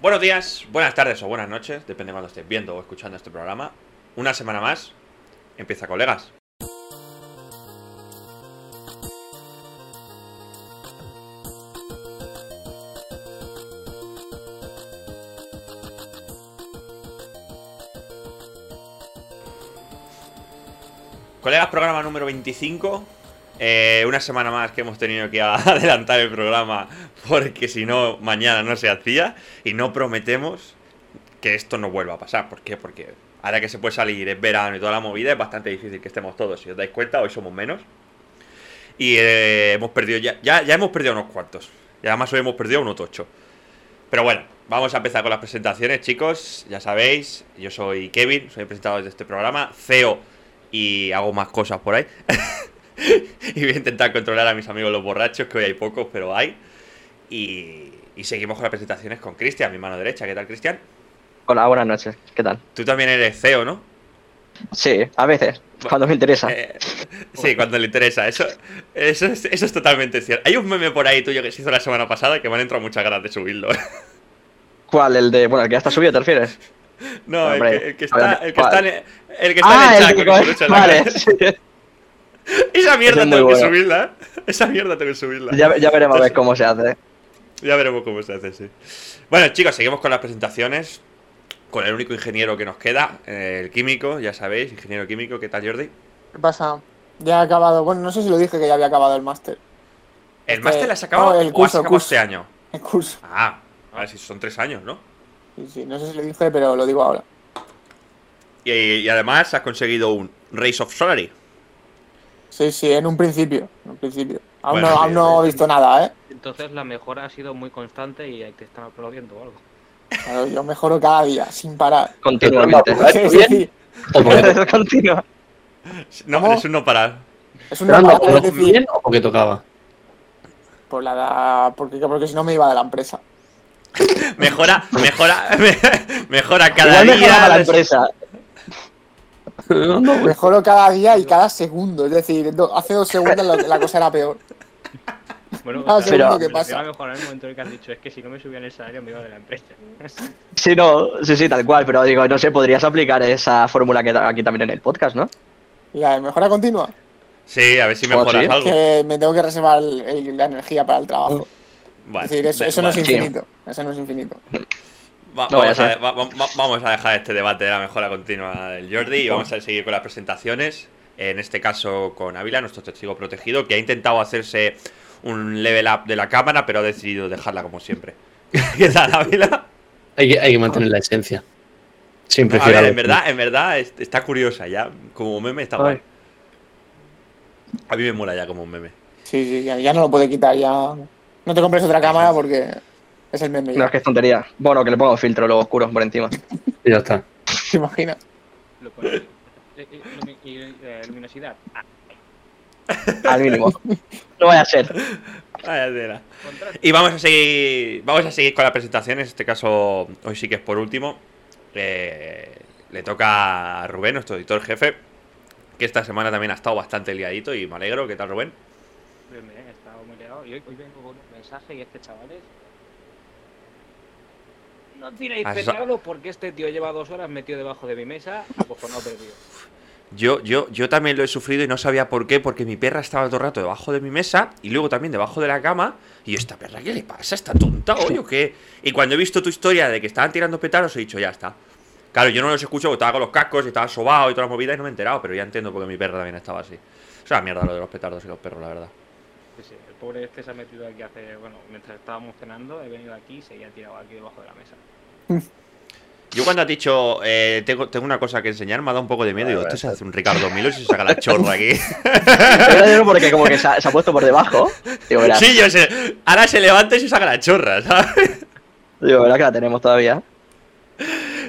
Buenos días, buenas tardes o buenas noches, depende de cuando estés viendo o escuchando este programa. Una semana más, empieza colegas. Colegas, programa número 25. Eh, una semana más que hemos tenido que adelantar el programa porque si no, mañana no se hacía. Y no prometemos que esto no vuelva a pasar. ¿Por qué? Porque ahora que se puede salir, es verano y toda la movida, es bastante difícil que estemos todos. Si os dais cuenta, hoy somos menos. Y eh, hemos perdido ya, ya, hemos perdido unos cuantos. Y además hoy hemos perdido unos ocho. Pero bueno, vamos a empezar con las presentaciones, chicos. Ya sabéis, yo soy Kevin, soy el presentador de este programa, CEO y hago más cosas por ahí. y voy a intentar controlar a mis amigos los borrachos, que hoy hay pocos, pero hay. Y, y seguimos con las presentaciones con Cristian, mi mano derecha. ¿Qué tal, Cristian? Hola, buenas noches. ¿Qué tal? Tú también eres CEO, ¿no? Sí, a veces, cuando me interesa. Eh, sí, cuando le interesa. Eso, eso, es, eso es totalmente cierto. Hay un meme por ahí tuyo que se hizo la semana pasada que me han entrado muchas ganas de subirlo. ¿Cuál? El de. Bueno, el que ya está subido, ¿te refieres? No, Hombre, el, que, el está, el que está en el, que está Ah, en el chat que- Vale, sí. Esa mierda es tengo que bueno. subirla, ¿eh? Esa mierda tengo que subirla. ya, ya veremos a ver cómo se hace. Ya veremos cómo se hace, sí. Bueno, chicos, seguimos con las presentaciones. Con el único ingeniero que nos queda, eh, el químico, ya sabéis, ingeniero químico. ¿Qué tal, Jordi? ¿Qué pasa? Ya he acabado. Bueno, no sé si lo dije que ya había acabado el máster. ¿El Este- máster lo has acabado no, el o curso, has acabado curso. este año? El curso. Ah, a ver si son tres años, ¿no? Sí, sí, no sé si lo dije, pero lo digo ahora. Y, y además has conseguido un Race of Solary. Sí, sí, en un principio. En un principio. Aún, Bueno, no, aún no he visto nada, ¿eh? Entonces la mejora ha sido muy constante y te están aplaudiendo o algo. Claro, yo mejoro cada día, sin parar. Continuamente. Sí, sí, sí. ¿O porque, Eso continúa. No, ¿Cómo? es un no parar. Es un no parar, es ¿por decir, bien o porque tocaba? por la edad- porque, porque si no me iba de la empresa. Mejora, mejora, mejora cada Igual día. la empresa. Anda, pues. Mejoro cada día y cada segundo. Es decir, do- hace dos segundos la, la cosa era peor. Bueno, o sea, me ¿qué pasa? en el momento en el que has dicho es que si no me subían el salario me iba de la empresa. Sí, no, sí, sí, tal cual. Pero digo, no sé, podrías aplicar esa fórmula que aquí también en el podcast, ¿no? Y la mejora continua. Sí, a ver si ¿Oh, mejoras sí? algo. Que me tengo que reservar el- el- la energía para el trabajo. Vale, es decir, eso, eso no es. Sí. infinito. Eso no es infinito. Va- No vaya vamos, a a, ser. va- va- vamos a dejar este debate de la mejora continua del Jordi y vamos a seguir con las presentaciones. En este caso con Ávila, nuestro testigo protegido, que ha intentado hacerse un level up de la cámara, pero ha decidido dejarla como siempre. ¿Qué tal, Ávila? Hay que, hay que mantener la esencia. Siempre A ver, en verdad, en verdad es- está curiosa ya. Como meme está guay. A mí me mola ya como un meme. Sí, sí, ya, ya no lo puede quitar. Ya no te compres otra cámara porque es el meme. No, es que es tontería. Bueno, que le pongo filtro luego oscuro por encima. Y ya está. ¿Te imaginas? Lo pones. Eh, eh, eh, luminosidad. Al mínimo. No vaya a ser. Vaya tela. Y vamos a seguir. Vamos a seguir con las presentaciones. En este caso, hoy sí que es por último. Eh, le toca a Rubén, nuestro editor jefe. Que esta semana también ha estado bastante liadito y me alegro. ¿Qué tal, Rubén? Bien, bien, he estado muy liado. Y hoy, hoy vengo con un mensaje y este chavales. No tiréis Ah, petardo porque este tío lleva dos horas metido debajo de mi mesa, acojonado perdido. Yo, yo, yo también lo he sufrido y no sabía por qué, porque mi perra estaba todo el rato debajo de mi mesa y luego también debajo de la cama. Y yo, ¿esta perra qué le pasa? ¿Está tonta hoy o qué? Y cuando he visto tu historia de que estaban tirando petardos, he dicho, ya está. Claro, yo no los escucho porque estaba con los cascos y estaba sobado y toda la movida y no me he enterado, pero ya entiendo porque mi perra también estaba así. Es una mierda lo de los petardos y los perros, la verdad. Pobre este se ha metido aquí hace. Bueno, mientras estábamos cenando, he venido aquí y se ha tirado aquí debajo de la mesa. Yo cuando has dicho, eh, tengo, tengo una cosa que enseñar, me ha dado un poco de miedo. Digo, esto se hace un Ricardo Milo y se saca la chorra aquí. Pero porque como que se ha, se ha puesto por debajo. Digo, Sí, yo sé. Ahora se levanta y se saca la chorra, ¿sabes? digo, verás que la tenemos todavía.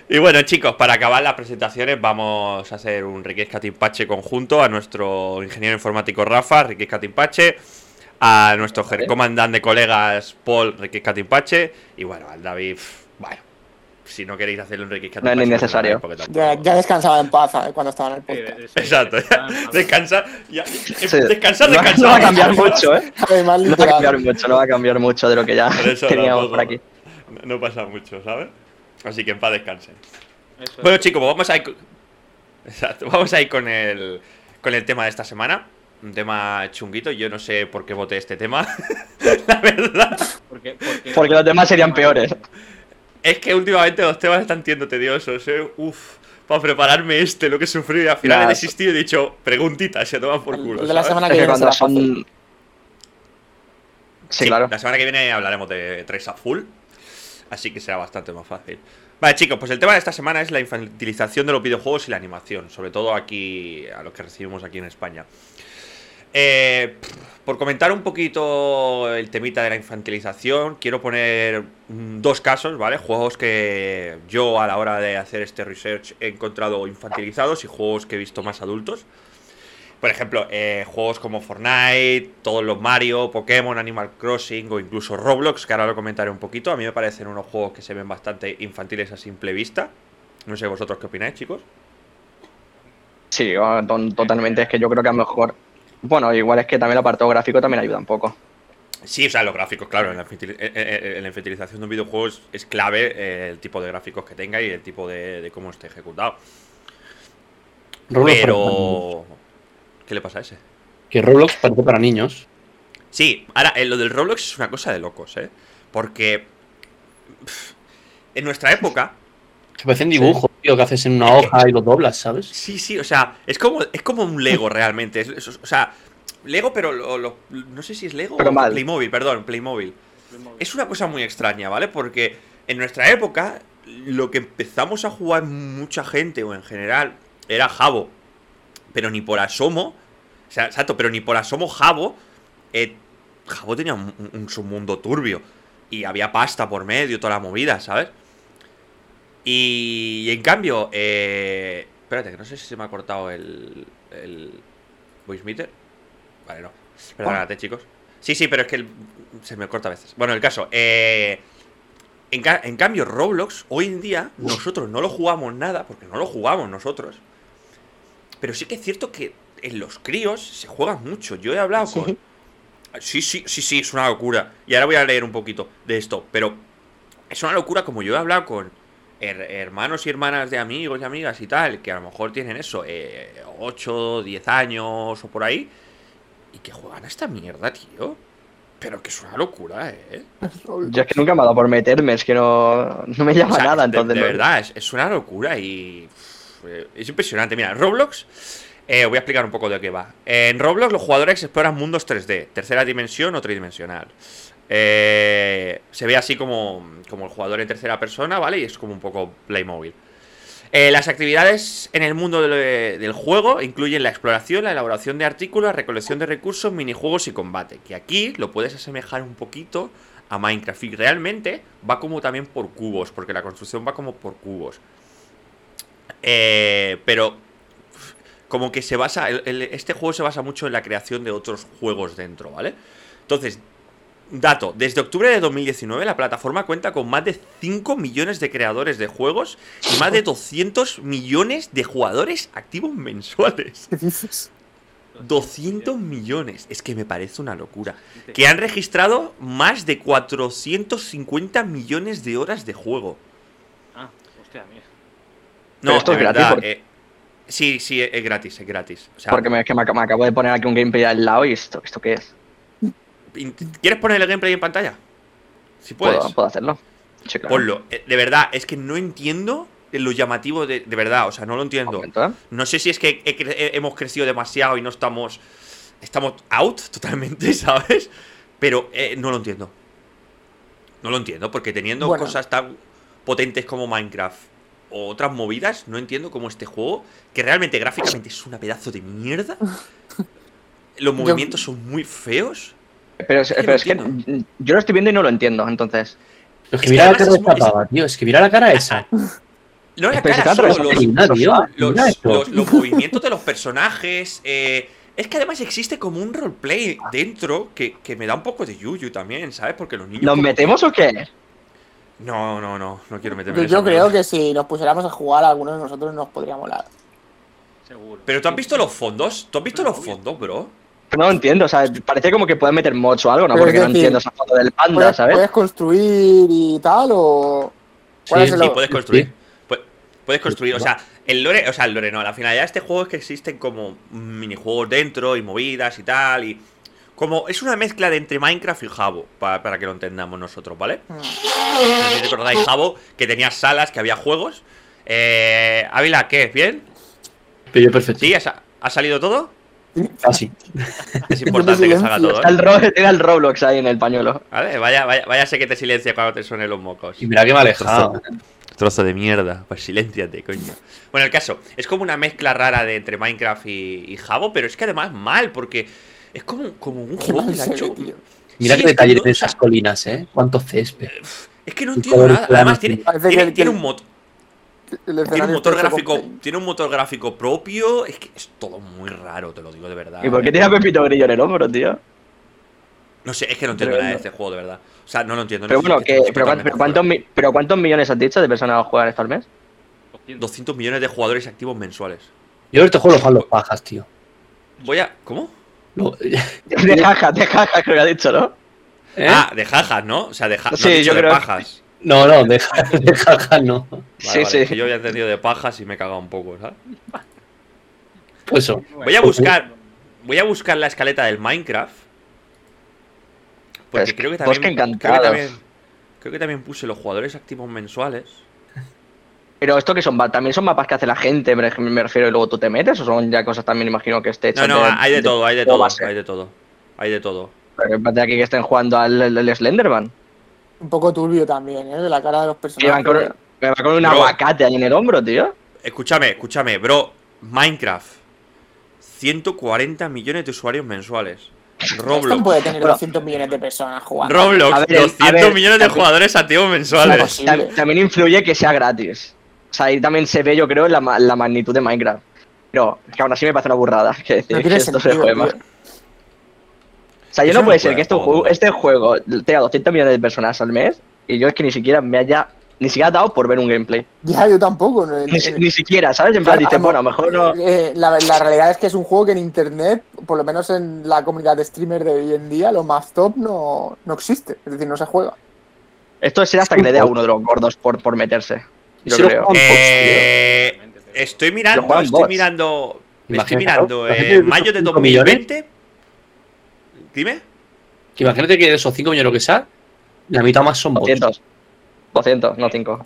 Y bueno, chicos, para acabar las presentaciones vamos a hacer un Riquesca Timpache conjunto a nuestro ingeniero informático Rafa, Riquesca Timpache, a nuestro Vale. comandante de colegas Paul, Riquesca Timpache, y bueno, al David, bueno, si no queréis hacerle un Riquesca No es necesario. tampoco- Ya, ya descansaba en paz ¿eh? cuando estaba en el podcast. Exacto, a- descansar, ya, Sí. descansar, No, descansar. no va a cambiar mucho, ¿eh? Además, No va a cambiar mucho, no va a cambiar mucho de lo que ya Por eso teníamos tampoco. por aquí. no, pasa mucho, ¿sabes? Así que en paz descansen. Eso Bueno, es. chicos, vamos a ir. Exacto, vamos a ir con el, con el tema de esta semana. Un tema chunguito. Yo no sé por qué voté este tema. La verdad. Porque, porque, Porque los demás serían peores. Es que últimamente los temas están siendo tediosos, ¿eh? Uf. Para prepararme este, lo que he sufrido. Y al final he desistido y he dicho preguntitas. Se toman por culo. el de la semana Es que que viene será son. Sí, claro. La semana que viene hablaremos de tres a full. Así que será bastante más fácil. Vale, chicos, pues el tema de esta semana es la infantilización de los videojuegos y la animación. Sobre todo aquí, a los que recibimos aquí en España. Eh, por comentar un poquito el temita de la infantilización, quiero poner dos casos, ¿vale? Juegos que yo a la hora de hacer este research he encontrado infantilizados y juegos que he visto más adultos. Por ejemplo, eh, juegos como Fortnite, todos los Mario, Pokémon, Animal Crossing o incluso Roblox, que ahora lo comentaré un poquito. A mí me parecen unos juegos que se ven bastante infantiles a simple vista. No sé vosotros qué opináis, chicos. Sí, totalmente. Es que yo creo que a lo mejor. Bueno, igual es que también el apartado gráfico también ayuda un poco. Sí, o sea, los gráficos, claro, en la, eh, eh, en la infantilización de un videojuego es, es clave eh, el tipo de gráficos que tenga y el tipo de, de cómo esté ejecutado. Roblox. Pero... ¿Qué le pasa a ese? Que Roblox parece para niños. Sí, ahora, eh, lo del Roblox es una cosa de locos, ¿eh? Porque... pff, en nuestra época... Que parecen dibujos, tío, que haces en una hoja y lo doblas, ¿sabes? Sí, sí, o sea, es como, es como un Lego realmente. es- es- o sea, Lego, pero lo- lo- no sé si es Lego Pero o mal. Playmobil, perdón, Playmobil. Es una cosa muy extraña, ¿vale? Porque en nuestra época, lo que empezamos a jugar mucha gente, o en general, era Jabo. Pero ni por asomo. O sea, exacto, pero ni por asomo Jabo. eh, Jabo tenía un, un- un submundo turbio. Y había pasta por medio, toda la movida, ¿sabes? Y, en cambio, eh, espérate, que no sé si se me ha cortado el, el voice meter. Vale, no. Perdónate, chicos. Sí, sí, pero es que el- se me corta a veces. Bueno, el caso. eh, en, ca- en cambio, Roblox, hoy en día, nosotros no lo jugamos nada, porque no lo jugamos nosotros. Pero sí que es cierto que en los críos se juega mucho. Yo he hablado Sí. con. Sí, sí, sí, sí, es una locura. Y ahora voy a leer un poquito de esto. Pero es una locura como yo he hablado con her- hermanos y hermanas de amigos y amigas y tal, que a lo mejor tienen eso, eh, 8, 10 años o por ahí, y que juegan a esta mierda, tío. Pero que es una locura, ¿eh? Yo es que nunca me ha dado por meterme, es que no, no me llama O sea, nada, de- entonces. De, no- verdad, es, es una locura y. es impresionante. Mira, Roblox. eh, voy a explicar un poco de qué va. En Roblox, los jugadores exploran mundos 3D, tercera dimensión o tridimensional. Eh, se ve así como, como el jugador en tercera persona, ¿vale? Y es como un poco Playmobil. Eh, las actividades en el mundo del, juego incluyen la exploración, la elaboración de artículos, recolección de recursos, minijuegos y combate. Que aquí lo puedes asemejar un poquito a Minecraft. Y realmente va como también por cubos, porque la construcción va como por cubos. Eh, pero como que se basa, este juego se basa mucho en la creación de otros juegos dentro, ¿vale? Entonces, dato, desde octubre de 2019 la plataforma cuenta con más de 5 millones de creadores de juegos y más de 200 millones de jugadores activos mensuales. ¿Qué dices? 200 millones, es que me parece una locura. Que han registrado más de 450 millones de horas de juego. Ah, hostia, mira. Pero No, esto es gratis, porque- eh, sí, sí, es gratis, es gratis. O sea, Porque me, es que me, ac- me acabo de poner aquí un gameplay al lado y esto, ¿esto qué es? ¿Quieres poner el gameplay en pantalla? Si puedes. ¿Puedo, puedo hacerlo? Sí, claro. Ponlo. Eh, De verdad, es que no entiendo lo llamativo de, de verdad, o sea, no lo entiendo. ¿eh? No sé si es que he cre- he- hemos crecido demasiado y no estamos. Estamos out totalmente, ¿sabes? Pero eh, no lo entiendo. No lo entiendo, porque teniendo Bueno. cosas tan potentes como Minecraft o otras movidas, no entiendo cómo este juego, que realmente gráficamente es una pedazo de mierda, los movimientos son muy feos. Pero, es- que pero no es que entiendo. mm, yo lo estoy viendo y no lo entiendo, entonces. Es que Es mira la cara de es muy- esta pava, tío. Es que mira la cara esa. No la Pero se cara, solo los, los, los- los movimientos de los personajes. eh, es que además existe como un roleplay dentro que, que me da un poco de yuyu también, ¿sabes? Porque los niños. ¿Nos metemos o qué? No, no, no, no quiero meterme Yo, en yo creo pero- que si nos pusiéramos a jugar, a algunos de nosotros nos podría molar. Seguro. Pero tú has visto los fondos, tú has visto los fondos, bro. No lo entiendo, o sea, parece como que pueden meter mods o algo, ¿no? Pero Porque no decir, entiendo esa foto del panda, ¿Puedes, ¿sabes? puedes construir y tal o...? ¿Cuál Sí, Sí, puedes construir. Pu- Puedes construir, o sea, el lore, o sea, el lore no, la finalidad de este juego es que existen como minijuegos dentro y movidas y tal y como es una mezcla de entre Minecraft y Jabo, pa- para, que lo entendamos nosotros, ¿vale? Mm. No sé si recordáis Jabo, que tenía salas, que había juegos. Eh, Ávila, ¿qué? ¿Bien? Pero perfecto. ¿Sí? ¿Ha, ha salido todo? Así. Es importante que salga todo, el, ¿eh? Ro- tiene el Roblox ahí en el pañuelo. ¿Vale? Vaya, vaya, vaya sé que te silencia cuando te suenen los mocos. Y mira que me ha alejado. Trozo de mierda, pues silénciate, coño. Bueno, el caso, es como una mezcla rara de entre Minecraft y, y Jabo, pero es que además mal, porque es como, como un juego que se hecho. Mira Sí, qué es que detalle no, de esas colinas, ¿eh? Cuánto césped. Es que no entiendo nada. Además, tiene, tiene, un motor. El Tiene un motor gráfico. con- Tiene un motor gráfico propio. Es que es todo muy raro, te lo digo de verdad. ¿Y por qué tiene a Pepito Grillo en el hombro, tío? No sé, es que no entiendo nada de este juego, de verdad. O sea, no lo entiendo. Pero bueno, que, pero, totalmente cuántos- pero cuántos, fuera. mi- pero ¿cuántos millones has dicho de personas juegan esto al mes? 200. 200 millones de jugadores activos mensuales. Yo este juego lo juegan los pajas, tío. Voy a. ¿Cómo? De jaja, de jaja, creo que ha dicho, ¿no? ¿Eh? Ah, de jajas, ¿no? O sea, de jajas. Sí, no has dicho yo de creo que- pajas. No, no, deja, de jajas no. Vale, Sí, vale, sí. que yo había entendido de pajas y me he cagado un poco, ¿sabes? Pues eso. Voy a buscar. Voy a buscar la escaleta del Minecraft. Porque Pues, creo que bosque también. Creo que también, creo que también puse los jugadores activos mensuales. Pero esto que son también son mapas que hace la gente, me, refiero, y luego tú te metes, o son ya cosas también, imagino que esté hecho. No, no, hay de todo, hay de todo, hay de todo. Hay de todo. Pero de aquí que estén jugando al, al- al Slenderman. Un poco turbio también, ¿eh? De la cara de los personajes. con, que van con un Bro. aguacate ahí en el hombro, tío. Escúchame, escúchame, bro. Minecraft. 140 millones de usuarios mensuales. Esto Roblox. puede tener Bueno. 200 millones de personas jugando. Roblox, ver, el- 200 a ver, millones de también- jugadores activos Es mensuales. también influye que sea gratis. O sea, ahí también se ve, yo creo, la, ma- la magnitud de Minecraft. Pero es que aún así me parece una burrada. Que No que tiene esto se sentido, más. O sea, yo no puede ser que este juego, este juego tenga 200 millones de personas al mes y yo es que ni siquiera me haya ni siquiera dado por ver un gameplay. Ya, yo tampoco. ¿no? Ni, si- ni siquiera, ¿sabes? En plan, dices, a bueno, a lo mejor no. Eh, la, la realidad es que es un juego que en internet, por lo menos en la comunidad de streamer de hoy en día, lo más top no, no existe. Es decir, no se juega. Esto será hasta que le dé a uno de los gordos por, por meterse. Yo creo. Eh, estoy mirando, estoy mirando. Estoy mirando. eh, de mayo de 5 millones. 2020. Dime. Que imagínate que de esos 5 millones lo que sea, la mitad más son bots. 200. 200, no 5.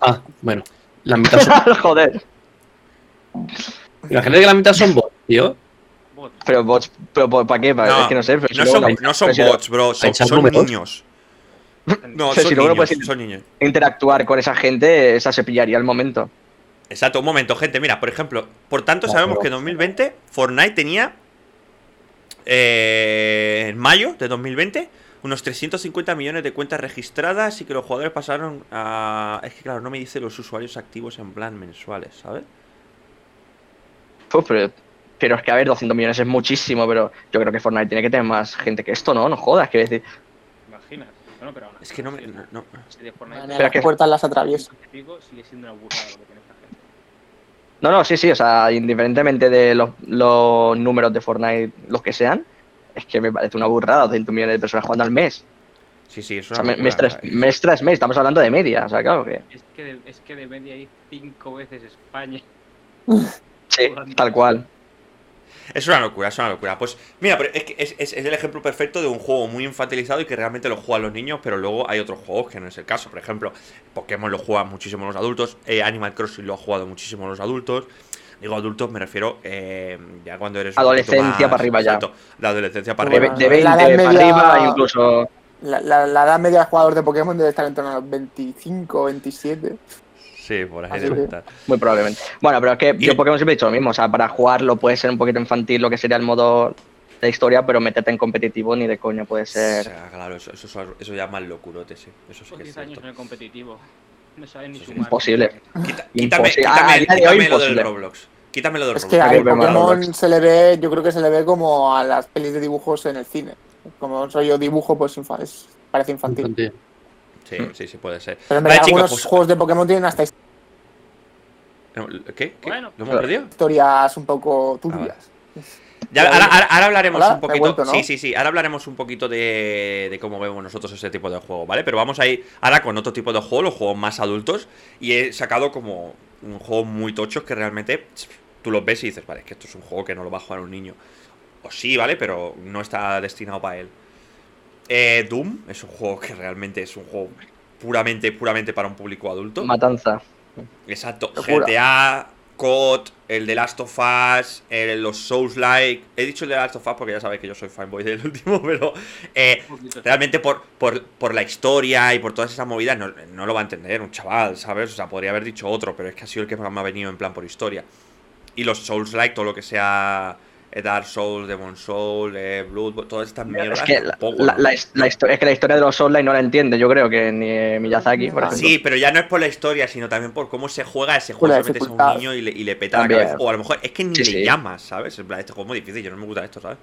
Ah, bueno. La mitad son. Joder. Imagínate que la mitad son bots, tío. Pero bots, pero ¿para qué? No, es que no sé. Pero si No son, no pero bots, bro. Son, niños. No, Pero son si niños. puedes- Son niños. interactuar con esa gente, esa se pillaría el momento. Exacto, un momento, gente. Mira, por ejemplo, por tanto, sabemos que en 2020 Fortnite tenía. Eh, en mayo de 2020, unos 350 millones de cuentas registradas y que los jugadores pasaron a. Es que, claro, no me dice los usuarios activos en plan mensuales, ¿sabes? Uf, pero, pero es que, a ver, 200 millones es muchísimo, pero yo creo que Fortnite tiene que tener más gente que esto, ¿no? No jodas, quiero decir. Imaginas. Bueno, pero aún Es que no me. si- no- no. si de Fortnite Pero las que- puertas las atravieso. digo, sigue siendo una burrada lo que tiene esta gente. No, no, sí, sí, o sea, indiferentemente de los, los números de Fortnite, los que sean, es que me parece una burrada 200 millones de personas jugando al mes. Sí, sí, es O una. sea, mes tras mes, estamos hablando de media, o sea, claro que. Es que de, es que de media hay cinco veces España. Sí, tal cual. Es una locura, es una locura. Pues mira, pero es que es, es- es el ejemplo perfecto de un juego muy infantilizado y que realmente lo juegan los niños, pero luego hay otros juegos que no es el caso. Por ejemplo, Pokémon lo juegan muchísimo los adultos, eh, Animal Crossing lo ha jugado muchísimo los adultos. Digo adultos, me refiero eh, ya cuando eres. Adolescencia más- para arriba ya. exacto, La adolescencia para De, arriba. Bueno, de 20 la para media- arriba, incluso. La, la- la edad media de jugador de Pokémon debe estar en torno a los 25, 27. Sí, por ahí debe estar. Muy probablemente. Bueno, pero es que yo Pokémon siempre he dicho lo mismo. O sea, para jugarlo puede ser un poquito infantil lo que sería el modo de historia, pero meterte en competitivo ni de coña puede O ser. sea, claro, eso, eso, eso ya es más locurote, sí. Eso sí Son que es 10 años en el competitivo. No saben ni es sumar. imposible. Quita- quítame, Imposible. quítame, a día de hoy, quítame lo del. Roblox. Quítame lo del Es Roblox. al que más Pokémon se le ve, yo creo que se le ve como a las pelis de dibujos en el cine. Como soy yo dibujo, pues infa- es- parece infantil. Sí, sí, sí, puede ser. Pero en Vale, verdad chicos, algunos pues- juegos de Pokémon tienen hasta ¿Qué? ¿Qué? Bueno. ¿Lo hemos perdido? historias un poco turbias. Ya, ahora, ahora- ahora hablaremos Hola, un poquito. vuelto, ¿no? Sí, sí, sí. Ahora hablaremos un poquito de, de cómo vemos nosotros ese tipo de juego, ¿vale? Pero vamos a ir ahora con otro tipo de juego, los juegos más adultos. Y he sacado como un juego muy tochos que realmente tú los ves y dices, vale, es que esto es un juego que no lo va a jugar un niño. O sí, ¿vale? Pero no está destinado para él. Eh, Doom es un juego que realmente es un juego puramente, puramente para un público adulto. Matanza. Exacto. Locura. GTA, COD, el de Last of Us, el- los Souls-like. He dicho el de Last of Us porque ya sabéis que yo soy fanboy del último, pero eh, realmente por, por, por la historia y por todas esas movidas no, no lo va a entender un chaval, ¿sabes? O sea, podría haber dicho otro, pero es que ha sido el que más me ha venido en plan por historia. Y los Souls-like, todo lo que sea Dark Souls, Demon Souls, eh, Blood, todas estas mierdas. Es que la, tampoco, la- ¿no? la his- la histo- es que la historia de los online no la entiende, yo creo que ni eh, Miyazaki, por ejemplo. Sí, pero ya no es por la historia, sino también por cómo se juega ese juego. metes a un niño y le, y le peta la También. cabeza. O a lo mejor es que ni Sí, le sí. llamas, ¿sabes? En plan, este juego es muy difícil, yo no me gusta esto, ¿sabes?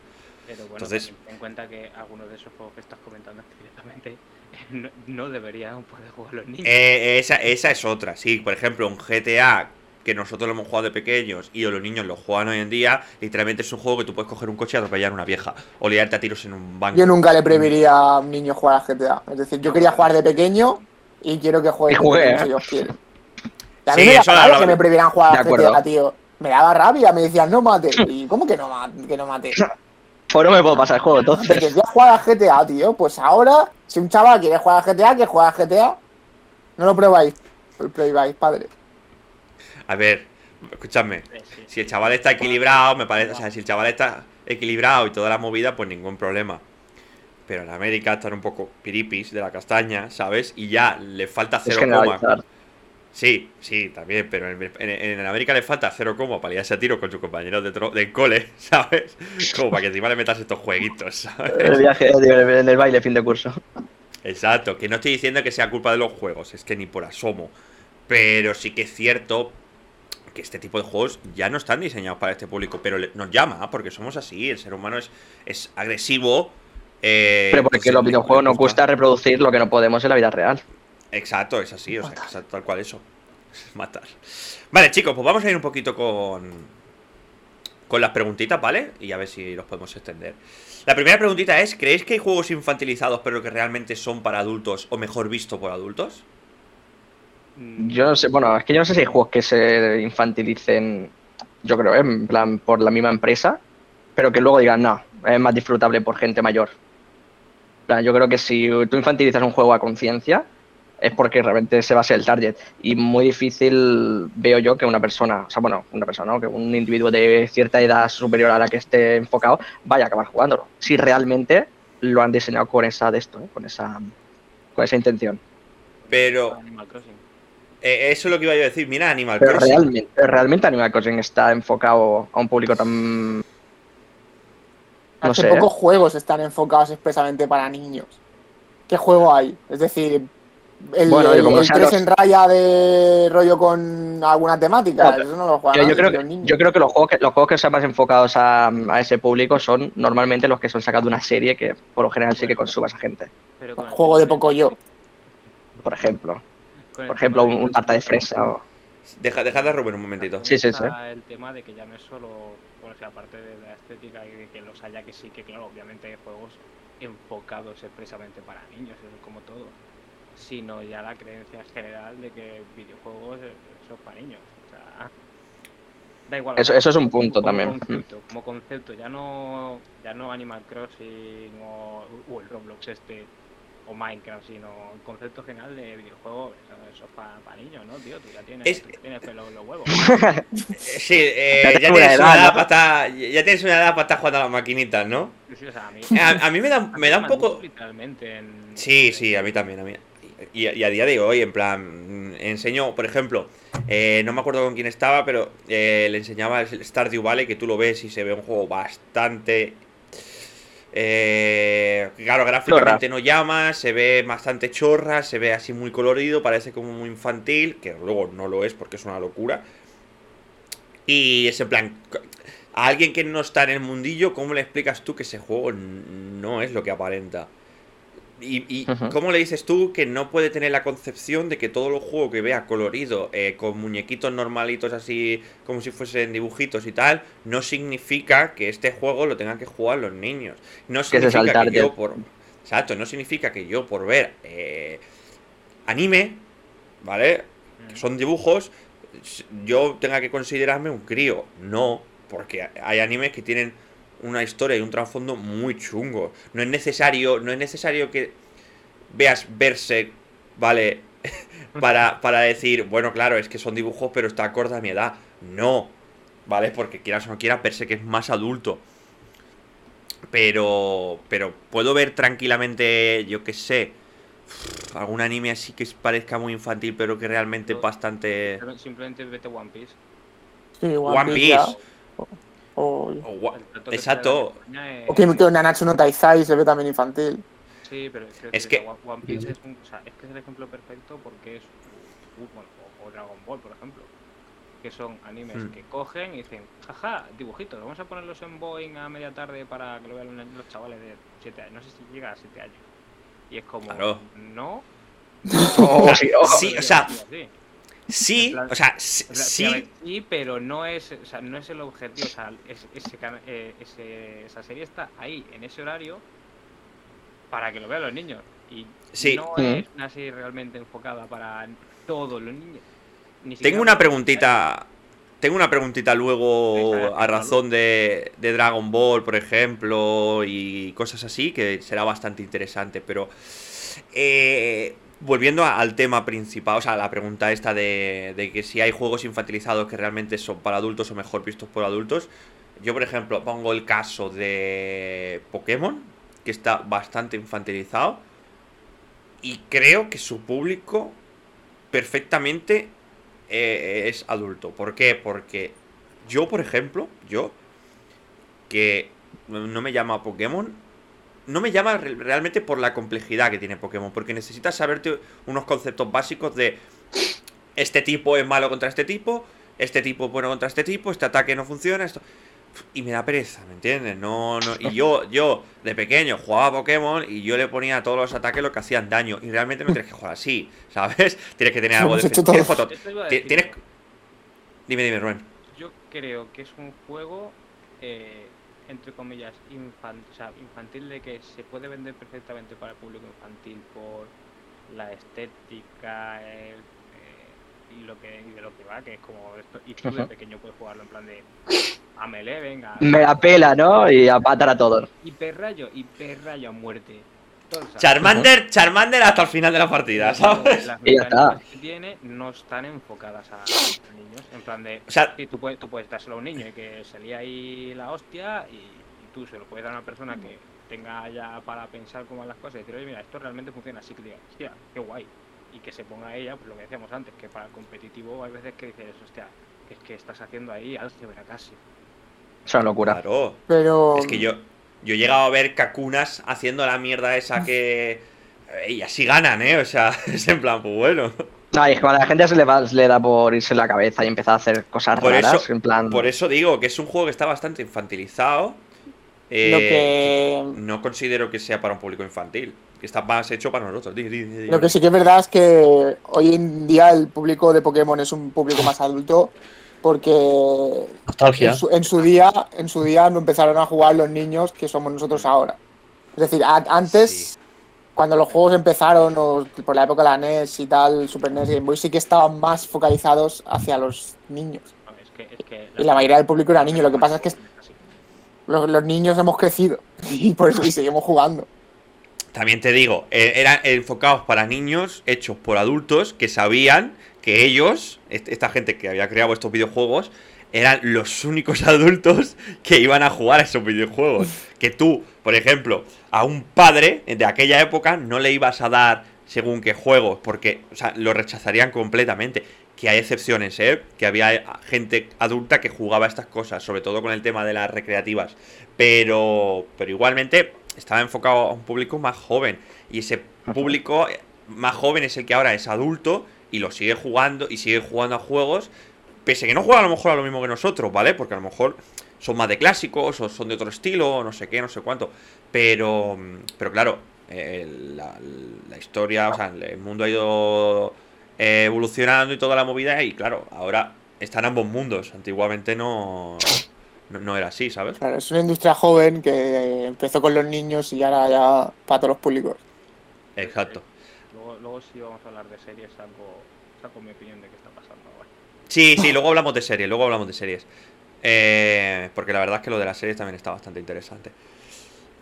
Pero bueno, Entonces- ten en cuenta que algunos de esos juegos que estás comentando directamente no, no deberían poder jugar los niños. Eh, esa, esa es otra, sí. Por ejemplo, un GTA que nosotros lo hemos jugado de pequeños y los niños lo juegan hoy en día, literalmente es un juego que tú puedes coger un coche y atropellar a una vieja. O liarte a tiros en un banco. Yo nunca le prohibiría a un niño jugar a GTA. Es decir, yo quería jugar de pequeño y quiero que juegue Y juegue, si ¿eh? Dios quiere. Y a mí Sí, me eso hablaba- que me prohibieran jugar De a. GTA, tío. Me daba rabia, me decían no mate. ¿Y cómo que no, ma- que no mate? Pues no me puedo pasar el juego, Que entonces. quería jugar a GTA, tío. Pues ahora, si un chaval quiere jugar a GTA, que juega a GTA, no lo probáis. Lo prohibáis, padre. A ver, escúchame. Sí. Si el chaval está equilibrado, me parece. O sea, si el chaval está equilibrado y toda la movida, pues ningún problema. Pero en América están un poco piripis de la castaña, ¿sabes? Y ya le falta Es cero coma. Sí, sí, también, pero en, en- en América le falta cero coma para liarse a tiro con sus compañeros de, tro- de cole, ¿sabes? Como para que encima le metas estos jueguitos, El ¿sabes? viaje digo, en el baile, fin de curso. Exacto, que no estoy diciendo que sea culpa de los juegos, es que ni por asomo. Pero sí que es cierto que este tipo de juegos ya no están diseñados para este público, pero nos llama, porque somos así, el ser humano es, es agresivo. eh, Pero porque pues los videojuegos nos cuesta reproducir lo que no podemos en la vida real. Exacto, es así, o sea, que es tal cual eso. Matar. Vale, chicos, pues vamos a ir un poquito con. Con las preguntitas, ¿vale? Y a ver si los podemos extender. La primera preguntita es: ¿creéis que hay juegos infantilizados pero que realmente son para adultos o mejor visto por adultos? Mm, Yo no sé, bueno, es que yo no sé si hay juegos que se infantilicen, yo creo, ¿eh? en plan, por la misma empresa, pero que luego digan, no, es más disfrutable por gente mayor. En plan, yo creo que si tú infantilizas un juego a conciencia, es porque realmente se va a ser el target. Y muy difícil veo yo que una persona, o sea, bueno, una persona, ¿no? que un individuo de cierta edad superior a la que esté enfocado vaya a acabar jugándolo. Si realmente lo han diseñado con esa de esto, ¿eh? con esa con esa intención. Pero Animal Crossing. Eh, eso es lo que iba yo a decir. Mira, Animal Pero Crossing. realmente, realmente Animal Crossing está enfocado a un público tan. No Hace sé. pocos juegos están enfocados expresamente para niños. ¿Qué juego hay? Es decir, el, Bueno, el, como el sean 3 los- en raya de rollo con alguna temática. No, eso no lo juegan Yo, creo que, niños. yo creo que los juegos que los juegos que están más enfocados a, a ese público son normalmente los que son sacados de una serie que por lo general sí que consuma esa gente. Pero con el Juego de poco yo. Por ejemplo. Por ejemplo, un, un tarta de fresa o. Deja, dejad a Rubén un momentito. Sí, sí, está El tema de que ya no es solo, bueno, o sea, aparte de la estética y de que los haya que sí, que claro, obviamente hay juegos enfocados expresamente para niños, eso es como todo, sino ya la creencia general de que videojuegos eh, son para niños. O sea, da igual. Eso- eso es un punto como también. Concepto, como concepto, ya no, ya no Animal Crossing o, o el Roblox este o Minecraft, sino el concepto general de videojuegos, eso, eso es para niños, ¿no, tío? Tú ya tienes, Es- tú tienes pelo en los huevos. Sí, eh, Ya tienes edad, edad ¿no? para estar, ya tienes una edad para estar jugando a las maquinitas, ¿no? Sí, o sea, a mí, A, a mí me da, me da un poco... Literalmente en, Sí, sí, a mí también, a mí. Y, y a día de hoy, en plan, mm, enseño, por ejemplo, eh, no me acuerdo con quién estaba, pero eh, le enseñaba el Stardew Valley, que tú lo ves y se ve un juego bastante... Eh, claro, gráficamente no llama, se ve bastante chorra, se ve así muy colorido, parece como muy infantil, que luego no lo es porque es una locura. Y ese plan, a alguien que no está en el mundillo, ¿cómo le explicas tú que ese juego no es lo que aparenta? ¿Y, y Ujú. cómo le dices tú que no puede tener la concepción de que todo los juegos que vea colorido, eh, con muñequitos normalitos así, como si fuesen dibujitos y tal, no significa que este juego lo tengan que jugar los niños? No significa que target. yo por... Exacto, no significa que yo por ver eh, anime, ¿vale? que son dibujos, yo tenga que considerarme un crío. No, porque hay animes que tienen una historia y un trasfondo muy chungo. No es necesario, no es necesario que veas verse, ¿vale? para, para decir, bueno, claro, es que son dibujos, pero está acorde a mi edad. No, ¿vale? Porque quieras o no quieras verse que es más adulto. Pero, pero puedo ver tranquilamente, yo qué sé, algún anime así que parezca muy infantil, pero que realmente es bastante. Pero simplemente vete One Piece. Sí, One. Piece. O, o gua- El trato que Exacto. es- o que que Nanatsu no Taizai se ve también infantil. Sí, pero es que, Es que- One- One Piece es, un, o sea, es que es el ejemplo perfecto porque es bueno, o, o Dragon Ball, por ejemplo, que son animes Hmm. que cogen y dicen, jaja, dibujitos, vamos a ponerlos en Boeing a media tarde para que lo vean los, chavales de 7 años, no sé si llega a 7 años. Y es como, Claro. no. O sí, o- Sí, o sea, Sí, sí, plan- o sea, sí, sí, pero no es, o sea, no es el objetivo. O sea, es- ese eh, ese- esa serie está ahí, en ese horario, para que lo vean los niños. Y Sí. no Mm. es una serie realmente enfocada para todos los niños. Ni siquiera Tengo una preguntita. Tengo una preguntita luego a razón de, de Dragon Ball, por ejemplo, y cosas así, que será bastante interesante, pero eh, volviendo al tema principal, o sea, la pregunta esta de, de que si hay juegos infantilizados que realmente son para adultos o mejor vistos por adultos, yo por ejemplo pongo el caso de Pokémon, que está bastante infantilizado, y creo que su público perfectamente eh, es adulto. ¿Por qué? Porque yo, por ejemplo, yo, que no me llama Pokémon, no me llama re- realmente por la complejidad que tiene Pokémon, porque necesitas saberte unos conceptos básicos de este tipo es malo contra este tipo, este tipo es bueno contra este tipo, este ataque no funciona, esto... Y me da pereza, ¿me entiendes? No, no. Y yo, yo, de pequeño, jugaba a Pokémon y yo le ponía a todos los ataques lo que hacían daño. Y realmente no tienes que jugar así, ¿sabes? Tienes que tener algo de tienes foto- Tienes. Dime, dime, Rubén. Yo creo que es un juego, eh, entre comillas, infan- o sea, infantil, de que se puede vender perfectamente para el público infantil por la estética el, eh, y lo que y de lo que va, que es como esto. Y tú de pequeño puedes jugarlo en plan de. A melee, venga. Me la pela, ¿no? Y a matar a todos. Hiperrayo, hiperrayo a muerte. Charmander, Charmander hasta el final de la partida, ¿sabes? Las Y ya está. mecánicas que tiene no están enfocadas a, niños. En plan de. O sea, tú puedes, tú puedes dárselo a un niño y que se lía ahí la hostia y, y tú se lo puedes dar a una persona que tenga ya para pensar cómo van las cosas y decir, oye, mira, esto realmente funciona así que diga, hostia, qué guay. Y que se ponga ella, pues lo que decíamos antes, que para el competitivo hay veces que dices, hostia, que es que estás haciendo ahí álgebra casi. Es una locura. claro. Pero. Es que yo, yo he llegado a ver Kakunas haciendo la mierda esa que. eh, Y así ganan, ¿eh? O sea, es en plan, pues bueno. No, y es que a la gente se le, va, se le da por irse en la cabeza y empezar a hacer cosas Por raras. eso- en plan. Por eso digo que es un juego que está bastante infantilizado. eh, Lo que. No considero que sea para un público infantil. Que está más hecho para nosotros. Di, di, di, di. Lo que sí que es verdad es que hoy en día el público de Pokémon es un público más adulto porque Nostalgia. en su, en su día en su día no empezaron a jugar los niños que somos nosotros ahora. Es decir, a- antes Sí. cuando los juegos empezaron o por la época de la NES y tal, Super NES y Game Boy sí que estaban más focalizados hacia los niños. No, es que, es que Y la mayoría del público era niño, lo que pasa es que los, los niños hemos crecido y por eso y seguimos jugando. También te digo, eh, eran enfocados para niños, hechos por adultos que sabían que ellos, est- esta gente que había creado estos videojuegos, eran los únicos adultos que iban a jugar a esos videojuegos. Que tú, por ejemplo, a un padre de aquella época no le ibas a dar según qué juegos, porque o sea, lo rechazarían completamente. Que hay excepciones, ¿eh? Que había gente adulta que jugaba estas cosas, sobre todo con el tema de las recreativas. Pero, pero igualmente estaba enfocado a un público más joven. Y ese público eh, más joven es el que ahora es adulto y lo sigue jugando y sigue jugando a juegos. Pese a que no juega a lo mejor a lo mismo que nosotros, ¿vale? Porque a lo mejor son más de clásicos o son de otro estilo, o no sé qué, no sé cuánto. Pero, pero claro, eh, la, la historia, o sea, el mundo ha ido evolucionando y toda la movida y claro, ahora están ambos mundos. Antiguamente no, no, no era así, ¿sabes? Claro, es una industria joven que empezó con los niños y ahora ya para todos los públicos. Exacto. Si vamos a hablar de series, saco, saco mi opinión de qué está pasando ahora. Sí, sí, luego hablamos de series, luego hablamos de series. Eh, porque la verdad es que lo de las series también está bastante interesante.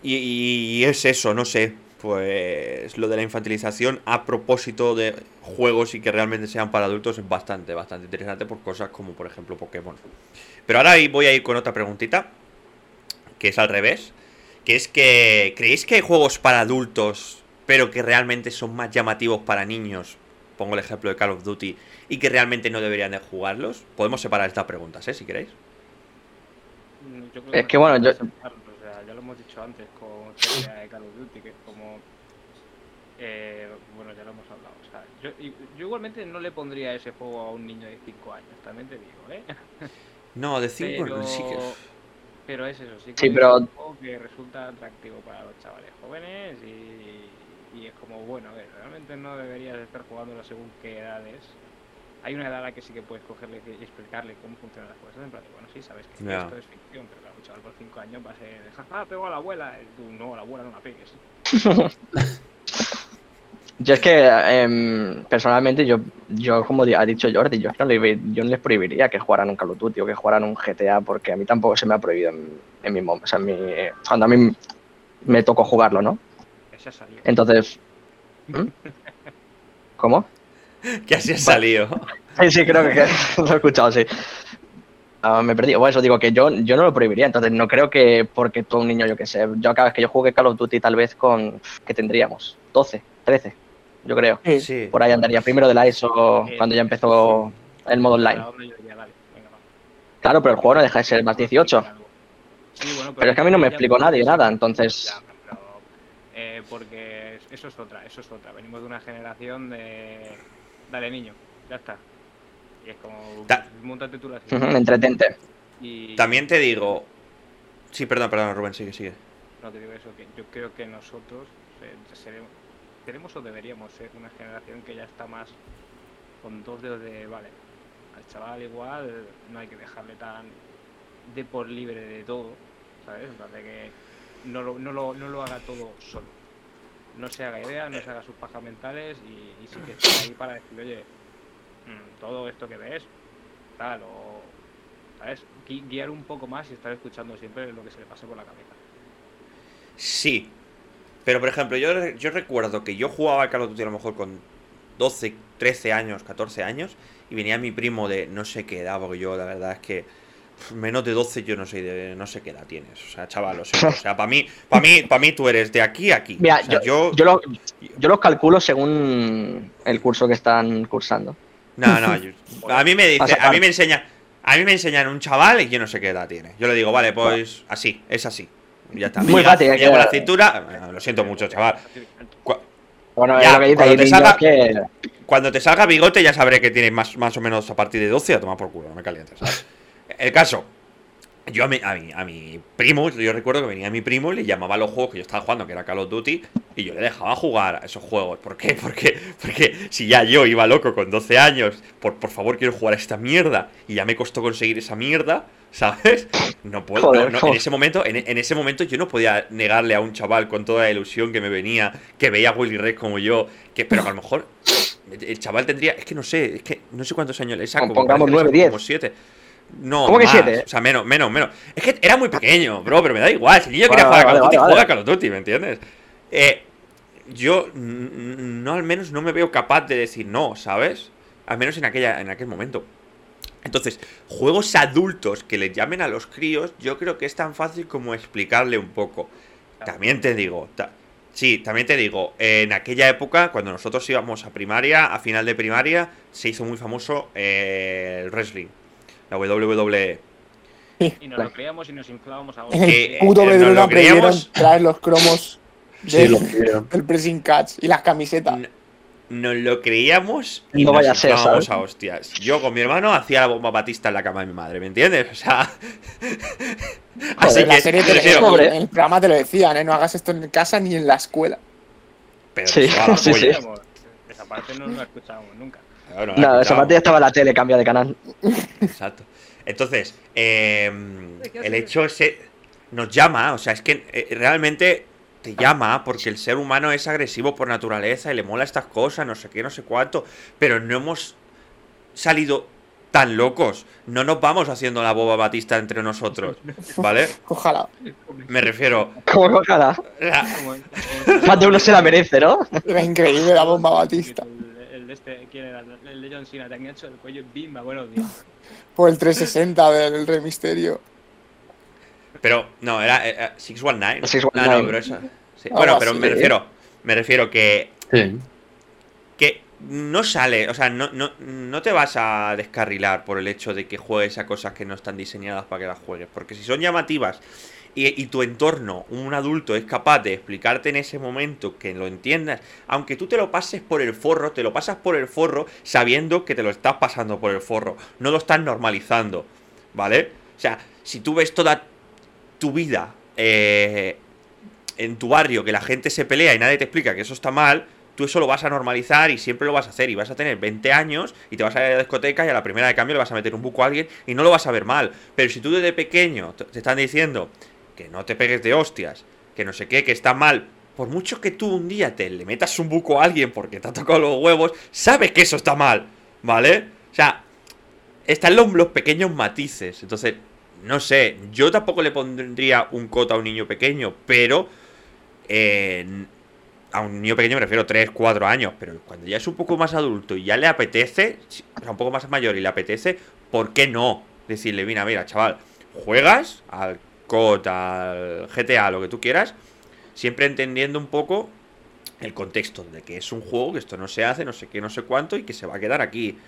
Y, y es eso, no sé. Pues lo de la infantilización a propósito de juegos y que realmente sean para adultos es bastante, bastante interesante por cosas como por ejemplo Pokémon. Pero ahora voy a ir con otra preguntita, que es al revés. Que es que, ¿creéis que hay juegos para adultos, pero que realmente son más llamativos para niños? Pongo el ejemplo de Call of Duty, y que realmente no deberían de jugarlos. Podemos separar estas preguntas, ¿eh? Si queréis. Mm, Yo creo Es no que, bueno, yo- o sea, ya lo hemos dicho antes con de Call of Duty, que es como. eh, bueno, ya lo hemos hablado. O sea, yo, igualmente no le pondría ese juego a un niño de 5 años, también te digo, ¿eh? No, de 5 Pero, sí que... pero es eso, sí que Sí, es pero- un juego que resulta atractivo para los chavales jóvenes y, y es como, bueno, a ver, realmente no deberías estar jugándolo según qué edades. Hay una edad a la que sí que puedes cogerle y explicarle cómo funcionan las cosas. En plan, bueno, sí, sabes que esto es ficción, pero claro, un chaval por 5 años va a ser, jaja, pego a la abuela. Y tú, no, a la abuela no la pegues. Yo es que em, personalmente yo, yo como ha dicho Jordi, yo, no le- yo no les prohibiría que jugaran un Call of Duty o que jugaran un GTA porque a mí tampoco se me ha prohibido en, en mi mom- o sea, en mi, cuando a mí me tocó jugarlo, ¿no? Entonces, ¿Mm? ¿cómo? Que así ha salido. Sí, sí, creo que, que lo he escuchado, sí. Ah, me perdí. Bueno, eso digo que yo, yo no lo prohibiría, entonces no creo que porque tú un niño, yo qué sé, yo cada vez que yo jugué Call of Duty tal vez con, ¿qué tendríamos? 12, 13, yo creo. Sí. Sí. Por ahí andaría primero de la ESO Eh, cuando ya empezó el modo online. Claro, pero el juego no deja de ser más 18. Sí, bueno, Pero es que a mí no me explicó nadie nada, entonces... Eh, porque eso es otra, eso es otra. Venimos de una generación de. Dale, niño, ya está. Y es como. Ta- Montate tú la. Entretente. Y. También te digo... Sí, perdón, perdón, Rubén, sigue, sigue. No te digo eso, que yo creo que nosotros eh, seremos, tenemos o deberíamos ser una generación que ya está más con dos dedos de. Vale, al chaval igual no hay que dejarle tan de por libre de todo, ¿sabes? De que no lo, no lo, no lo haga todo solo. No se haga idea, no se haga sus pajas mentales y, sí que esté ahí para decir, oye, mm, todo esto que ves, tal, o. ¿Sabes? Gui- Guiar un poco más y estar escuchando siempre lo que se le pase por la cabeza. Sí. Pero, por ejemplo, yo, yo recuerdo que yo jugaba al Call of a lo mejor con 12, 13 años, 14 años, y venía mi primo de no sé qué edad, porque yo la verdad es que menos de 12 yo no sé de, no sé qué edad tienes. O sea, chaval, lo siento. O sea, para mí, para mí, para mí tú eres de aquí a aquí. Mira, O sea, yo, yo, lo- yo los calculo según el curso que están cursando. No, no, yo- a mí me dice, a mí me enseña, a mí me enseñan un chaval y yo no sé qué edad tiene. Yo le digo, vale, pues así, es así. Ya está. Muy llega- fácil, que- la cintura, lo siento mucho, chaval. Cu- Bueno, Ya, cuando te salga- que... Cuando te salga bigote ya sabré que tienes más, más o menos a partir de 12 a tomar por culo, no me calientes, ¿sabes? El caso, yo a mi, a, mi, a mi primo, yo recuerdo que venía mi primo y le llamaba a los juegos que yo estaba jugando, que era Call of Duty, y yo le dejaba jugar a esos juegos. ¿Por qué? Porque, porque si ya yo iba loco con 12 años, por, por favor quiero jugar a esta mierda, y ya me costó conseguir esa mierda, ¿sabes? No puedo, Joder, no, no, en ese momento, en, en ese momento yo no podía negarle a un chaval con toda la ilusión que me venía, que veía a Willy Red como yo, que, pero que a lo mejor el chaval tendría, es que no sé, es que no sé cuántos años le saco. Pongamos parece que le nueve, saco diez. Como siete. No, ¿Cómo que más, siete? O sea, menos, menos, menos. Es que era muy pequeño, bro, pero me da igual. Si el niño quería Vale, jugar a Call of Duty, juega a. Call of Duty, ¿me entiendes? Eh, yo no, al menos no me veo capaz de decir no, ¿sabes? Al menos en, aquella, en aquel momento. Entonces, juegos adultos que le llamen a los críos, yo creo que es tan fácil como explicarle un poco. También te digo, ta- sí, también te digo, en aquella época, cuando nosotros íbamos a primaria, a final de primaria, se hizo muy famoso eh, el wrestling, la. WWE. Y nos lo creíamos y nos inflábamos a En el Que, eh, puto eh, lo aprendieron creíamos. traer los cromos Sí, de- del pressing catch y las camisetas. N- Nos lo creíamos y No nos vaya a ser, inflábamos ¿sabes? a hostias. Yo con mi hermano hacía la bomba batista en la cama de mi madre, ¿me entiendes? O sea. Así Joder, la que, serie te en el programa te lo decían, ¿eh? No hagas esto en casa ni en la escuela. pero Sí, sí, sí. Esa parte no la escuchábamos nunca. No la esa ya estaba en la tele, cambia de canal. Exacto. Entonces, eh, el hecho ese nos llama, o sea, es que eh, realmente te llama porque el ser humano es agresivo por naturaleza y le mola estas cosas, no sé qué, no sé cuánto, pero no hemos salido tan locos, no nos vamos haciendo la boba batista entre nosotros, ¿vale? Ojalá. Me refiero... Como ojalá. a- Como- como- Más de uno se la merece, ¿no? Era increíble la bomba batista. De este, ¿quién era? El de John Cena, te han hecho el cuello bimba, buenos días. O el 360 del Rey Misterio. Pero, no, era eh, 619. 619. Ah, no, pero esa... sí. Bueno, pero así, me refiero... Me refiero que Sí. que no sale, o sea, no, no, no te vas a descarrilar por el hecho de que juegues a cosas que no están diseñadas para que las juegues. Porque si son llamativas y, tu entorno, un adulto, es capaz de explicarte en ese momento que lo entiendas, aunque tú te lo pases por el forro, te lo pasas por el forro sabiendo que te lo estás pasando por el forro, no lo estás normalizando, ¿vale? O sea, si tú ves toda tu vida eh, en tu barrio que la gente se pelea y nadie te explica que eso está mal, tú eso lo vas a normalizar y siempre lo vas a hacer. Y vas a tener 20 años y te vas a ir a la discoteca y a la primera de cambio le vas a meter un buco a alguien y no lo vas a ver mal. Pero si tú desde pequeño te están diciendo que no te pegues de hostias, que no sé qué, que está mal, por mucho que tú un día te le metas un buco a alguien porque te ha tocado los huevos, sabes que eso está mal, ¿vale? O sea, están los, los pequeños matices. Entonces, no sé, yo tampoco le pondría un cota a un niño pequeño, pero a un niño pequeño me refiero 3, 4 años, pero cuando ya es un poco más adulto y ya le apetece, o sea, un poco más mayor y le apetece, ¿por qué no? Decirle, mira, mira, chaval, juegas al COD, al GTA, lo que tú quieras, siempre entendiendo un poco el contexto de que es un juego, que esto no se hace, no sé qué, no sé cuánto, y que se va a quedar aquí.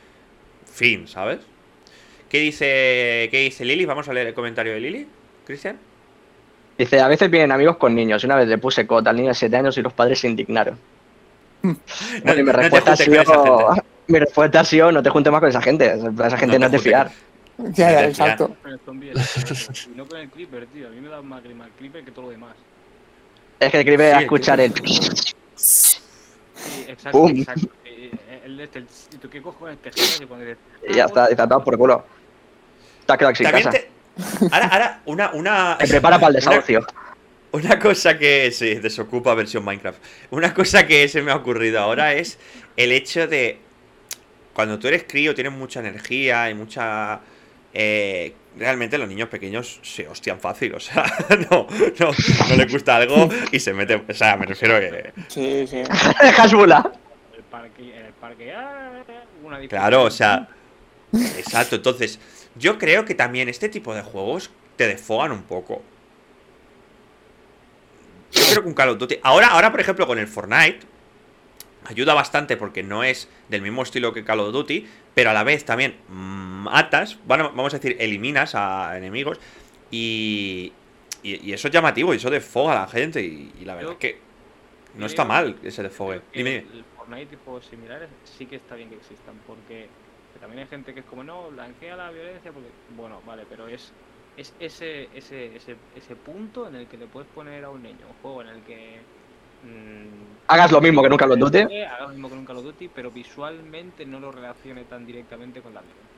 Fin, ¿sabes? ¿Qué dice, qué dice Lili? Vamos a leer el comentario de Lili, Cristian. Dice, a veces vienen amigos con niños. y Una vez le puse cota al niño de 7 años y los padres se indignaron. No, Bueno, y mi no respuesta ha sido... Mi respuesta ha sido, no te juntes más con esa gente. Esa gente No no, te es de fiar. Ya, ya, exacto. Con el zombie eléctrico, y no con el creeper, tío. A mí me da más grima el creeper que todo lo demás. Es que escribe Sí, a el escuchar el... Sí, exacto, Pum. exacto. Eh, eh, El de este, el- ¿y tú qué cojones te giras y dices, Y ya está, has dado por culo. Has quedado sin También casa. te- Ahora, ahora, una, una. Te prepara para el desahucio. Una cosa que se desocupa versión Minecraft. Una cosa que se me ha ocurrido ahora es el hecho de cuando tú eres crío tienes mucha energía y mucha eh, realmente los niños pequeños se hostian fácil, o sea, no, no, no les gusta algo y se mete, o sea, me refiero a que Sí, sí. Hasbula. el parque, en el parque, ah, una claro, o sea, exacto, entonces yo creo que también este tipo de juegos te desfogan un poco. Yo creo que un Call of Duty. Ahora, ahora, por ejemplo, con el Fortnite. Ayuda bastante porque no es del mismo estilo que Call of Duty. Pero a la vez también matas. Bueno, vamos a decir, eliminas a enemigos. Y. Y, y eso es llamativo y eso desfoga a la gente. Y, y la verdad Yo es que. No está mal ese desfogue. Dime. El Fortnite y juegos similares sí que está bien que existan, porque que también hay gente que es como, no, blanquea la violencia, porque, bueno, vale, pero es, es ese, ese, ese, ese punto en el que le puedes poner a un niño un juego en el que... mm, Hagas lo mismo que nunca lo Duty. Hagas lo mismo que nunca lo Duty, pero visualmente no lo relacione tan directamente con la violencia.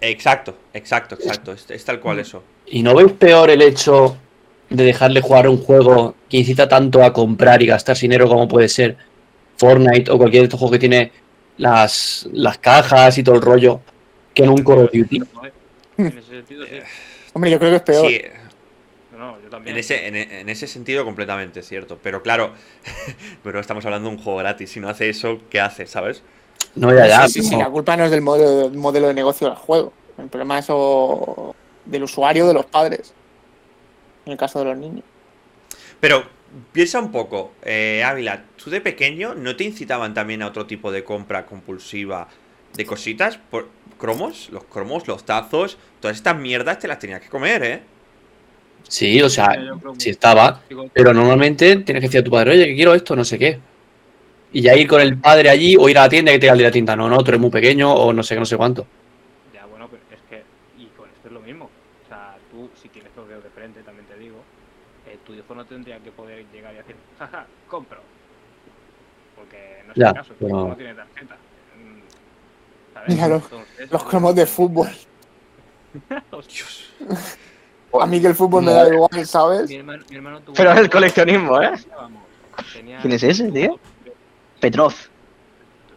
Exacto, exacto, exacto. Es, es tal cual eso. ¿Y no veis peor el hecho de dejarle jugar un juego que incita tanto a comprar y gastar dinero como puede ser Fortnite o cualquier otro juego que tiene las, las cajas y todo el rollo que en un Call of Duty? Joder, En ese sentido, sí. Hombre, yo creo que es peor. Sí, No, no, yo también. En ese, en, en ese sentido completamente cierto. Pero claro, pero estamos hablando de un juego gratis. Si no hace eso, ¿qué hace? ¿Sabes? No, ya, ya. sí, sí, la culpa no es del modelo, del modelo de negocio del juego. El problema es o del usuario de los padres. En el caso de los niños. Pero piensa un poco, eh, Ávila, ¿tú de pequeño no te incitaban también a otro tipo de compra compulsiva de cositas? Por cromos, los cromos, los tazos, todas estas mierdas te las tenías que comer, ¿eh? Sí, o sea, sí estaba. Pero normalmente tienes que decir a tu padre, oye, que quiero esto, no sé qué. Y ya ir con el padre allí o ir a la tienda y que te diga el de la tienda, no, no, tú eres muy pequeño o no sé qué, no sé cuánto. Ya, bueno, pero es que, y con esto es lo mismo. O sea, tú, si tienes los dedos de frente, también te digo, eh, tu hijo no tendría que poder llegar y decir, jaja, compro. porque no es Ya, el caso, pero- no tiene tarjeta. Mm, ¿sabes? Mira, los- Entonces, Los cromos de fútbol. Dios. A mí que el fútbol me da igual, ¿sabes? Mi hermano, mi hermano tuvo Pero es el coleccionismo, ¿eh? tenía- ¿Quién es ese, tío? Petrov.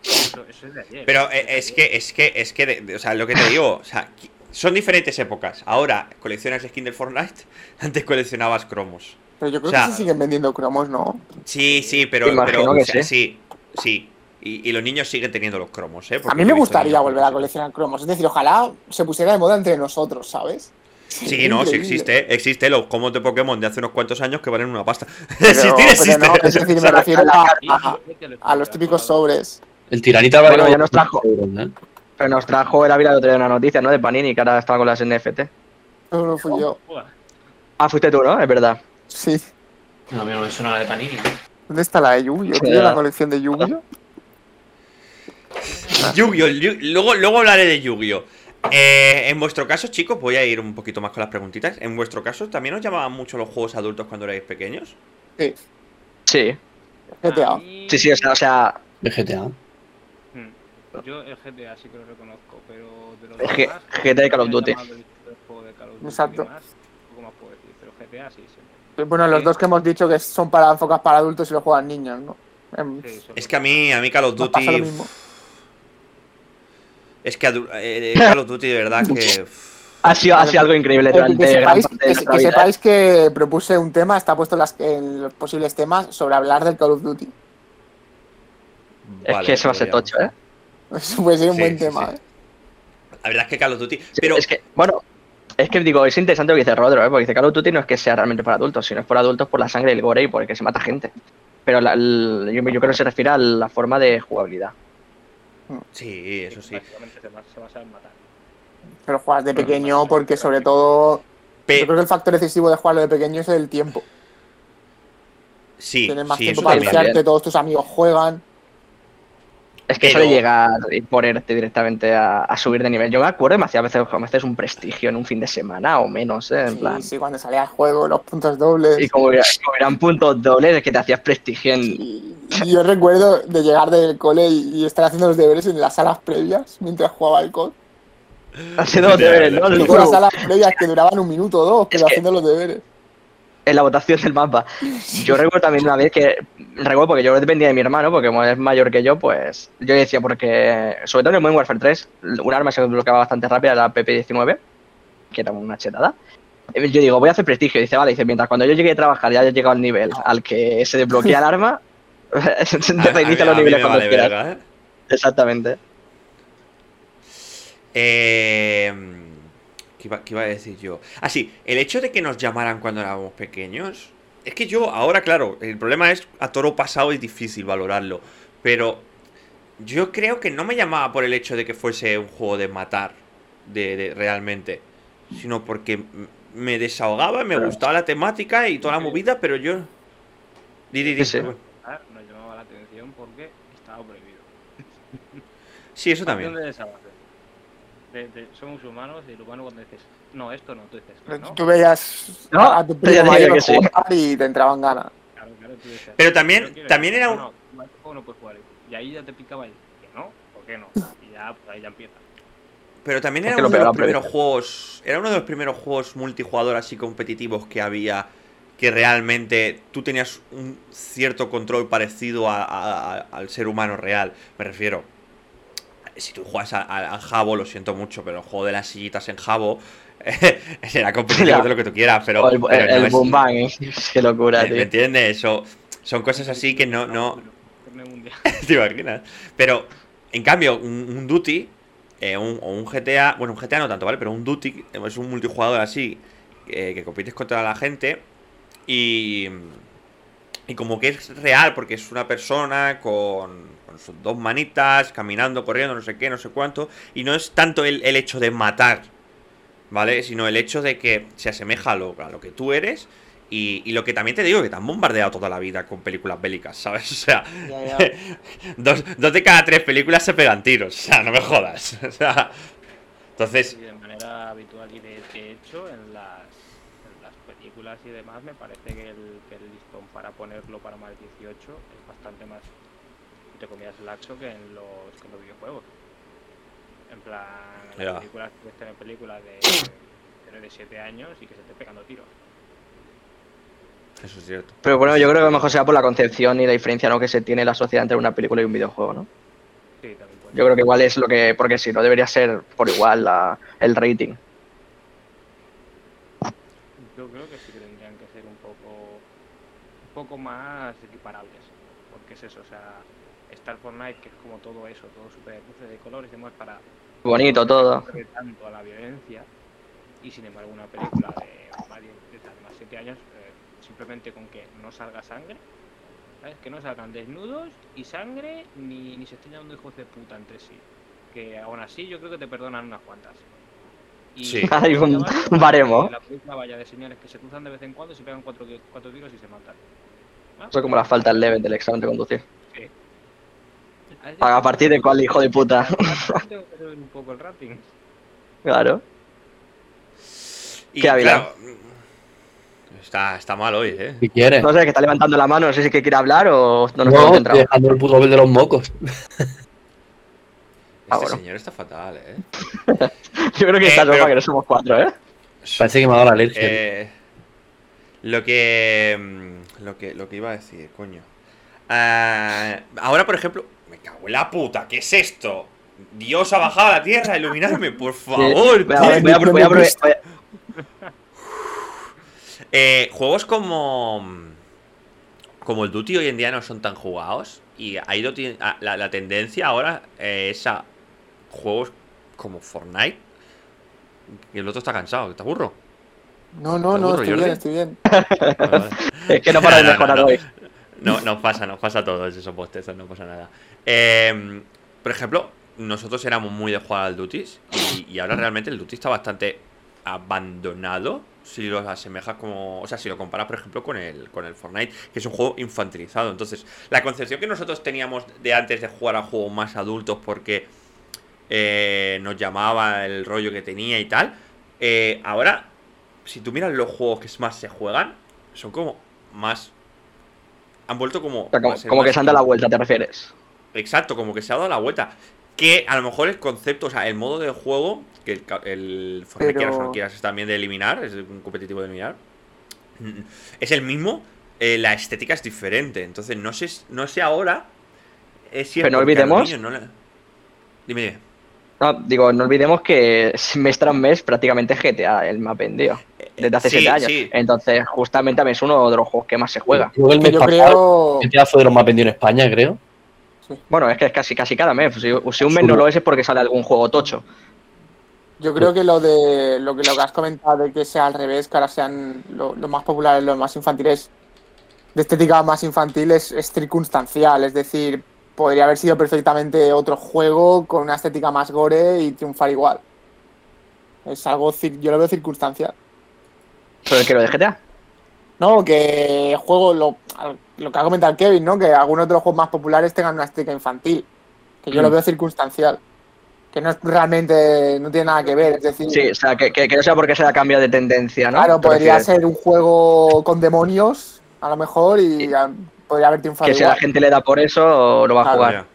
Eso, eso es de ayer. Pero es que, es que, es que, de- de- o sea, lo que te digo, o sea, qui- son diferentes épocas. Ahora coleccionas skin del Fortnite, antes coleccionabas cromos. Pero yo creo O sea- que se siguen vendiendo cromos, ¿no? Sí, sí, pero, Imagino pero que o sea, sí. sí, sí. Y, y los niños siguen teniendo los cromos, ¿eh? A mí yo me he visto gustaría niños volver a con- coleccionar cromos. Es decir, ojalá se pusiera de moda entre nosotros, ¿sabes? Sí, no, sí existe, existe los cromos de Pokémon de hace unos cuantos años que valen una pasta. Pero- Existir pero existe. no, es decir, me refiero la a, a- a los típicos sobres. El tiranita vale Bueno, ya nos trajo. ¿eh? Pero nos trajo el Ávila de otro día una noticia, ¿no? De Panini, que ahora estaba con las NFT. No, no fui yo. Ah, fuiste tú, ¿no? Es verdad. Sí. No, a mí no me suena la de Panini. ¿Dónde está la de Yu-Gi-Oh? Ya. La colección de Yu-Gi-Oh. Yu-Gi-Oh! Yu- Luego, luego hablaré de Yu-Gi-Oh! Eh, en vuestro caso, chicos, voy a ir un poquito más con las preguntitas. En vuestro caso, ¿también os llamaban mucho los juegos adultos cuando erais pequeños? Sí. Sí. GTA. mí- Sí, sí, o sea, o sea De GTA. Hmm. Yo el GTA sí que lo reconozco, pero de los demás, GTA y Call of Duty. ha llamado el juego de Call of Duty Exacto. poco más puedo decir, pero GTA sí, siempre. Bueno, los Sí. dos que hemos dicho que son para enfocados para adultos y lo juegan niños, ¿no? Em, Sí, Es que a mí, a mí Call of nos pasa lo Duty. Es que eh, Call of Duty de verdad que. ha sido, ha sido algo increíble Eh, que, durante gran sepáis, parte de que- que vida. sepáis que propuse un tema, está puesto en, las- en los posibles temas sobre hablar del Call of Duty. Es que eso va a ser tocho, ¿eh? Puede ser un Sí, buen sí, tema, sí. ¿eh? La verdad es que Call of Duty. Sí, Pero Es que, bueno, es que digo, es interesante lo que dice Rodro, ¿eh? Porque dice Call of Duty no es que sea realmente para adultos, sino es por adultos por la sangre y el gore y porque se mata gente. Pero la- el- yo, yo creo que se refiere a la forma de jugabilidad. Sí, eso sí. Básicamente se basa en matar. Pero juegas de pequeño porque sobre todo... Pe- Yo creo que el factor decisivo de jugarlo de pequeño es el tiempo. sí, Tienes más sí, tiempo para viciarte, todos tus amigos juegan. Es que Pero- eso de llegar y ponerte directamente a, a subir de nivel. Yo me acuerdo demasiadas veces, me haces un prestigio en un fin de semana o menos, ¿eh? En Sí, plan. sí, cuando salía el juego, los puntos dobles. Y como, era- como eran puntos dobles, es que te hacías prestigio en. Y- y yo recuerdo de llegar del cole y, y estar haciendo los deberes en las salas previas mientras jugaba al COD. haciendo los deberes, ¿no? las salas previas que duraban un minuto o dos, pero que- haciendo los deberes. En la votación del mapa. Yo recuerdo también una vez que. Recuerdo porque yo dependía de mi hermano, porque como es mayor que yo, pues. Yo decía, porque. Sobre todo en el Modern Warfare 3, un arma se bloqueaba bastante rápida, la PP-19, que era una chetada. Yo digo, voy a hacer prestigio. Dice, vale, dice, mientras cuando yo llegue a trabajar ya haya llegado al nivel al que se desbloquea el arma, reinicia a los niveles cuando vale quieras. verga, ¿eh? Exactamente. Eh, ¿qué, iba, qué iba a decir yo? Ah, sí, el hecho de que nos llamaran cuando éramos pequeños. Es que yo, ahora, claro, el problema es a toro pasado es difícil valorarlo. Pero yo creo que no me llamaba por el hecho de que fuese un juego de matar, de, de- realmente. Sino porque me desahogaba, me gustaba la temática y toda la movida, pero yo. Di, di, di, Sí. Ah, Nos llamaba la atención porque estaba prohibido. Sí, eso también. ¿Dónde de? De, de- somos humanos y el humano cuando dices, no, esto no, tú dices, que no. Tú veías No, a tu primo mayor que sí. jugar y te entraban ganas. Claro, claro, tú dices, Pero también- también era un- No, no, juego no puedes jugar. Y ahí ya te picaba el, que no, ¿por qué no? Y ya, pues ahí ya empieza. Pero también era uno de los primeros juegos. Era uno de los primeros juegos multijugador así competitivos que había. Que realmente tú tenías un cierto control parecido a- a- a- al ser humano real. Me refiero. Si tú juegas al Jabo, lo siento mucho, pero el juego de las sillitas en Jabo. será competitivo Ya. de lo que tú quieras, pero. O el, pero el, no el es- boom bang, ¿eh? Qué locura, ¿Me, me tío. entiendes? Eso- son cosas así que no. no. ¿Te imaginas? Pero, en cambio, un, un Duty eh, un- o un GTA, bueno, un GTA no tanto, ¿vale? Pero un Duty es un multijugador así, eh, que compites contra la gente y, y como que es real, porque es una persona con, con sus dos manitas, caminando, corriendo, no sé qué, no sé cuánto, y no es tanto el, el hecho de matar, ¿vale? Sino el hecho de que se asemeja a lo, a lo que tú eres. Y, y lo que también te digo, que te han bombardeado toda la vida con películas bélicas, ¿sabes? O sea, dos, dos de cada tres películas se pegan tiros. O sea, no me jodas. O sea, entonces, Y de manera habitual y de, de hecho en las, en las películas y demás me parece que el, que el listón para ponerlo para más 18 es bastante más entre comillas, laxo que en los, que en los videojuegos. En plan, en las películas, puedes tener películas de, de, de 7 años y que se esté pegando tiros. Eso es cierto. Pero bueno, yo creo que a lo mejor sea por la concepción y la diferencia ¿no? que se tiene la sociedad entre una película y un videojuego, ¿no? Sí, también puede Yo creo que igual es lo que. Porque si no, debería ser por igual la, el rating. Yo creo que sí que tendrían que ser un poco un poco más equiparables. Porque es eso, o sea, Star Fortnite, que es como todo eso, todo súper luces de colores y demás para Bonito todo. tanto a la violencia y sin embargo una película de más de, más 7 años eh, simplemente con que no salga sangre ¿sabes? que no salgan desnudos y sangre ni, ni se estén llamando hijos de puta entre sí que aún así yo creo que te perdonan unas cuantas y Sí. Hay un- baremo. la película vaya de señores que se cruzan de vez en cuando y se pegan cuatro, cuatro tiros y se matan ¿Ah? Eso es como la falta leve del examen de conducir. A partir de cuál hijo de puta. Tengo que subir un poco el rating Claro. Y ¿Qué, claro, está, está mal hoy, ¿eh? ¿Qué quieres? No sé, que está levantando la mano, no sé si que quiere hablar o no nos No, centrado. dejando el puto de los mocos. Este Ah, bueno. señor está fatal, ¿eh? Yo creo que Eh, está pero- que no somos cuatro, ¿eh? Parece que me ha dado la alergia. Eh, lo que. mm, Lo que, lo que iba a decir, coño. Ah, ahora, por ejemplo. Me cago en la puta, ¿qué es esto? Dios ha bajado a la tierra a iluminarme, por favor. Sí. Voy a- tío. voy a- voy a- voy a- voy a- Eh, juegos como. Como el Duty hoy en día no son tan jugados. Y ha ido. La, la tendencia ahora eh, es a juegos como Fortnite. Y el otro está cansado, que te aburro. No, no, ¿Te no, estoy bien, estoy bien. Vale, vale. Es que no para de No, no, mejorar no. hoy. No, nos pasa, nos pasa a todos esos bostezos, no pasa nada. Eh, por ejemplo, nosotros éramos muy de jugar al Duties y, y ahora realmente el Duty está bastante abandonado. Si lo asemejas como. O sea, si lo comparas, por ejemplo, con el, con el Fortnite, que es un juego infantilizado. Entonces, la concepción que nosotros teníamos de antes de jugar a juegos más adultos porque eh, nos llamaba el rollo que tenía y tal. eh, ahora, si tú miras los juegos que más se juegan, son como más. Han vuelto como. O sea, como, como que se han dado la vuelta, ¿te refieres? Exacto, como que se ha dado la vuelta. Que a lo mejor el concepto, o sea, el modo de juego, que el, el Pero- quieras o no quieras, es también de eliminar, es un competitivo de eliminar, mm, es el mismo, eh, la estética es diferente. Entonces, no sé, no sé ahora. Es cierto Pero no olvidemos- niños no le- Dime, dime. No, digo, no olvidemos que mes tras mes prácticamente GTA el más vendido. Desde hace Sí, siete años. sí. Entonces, justamente también es uno de los juegos que más se juega. Creo que el mes yo pasado creo. GTA fue de los más vendidos en España, creo. Bueno, es que es casi, casi cada mes. Si, si un mes no lo es, es porque sale algún juego tocho. Yo creo que lo de lo que, lo que has comentado de que sea al revés, que ahora sean lo- los más populares, los más infantiles, de estética más infantil, es, es circunstancial. Es decir, podría haber sido perfectamente otro juego con una estética más gore y triunfar igual. Es algo, yo lo veo circunstancial. Pero el que lo de GTA. No, que juego, lo, lo que ha comentado Kevin, ¿no? Que algunos de los juegos más populares tengan una estética infantil. Que yo lo Mm. veo circunstancial. Que no es realmente, no tiene nada que ver. Es decir, Sí, o sea, que, que, que no sea porque se haya cambiado de tendencia, ¿no? Claro, ¿Te podría ser un juego con demonios, a lo mejor, y podría haber triunfado Que si a la gente le da por eso, lo va a jugar.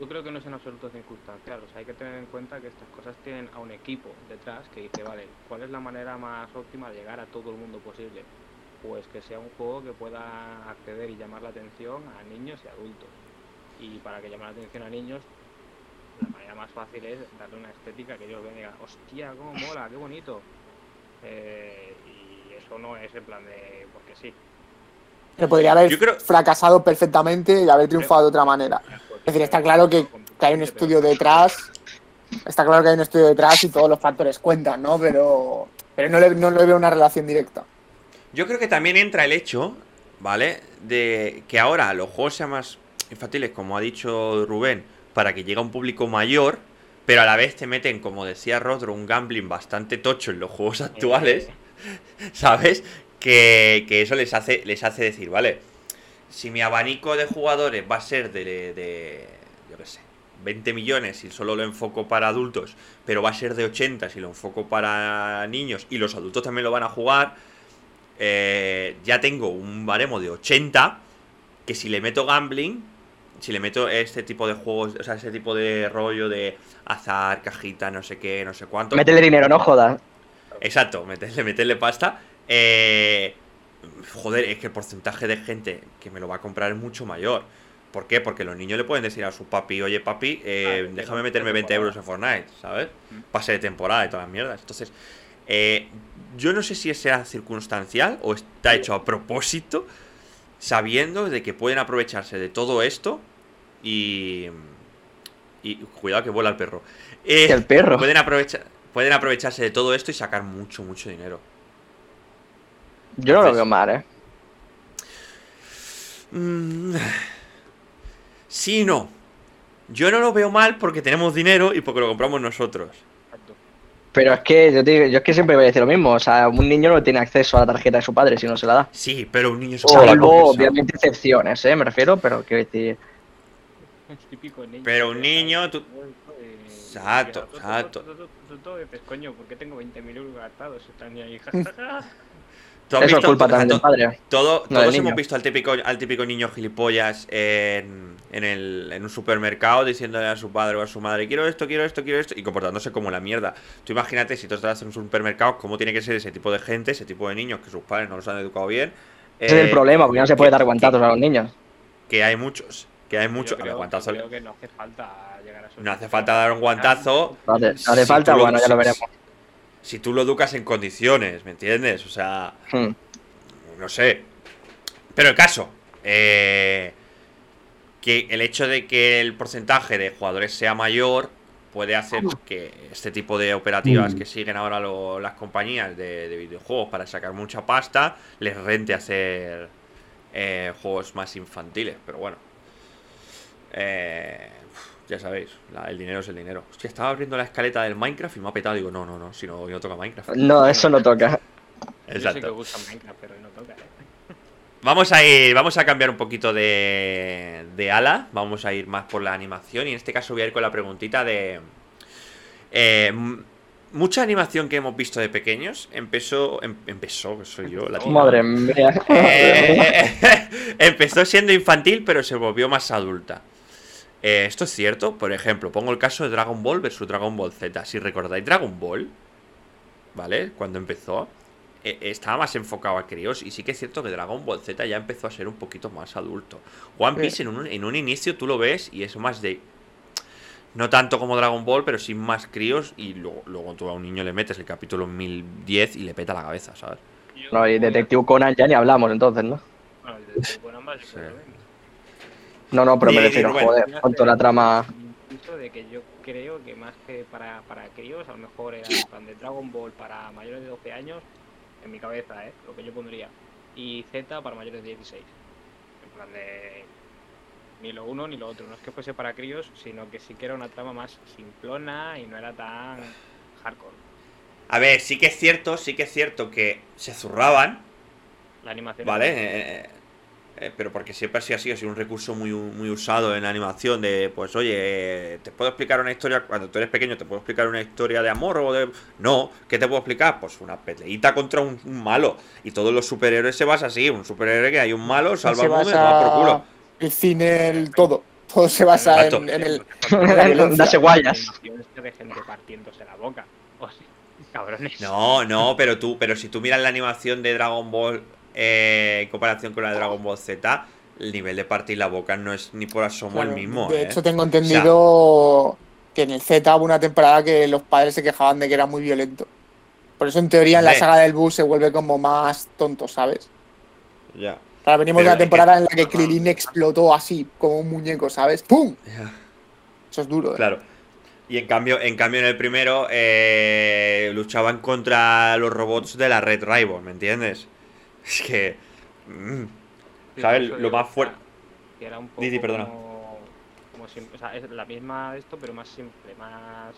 Yo creo que no es en absoluto circunstancial, o sea, hay que tener en cuenta que estas cosas tienen a un equipo detrás que dice, vale, ¿cuál es la manera más óptima de llegar a todo el mundo posible? Pues que sea un juego que pueda acceder y llamar la atención a niños y adultos. Y para que llame la atención a niños, la manera más fácil es darle una estética que ellos vean y digan, hostia, cómo mola, qué bonito. Eh, y eso no es en plan de, porque sí. Que podría haber creo- fracasado perfectamente y haber triunfado de otra manera. Es decir, está claro que, que hay un estudio detrás. Está claro que hay un estudio detrás y todos los factores cuentan, ¿no? Pero, pero no, le, no le veo una relación directa. Yo creo que también entra el hecho, ¿vale? De que ahora los juegos sean más infantiles, como ha dicho Rubén, para que llegue a un público mayor, pero a la vez te meten, como decía Rodro, un gambling bastante tocho en los juegos actuales, ¿sabes? Que, que eso les hace, les hace decir, vale, si mi abanico de jugadores va a ser de, de yo qué sé, 20 millones y solo lo enfoco para adultos, pero va a ser de 80 si lo enfoco para niños y los adultos también lo van a jugar, eh, ya tengo un baremo de 80 que si le meto gambling, si le meto este tipo de juegos, o sea, ese tipo de rollo de azar, cajita, no sé qué, no sé cuánto. Métele dinero, no jodas. Exacto, meterle, meterle pasta. Eh, joder, es que el porcentaje de gente que me lo va a comprar es mucho mayor. ¿Por qué? Porque los niños le pueden decir a su papi, oye papi, eh, Ah, déjame meterme de 20 euros en. Fortnite, ¿sabes? Pase de temporada y todas las mierdas. Entonces, eh, yo no sé si sea circunstancial o está hecho a propósito, sabiendo de que pueden aprovecharse de todo esto y... Y cuidado que vuela el perro. Eh, el perro. Pueden, aprovechar, pueden aprovecharse de todo esto y sacar mucho, mucho dinero. Yo no lo veo mal, ¿eh? Mm, Sí no. Yo no lo veo mal porque tenemos dinero y porque lo compramos nosotros. Pero es que yo, te digo- yo es que siempre voy a decir lo mismo. O sea, un niño no tiene acceso a la tarjeta de su padre si no se la da. Sí, pero un niño se Salvo, obviamente, excepciones, ¿eh? Me refiero, pero quiero decir. Es típico niño. Pero un niño, tú- eh, Exacto, exacto. tú- tú- tú- tú dices, coño, ¿por qué tengo 20.000 euros gastados? Están ahí, jajaja. ¿Tú has Eso es culpa también del padre. todo- no del todos hemos visto al típico, al típico niño gilipollas en, en, el, en un supermercado diciéndole a su padre o a su madre, quiero esto, quiero esto, quiero esto, y comportándose como la mierda. Tú imagínate si tú estás en un supermercado, cómo tiene que ser ese tipo de gente, ese tipo de niños que sus padres no los han educado bien. Ese es el eh, problema, porque no se puede que- dar guantazos a los niños. Que hay muchos, que hay muchos. Creo, creo que no hace falta llegar a esos No hace niveles. falta dar un guantazo. No hace, no hace Si falta, bueno, ya lo veremos. Si tú lo educas en condiciones, ¿me entiendes? O sea, Hmm. no sé. Pero el caso, eh, que el hecho de que el porcentaje de jugadores sea mayor puede hacer que este tipo de operativas Mm. que siguen ahora lo- las compañías de, de videojuegos para sacar mucha pasta les rente hacer eh, juegos más infantiles. Pero bueno, eh, ya sabéis, la- el dinero es el dinero. Hostia, estaba abriendo la escaleta del Minecraft y me ha petado. Digo, no, no, no, si no, hoy no toca Minecraft. No, eso no toca. Yo sé que Exacto. gusta Minecraft, pero no toca, ¿eh? Vamos a ir, vamos a cambiar un poquito de, de ala, vamos a ir más por la animación y en este caso voy a ir con la preguntita de... eh, mucha animación que hemos visto de pequeños empezó, em- empezó, que soy yo, la tía. Madre mía. Eh, empezó siendo infantil pero se volvió más adulta. Eh, esto es cierto, por ejemplo, pongo el caso de Dragon Ball versus Dragon Ball Z. Si recordáis Dragon Ball, ¿vale? Cuando empezó, eh, estaba más enfocado a críos y sí que es cierto que Dragon Ball Z ya empezó a ser un poquito más adulto. One Piece en un, en un inicio tú lo ves y es más de... No tanto como Dragon Ball, pero sí más críos y luego, luego tú a un niño le metes el capítulo 1010 y le peta la cabeza, ¿sabes? No, y Detective Conan ya ni hablamos entonces, ¿no? Bueno, y Detective Conan va, yo Sí. No, no, pero me refiero, joder, con toda la trama. De que yo creo que más que para, para críos, a lo mejor era en plan de Dragon Ball para mayores de 12 años, en mi cabeza, ¿eh? Lo que yo pondría. Y Z para mayores de 16. En plan de. Ni lo uno ni lo otro. No es que fuese para críos, sino que sí que era una trama más simplona y no era tan hardcore. A ver, sí que es cierto, sí que es cierto que se zurraban, La animación. ¿vale? era- Eh, eh, pero porque siempre ha sido así, ha sido un recurso muy, muy usado en la animación de, pues, oye, eh, te puedo explicar una historia, cuando tú eres pequeño, te puedo explicar una historia de amor o de... No, ¿qué te puedo explicar? Pues una peleita contra un, un malo. Y todos los superhéroes se basa así, un superhéroe que hay un malo, salva se al mundo y toma por culo. el cine, el todo. Todo se basa en, en el. Darse guayas. Animaciones de gente partiéndose la boca. Cabrones. No, no, pero tú, pero si tú miras la animación de Dragon Ball eh, en comparación con la de Dragon Ball Z, el nivel de partir la boca no es ni por asomo Claro, el mismo. De ¿eh? hecho, tengo entendido que en el Z hubo una temporada que los padres se quejaban de que era muy violento. Por eso, en teoría, en la saga del bus se vuelve como más tonto, ¿sabes? Ya, Ahora venimos Pero de que- temporada en la que Krilin explotó así, como un muñeco, ¿sabes? ¡Pum! ya. Eso es duro, ¿eh? Claro. Y en cambio, en cambio en el primero eh, luchaban contra los robots de la Red Rival, ¿me entiendes? Es que. mm, ¿Sabes? Lo más fuerte. era- Que era un poco perdona. como, como sim- o sea, es la misma de esto, pero más simple, más...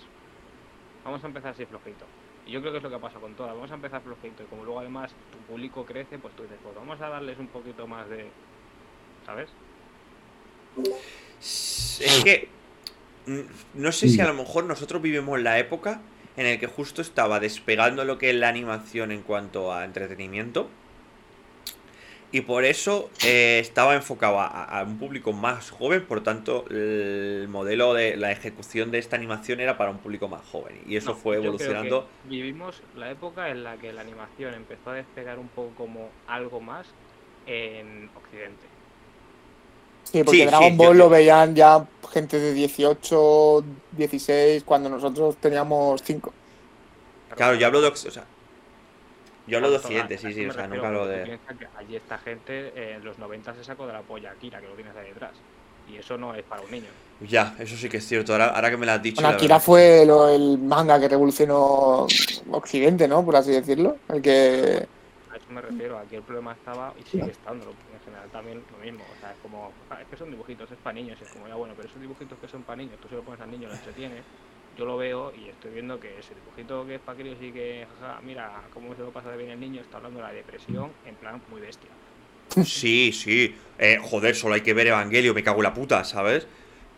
Vamos a empezar así flojito. Y yo creo que es lo que pasa con todas. Vamos a empezar flojito y como luego además tu público crece, pues tú dices, pues vamos a darles un poquito más de... ¿Sabes? Es que. mm, No sé si a lo mejor nosotros vivimos la época en el que justo estaba despegando lo que es la animación en cuanto a entretenimiento. Y por eso eh, estaba enfocado a, a un público más joven, por tanto el modelo de la ejecución de esta animación era para un público más joven y eso No, fue evolucionando. Vivimos la época en la que la animación empezó a despegar un poco como algo más en Occidente. Sí, porque Sí, Dragon sí, Ball yo- lo veían ya gente de 18, 16, cuando nosotros teníamos 5. Claro, yo hablo de, o sea, yo hablo de Occidente, sí, sí, o sea, nunca hablo de... que allí esta gente eh, en los 90 se sacó de la polla Akira, que lo tienes ahí detrás. Y eso no es para un niño. Ya, eso sí que es cierto, ahora, ahora que me lo has dicho... Bueno, Akira fue lo- el manga que revolucionó Occidente, ¿no? Por así decirlo. El que. A eso me refiero, aquí el problema estaba y sigue estando, en general también lo mismo. O sea, es como, "Ah, es que son dibujitos, es para niños. Y es como, ya bueno, pero esos dibujitos que son para niños, tú se lo pones al niño, lo entretiene. Yo lo veo y estoy viendo que ese dibujito que es para críos y que, jaja, mira cómo se lo pasa de bien el niño, está hablando de la depresión en plan muy bestia. Sí, sí, eh, joder, solo hay que ver Evangelio, me cago en la puta, ¿sabes?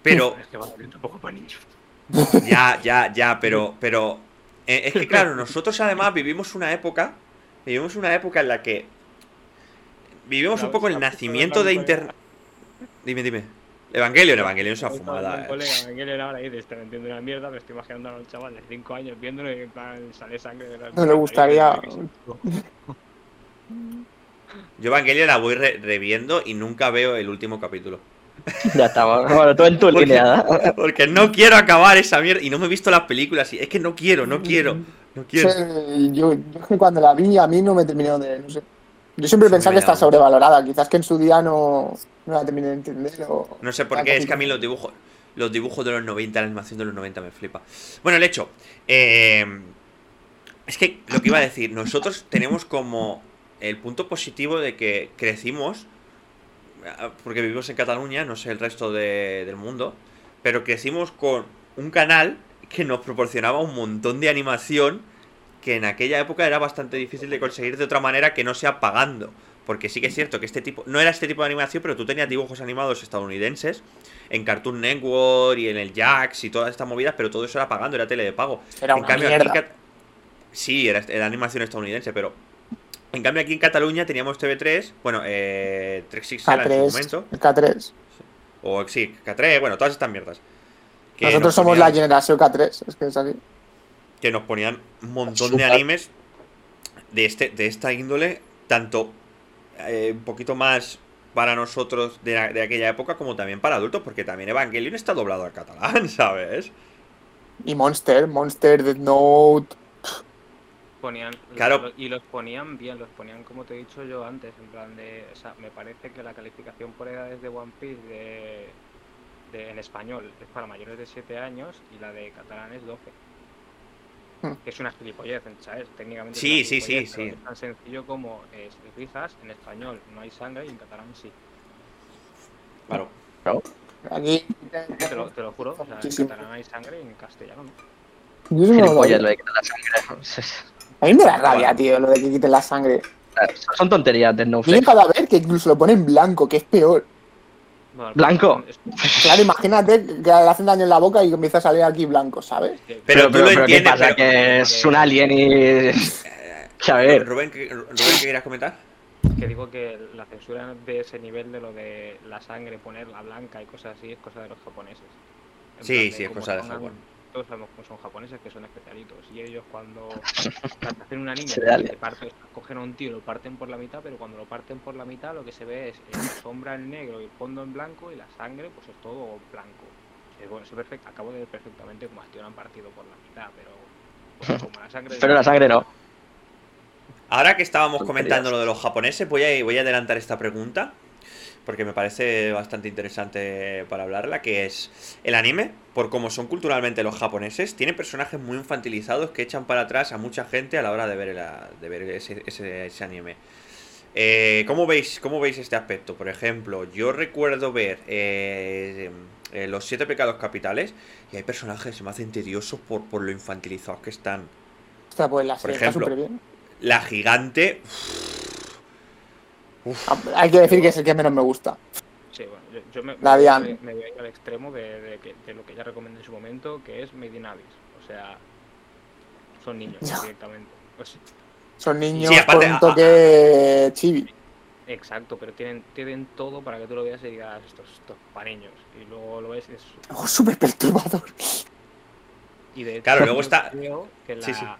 Pero, Es que va a salir un poco para niños. ya, ya, ya, pero, pero... eh, es que claro, nosotros además vivimos una época, vivimos una época en la que... Vivimos un poco el nacimiento de Internet... Dime, dime. Evangelion, Evangelion es una Un fumada. colega, eh. Era ahora y dice, "Estoy entiendo una mierda, me estoy imaginando a un chaval de 5 años viéndolo y en plan sale sangre de la No le gustaría. Yo Evangelion la voy re- reviendo y nunca veo el último capítulo. Ya estamos. Bueno, todo en tu Porque- lineada. Porque no quiero acabar esa mierda y no me he visto las películas y es que no quiero, no quiero, no quiero. Sí, yo, yo es que cuando la vi a mí no me terminó de. No sé. Yo siempre pensaba me que está da- sobrevalorada. Quizás que en su día no, no la terminé de entender. O... No sé por qué, es que a mí los dibujos, los dibujos de los 90, la animación de los 90 me flipa. Bueno, el hecho, eh, es que lo que iba a decir, nosotros tenemos como el punto positivo de que crecimos, porque vivimos en Cataluña, no sé el resto de- del mundo, pero crecimos con un canal que nos proporcionaba un montón de animación que en aquella época era bastante difícil de conseguir de otra manera que no sea pagando. Porque sí que es cierto que este tipo, no era este tipo de animación, pero tú tenías dibujos animados estadounidenses en Cartoon Network y en el Jax y todas estas movidas, pero todo eso era pagando, era tele de pago. Era en una cambio, aquí mierda. Cat- Sí, era, era animación estadounidense, pero. En cambio, aquí en Cataluña teníamos TV3, bueno, eh, 3XL en su momento, K3. el K3. o sí, K3, bueno, todas estas mierdas. Nosotros nos somos la generación K3. Es que es así. Que nos ponían un montón de animes de este de esta índole, tanto eh, un poquito más para nosotros de, de aquella época como también para adultos, porque también Evangelion está doblado al catalán, ¿sabes? Y Monster, Monster, Death Note. Ponían, Claro. y los ponían bien, los ponían como te he dicho yo antes, en plan de, o sea, me parece que la calificación por edades de One Piece de, de- en español es para mayores de 7 años y la de catalán es 12. Hmm. Que es una gilipollez, ¿sabes? Técnicamente es Sí, sí, sí, sí. Es tan sencillo como eh, fijas, en español no hay sangre y en catalán sí. Claro. Aquí. Te lo, te lo juro, o sea, en catalán hay sangre y en castellano no. Yo no lo de quitar la sangre. A mí me da rabia, tío, lo de que quiten la sangre. Son tonterías de no Tiene cada vez que incluso lo ponen blanco, que es peor. Bueno, Blanco. Claro, imagínate que le hacen daño en la boca y comienza a salir aquí blanco, ¿sabes? que- Pero tú lo ¿qué entiendes, pasa? pero- Que es un alien y. Eh, Que a ver. Rubén, ¿qué, Rubén, ¿qué querías comentar? que digo que la censura de ese nivel de lo de la sangre, ponerla blanca y cosas así, es cosa de los japoneses. En Sí, sí, es cosa de Japón. Todos sabemos cómo son japoneses, que son especialitos. Y ellos cuando hacen un anime, Cereales. te parten- cogen a un tío y lo parten por la mitad, pero cuando lo parten por la mitad lo que se ve es la sombra en negro y el fondo en blanco y la sangre pues es todo blanco. Bueno, eso perfecto, acabo de ver perfectamente como si han partido por la mitad, pero pues, como la sangre... Pero la sangre no. Ahora que estábamos comentando lo de los japoneses, voy a, voy a adelantar esta pregunta, porque me parece bastante interesante para hablarla, que es, el anime, por cómo son culturalmente los japoneses, tiene personajes muy infantilizados que echan para atrás a mucha gente a la hora de ver, la- de ver ese, ese- ese anime. Eh, ¿cómo, veis, ¿Cómo veis este aspecto? Por ejemplo, yo recuerdo ver eh, eh, los siete pecados capitales y hay personajes que se me hacen tediosos por, por lo infantilizados que están. O sea, pues la Por está ejemplo. bien. La gigante, Ah, Hay que decir que es el que menos me gusta. Sí, bueno, yo, yo me, La me, Dian. voy- me voy a ir al extremo de, de lo que ya recomendé en su momento, que es Made in Abyss. O sea, son niños directamente. Pues, Son niños Sí, aparte, con un toque chibi. Exacto, pero tienen, tienen todo para que tú lo veas y digas estos, estos para niños. Y luego lo ves y es Oh, súper perturbador. Y de hecho, Claro, luego está- creo que la, Sí, sí. a-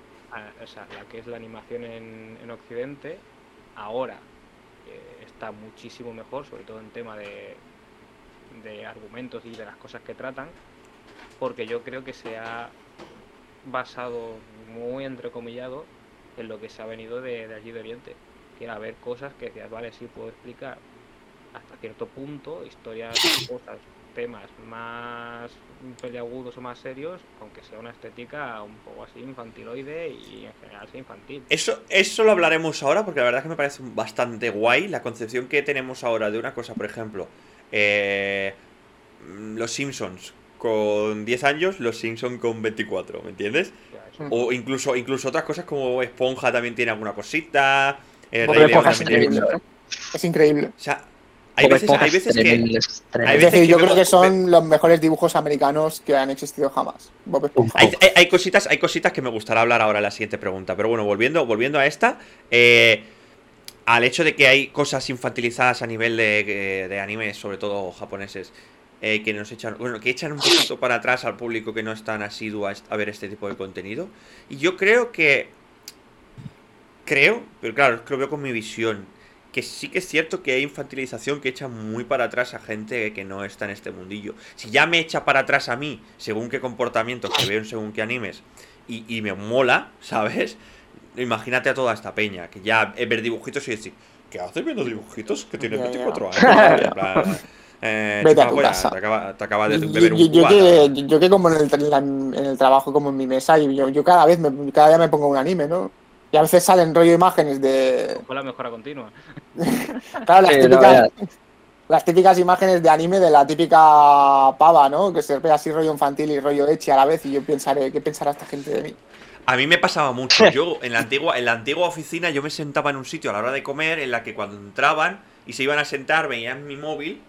o sea, la que es la animación en, en Occidente, ahora está muchísimo mejor, sobre todo en tema de, de argumentos y de las cosas que tratan, porque yo creo que se ha basado muy entrecomillado en lo que se ha venido de, de allí de Oriente, que era ver cosas que decías, vale, sí puedo explicar hasta cierto punto, historias, cosas, temas más peliagudos o más serios, aunque sea una estética un poco así infantiloide y en general sea infantil. Eso, eso lo hablaremos ahora porque la verdad es que me parece bastante guay la concepción que tenemos ahora de una cosa, por ejemplo, eh, mm, los Simpsons con 10 años, los Simpsons con 24, ¿me entiendes? Eso- O incluso, incluso otras cosas como Esponja también tiene alguna cosita. eh, Rey León es increíble. Es increíble. O sea, hay veces, hay es veces que. es decir, yo que creo que son los mejores dibujos americanos que han existido jamás. Bob Esponja. Hay, hay- hay cositas, hay cositas que me gustaría hablar ahora en la siguiente pregunta. Pero bueno, volviendo, volviendo a esta. eh, al hecho de que hay cosas infantilizadas a nivel de, de animes, sobre todo japoneses, eh, que nos echan. Bueno, que echan un poquito para atrás al público que no es tan asiduo a, est- a ver este tipo de contenido. Y yo creo que. Creo, pero claro, es que lo veo con mi visión. Que sí que es cierto que hay infantilización que echa muy para atrás a gente que no está en este mundillo. Si ya me echa para atrás a mí, según qué comportamientos que veo en según qué animes, y, y me mola, ¿sabes? Imagínate a toda esta peña, que ya ver dibujitos y decir, ¿qué haces viendo dibujitos? Que tienes Ya, ya. 24 años. eh, Vete a tu casa. Te acaba, te acaba de Yo, beber un yo- que, yo que como en el, en el trabajo, como en mi mesa, y yo, yo cada vez me, cada día me pongo un anime, ¿no? Y a veces salen rollo imágenes de. Fue la mejora continua. Claro, las Sí, típicas, las típicas imágenes de anime de la típica pava, ¿no? Que se ve así rollo infantil y rollo echi a la vez. Y yo pensaré, ¿qué pensará esta gente de mí? A mí me pasaba mucho. Yo en la antigua, en la antigua oficina yo me sentaba en un sitio a la hora de comer en la que cuando entraban y se iban a sentar veían mi móvil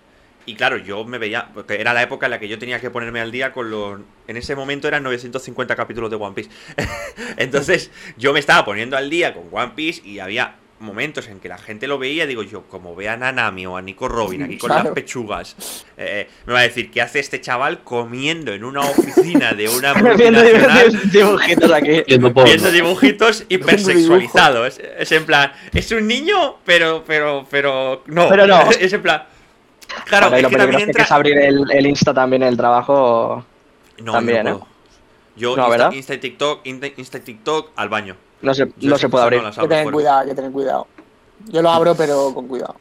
y claro, yo me veía, porque era la época en la que yo tenía que ponerme al día con los... En ese momento eran 950 capítulos de One Piece. Entonces yo me estaba poniendo al día con One Piece y había momentos en que la gente lo veía, digo yo, como vean a Nami o a Nico Robin aquí con Claro. las pechugas, eh, me va a decir, ¿qué hace este chaval comiendo en una oficina de una Viendo multinacional? dibujitos aquí. Viendo dibujitos hipersexualizados. Es, es en plan, es un niño, pero, pero, pero, no. Pero no. Es en plan. Claro, Bueno, y es lo que también peligroso que entra. es abrir el, el Insta también en el trabajo. No, también, yo ¿eh? no puedo. Yo, No, Insta, ¿verdad? Insta y TikTok, Insta, Insta y TikTok al baño. No se, Yo no se puede abrir. no que tener cuidado, hay que tener cuidado. Yo lo abro, pero con cuidado.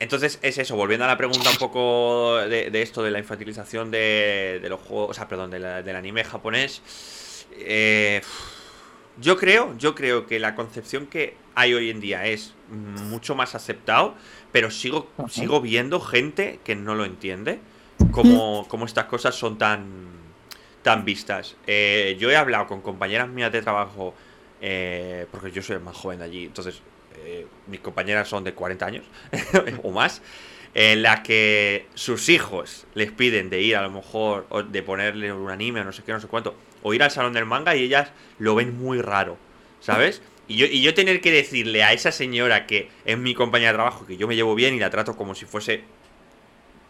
Entonces es eso, volviendo a la pregunta un poco de, de esto de la infantilización de, de los juegos, o sea, perdón, de la- del anime japonés. eh, yo creo, yo creo que la concepción que hay hoy en día es mucho más aceptado, pero sigo, Ajá. sigo viendo gente que no lo entiende, como, como estas cosas son tan, tan vistas. Eh, yo he hablado con compañeras mías de trabajo, eh, porque yo soy el más joven de allí, entonces eh, mis compañeras son de 40 años o más, en las que sus hijos les piden de ir a lo mejor, o de ponerle un anime o no sé qué, no sé cuánto, o ir al salón del manga y ellas lo ven muy raro, ¿sabes? Y yo, y yo tener que decirle a esa señora que es mi compañera de trabajo, que yo me llevo bien y la trato como si fuese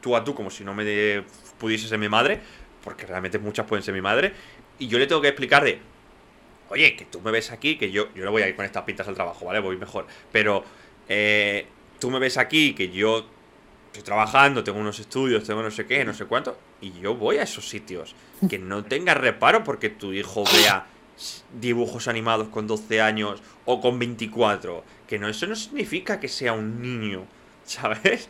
tú a tú, como si no me pudiese ser mi madre, porque realmente muchas pueden ser mi madre, y yo le tengo que explicar de, oye, que tú me ves aquí, que yo, yo no voy a ir con estas pintas al trabajo, ¿vale? Voy mejor. Pero eh, tú me ves aquí, que yo estoy trabajando, tengo unos estudios, tengo no sé qué, no sé cuánto, y yo voy a esos sitios. Que no tengas reparo porque tu hijo vea dibujos animados con 12 años o con 24. Que no, eso no significa que sea un niño, ¿sabes?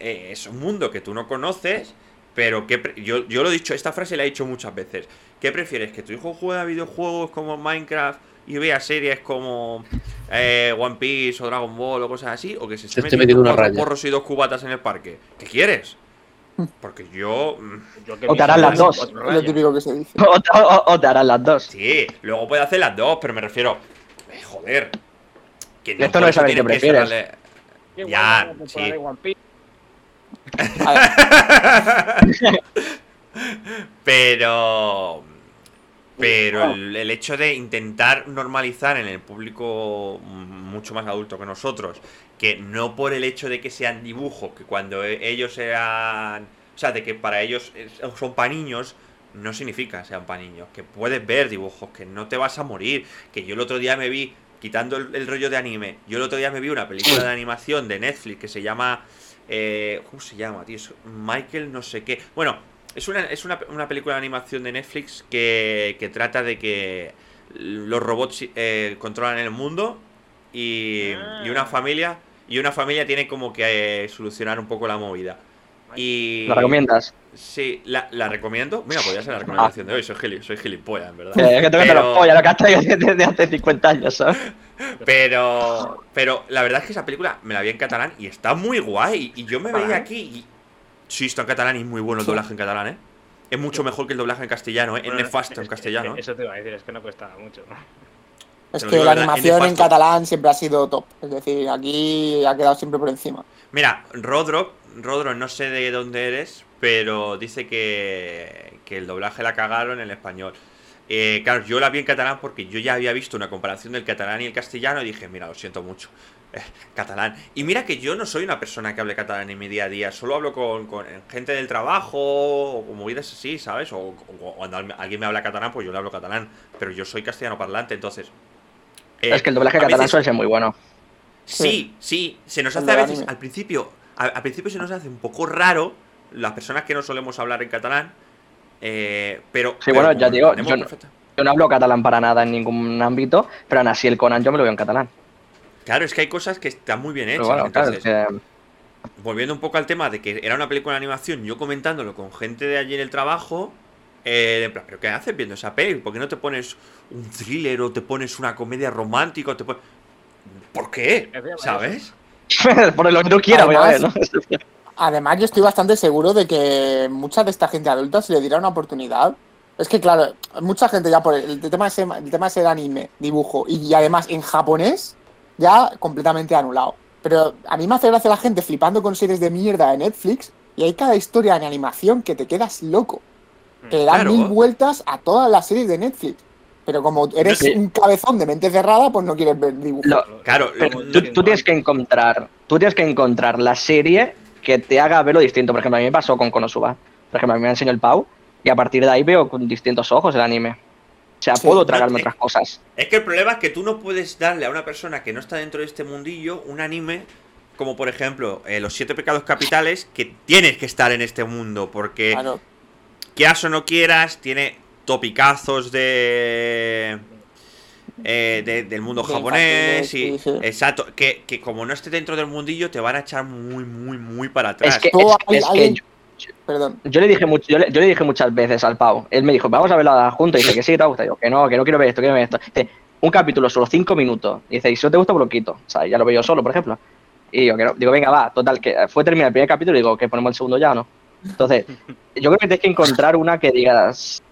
Eh, es un mundo que tú no conoces, pero que yo, yo lo he dicho, esta frase la he dicho muchas veces. ¿Qué prefieres? ¿Que tu hijo juegue a videojuegos como Minecraft y vea series como eh, One Piece o Dragon Ball o cosas así? ¿O que se esté metiendo raya. porros y dos cubatas en el parque? ¿Qué quieres? Porque yo... mm, Yo que O te harán las dos. Es lo típico que se dice. O, o- o te harán las dos. Sí, luego puede hacer las dos, pero me refiero... eh, joder. Que Esto no es saber qué que prefieres. cerrarle- Qué Ya, temporada sí. One Pero. Pero el, el hecho de intentar normalizar en el público mucho más adulto que nosotros, que no por el hecho de que sean dibujos, que cuando e- ellos sean. O sea, de que para ellos son para niños, no significa sean para niños. Que puedes ver dibujos, que no te vas a morir. Que yo el otro día me vi, quitando el, el rollo de anime, yo el otro día me vi una película de animación de Netflix que se llama. eh, ¿Cómo se llama, tío? Michael no sé qué. Bueno, es una, es una, una película de animación de Netflix que, que trata de que los robots eh, controlan el mundo y, y una familia y una familia tiene como que eh, solucionar un poco la movida. Y ¿Lo recomiendas? Sí, la, la recomiendo. Mira, podría ser la recomendación de hoy. Soy, gili- soy gilipollas, en verdad. Eh, que te meto Pero- los pollas, lo que has traído desde hace 50 años, ¿sabes? Pero, pero la verdad es que esa película me la vi en catalán y está muy guay. Y yo me veía aquí y. Sí, está en catalán y es muy bueno el doblaje en catalán, ¿eh? Es mucho mejor que el doblaje en castellano, ¿eh? Es nefasto en es- castellano. Eso te iba a decir, es que no cuesta mucho. Es que la verdad, animación en catalán siempre ha sido top. Es decir, aquí ha quedado siempre por encima. Mira, Rodro, Rodro, no sé de dónde eres, pero dice que, que el doblaje la cagaron en el español. Eh, claro, yo la vi en catalán porque yo ya había visto una comparación del catalán y el castellano y dije, mira, lo siento mucho. catalán. Y mira que yo no soy una persona que hable catalán en mi día a día, solo hablo con, con gente del trabajo o con movidas así, ¿sabes? O, o cuando al- alguien me habla catalán, pues yo le hablo catalán, pero yo soy castellano parlante, entonces... eh, es que el doblaje catalán veces- suele ser muy bueno. Sí, sí, se nos hace a veces, al principio, a- al principio se nos hace un poco raro las personas que no solemos hablar en catalán, eh, pero... Sí, bueno, ya digo, yo no- Yo no hablo catalán para nada en ningún ámbito, pero aún así el Conan yo me lo veo en catalán. Claro, es que hay cosas que están muy bien hechas. Claro, es que- volviendo un poco al tema de que era una película de animación, yo comentándolo con gente de allí en el trabajo, eh, en plan, ¿pero qué haces viendo esa peli? ¿Por qué no te pones un thriller o te pones una comedia romántica? O te pon- ¿Por qué? Es ¿Sabes? por lo que tú quieras, voy a ver, ¿no? Además, yo estoy bastante seguro de que mucha de esta gente adulta, si le diera una oportunidad, es que, claro, mucha gente ya por el, tema ese, el tema de anime, dibujo, y, además en japonés, ya completamente anulado. Pero a mí me hace gracia la gente flipando con series de mierda de Netflix, y hay cada historia en animación que te quedas loco. Que le dan Claro. mil vueltas a todas las series de Netflix. Pero como eres un cabezón de mente cerrada, pues no quieres ver dibujos. Lo- Claro, Pero lo- tú, tú tienes que encontrar, tú tienes que encontrar la serie que te haga verlo distinto. Por ejemplo, a mí me pasó con Konosuba. Por ejemplo, a mí me enseñó el Pau y a partir de ahí veo con distintos ojos el anime. O sea, puedo tragarme otras cosas. Es que el problema es que tú no puedes darle a una persona que no está dentro de este mundillo un anime como por ejemplo eh, los siete pecados capitales que tienes que estar en este mundo porque Claro. quieras o no quieras tiene topicazos de, eh, de- del mundo De japonés y sí, exacto que, que como no esté dentro del mundillo te van a echar muy muy muy para atrás Es que, Tú, es, hay- es que alguien- yo, Yo le dije mucho, yo, le, dije muchas veces al Pau. Él me dijo, vamos a verla juntos. Y dice que sí, te gusta. Y yo, que no, que no quiero ver esto, quiero ver esto. Dice, un capítulo solo cinco minutos. Y dice, y si no te gusta, pues lo quito. O sea, ya lo veo yo solo, por ejemplo. Y yo, que no. digo, venga, va, total, que fue terminar el primer capítulo y digo, que ponemos el segundo ya no. Entonces, yo creo que tienes que encontrar una que digas.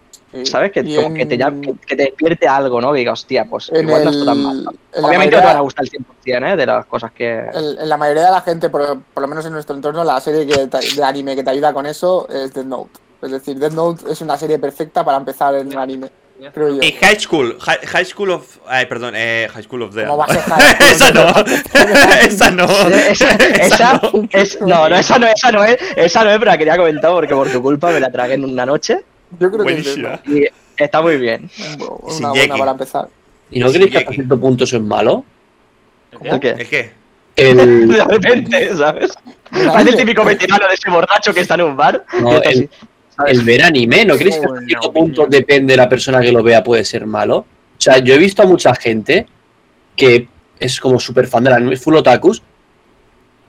¿Sabes? Que, Y como en- que, te, llame- que, que te despierte algo, ¿no? Que diga, hostia, pues en igual no está tan mal. en Obviamente no te mayoría- van a gustar el 100%, ¿eh? De las cosas que... el- en la mayoría de la gente, por, por lo menos en nuestro entorno, la serie que te- de anime que te ayuda con eso es Death Note. Es decir, Death Note es una serie perfecta para empezar en anime, creo yo. y High School High, High School of ay perdón eh, High School of the ¿Cómo va a ser High School? esa no esa no esa, esa, es- no, no, esa no, esa no es, esa no es, pero la quería comentar porque por tu culpa me la tragué en una noche Yo creo que es y está muy bien. Una Sin buena para empezar. ¿Y no creéis que hasta cierto punto eso es malo? ¿El qué? ¿el qué? El, De repente, ¿sabes? Parece el típico veterano de ese borracho que está en un bar. No, el- el ver anime, ¿no creéis que hasta cierto punto depende de la persona que lo vea puede ser malo? O sea, yo he visto a mucha gente que es como súper fan del anime, full otakus,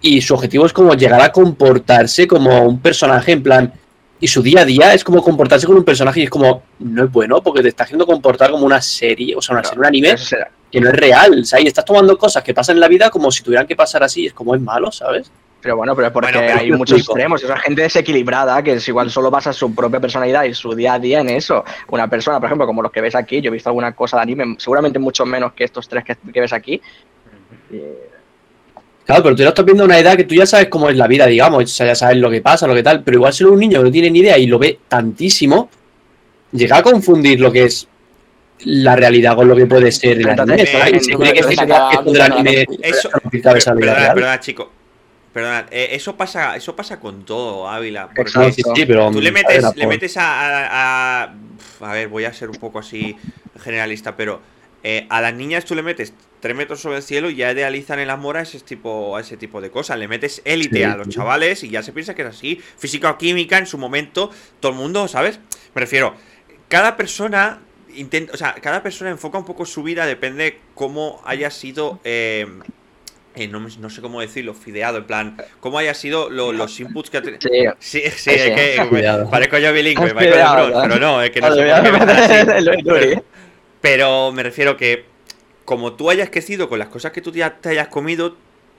y su objetivo es como llegar a comportarse como un personaje en plan... Y su día a día es como comportarse como un personaje y es como, no es bueno, porque te está haciendo comportar como una serie, o sea, una serie, un anime que no es real, o sea, y estás tomando cosas que pasan en la vida como si tuvieran que pasar así, es como es malo, ¿sabes? Pero bueno, pero es porque Bueno, pero hay muchos explico. extremos. Esa gente desequilibrada que es igual solo basa su propia personalidad y su día a día en eso. Una persona, por ejemplo, como los que ves aquí, yo he visto alguna cosa de anime, seguramente mucho menos que estos tres que, que ves aquí. Y- Claro, pero tú ya estás viendo una edad que tú ya sabes cómo es la vida, digamos, o sea, ya sabes lo que pasa, lo que tal, pero igual si un niño que no tiene ni idea y lo ve tantísimo, llega a confundir lo que es la realidad con lo que puede ser el anime. Eso, perdona, perdona, chico. Perdona, eh, eso pasa, eso pasa con todo, Ávila. Porque. Sí, sí, pero tú le a metes, le metes a, a, a- a ver, voy a ser un poco así generalista, pero eh, a las niñas tú le metes tres metros sobre el cielo y ya idealizan el amor a ese tipo, a ese tipo de cosas. Le metes élite Sí, a los sí. chavales y ya se piensa que es así. Física o química en su momento, todo el mundo, ¿sabes? Me refiero, cada persona intenta, o sea, cada persona enfoca un poco su vida, depende cómo haya sido. eh, eh, no, no sé cómo decirlo, fideado, en plan, cómo haya sido lo- los inputs que ha tenido. Sí, Sí, es que me- parezco yo bilingüe, pero no, es que no sé Pero, me refiero que como tú hayas crecido con las cosas que tú ya te hayas comido,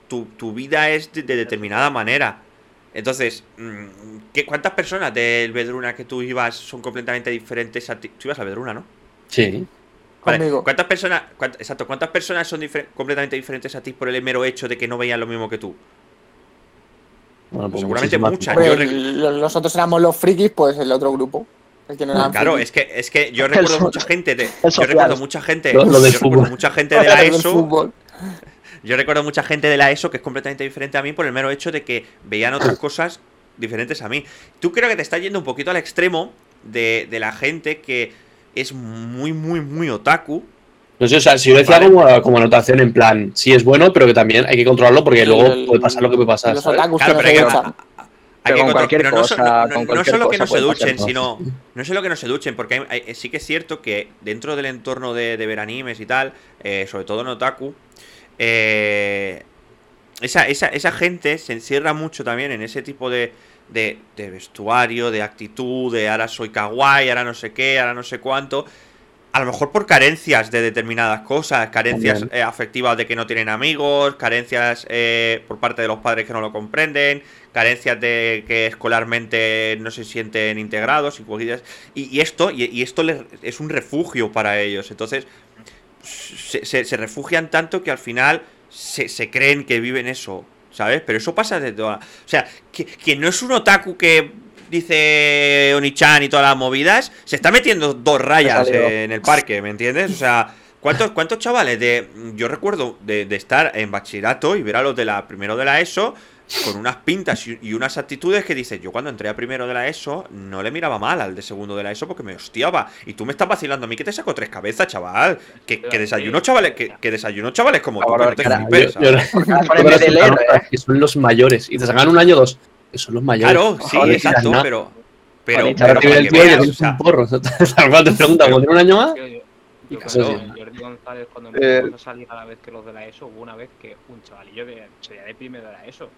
tu, tu vida es de, de determinada manera. Entonces, mm, ¿qué, ¿cuántas personas del Bedruna que tú ibas son completamente diferentes a ti? Tú ibas al Bedruna, ¿no? Sí. Vale. ¿Cuántas personas, cuánt- exacto, cuántas personas son difer- completamente diferentes a ti por el mero hecho de que no veían lo mismo que tú? Bueno, pues Seguramente muchas. Yo nosotros éramos los frikis, pues el otro grupo. Que no Claro, es que, es que yo recuerdo mucha gente de. Yo recuerdo mucha gente. Lo- lo del yo recuerdo fútbol. mucha gente de la ESO. Yo recuerdo mucha gente de la ESO que es completamente diferente a mí por el mero hecho de que veían otras cosas diferentes a mí. Tú creo que te estás yendo un poquito al extremo de, de la gente que es muy, muy, muy otaku. No sé, o sea, si yo decía Vale. como, como anotación en plan, sí es bueno, pero que también hay que controlarlo porque luego El- puede pasar lo que puede pasar. Los ¿sabes? otakus Claro, que pero que, que con cualquier pero no, cosa, no- no- con no cualquier solo que no se pasar. duchen, sino. No solo que no se duchen, porque hay- hay- sí que es cierto que dentro del entorno de, de ver animes y tal, eh, sobre todo en Otaku, eh, esa, esa, esa gente se encierra mucho también en ese tipo de, de, de vestuario, de actitud, de ahora soy kawaii, ahora no sé qué, ahora no sé cuánto. A lo mejor por carencias de determinadas cosas, carencias eh, afectivas de que no tienen amigos, carencias eh, por parte de los padres que no lo comprenden, carencias de que escolarmente no se sienten integrados y cogidas. Y, y esto, y, y esto les- es un refugio para ellos. Entonces, se, se- se refugian tanto que al final se, se creen que viven eso, ¿sabes? Pero eso pasa de toda. O sea, que, que no es un otaku que dice Onichan y todas las movidas, se está metiendo dos rayas en el parque, ¿me entiendes? O sea. ¿Cuántos, ¿Cuántos chavales de. Yo recuerdo de, de estar en bachillerato y ver a los de la primero de la ESO con unas pintas y, y unas actitudes que dices, yo cuando entré a primero de la ESO no le miraba mal al de segundo de la ESO porque me hostiaba. Y tú me estás vacilando a mí que te saco tres cabezas, chaval. Que, que desayuno chavales, que, que desayuno chavales como tú, que no te Yo- ¿eh? que son los mayores. Y te sacan un año o dos. Que son los mayores. Claro, sí, Joder, exacto, pero. Pero, pero que el tío veas, o sea, un porro. Te pregunta, ¿cuándo tiene un año más? Yo, cuando Jordi González, cuando Eh. empezó a salir a la vez que los de la ESO, hubo una vez que un chavalillo de, sería de primero de la ESO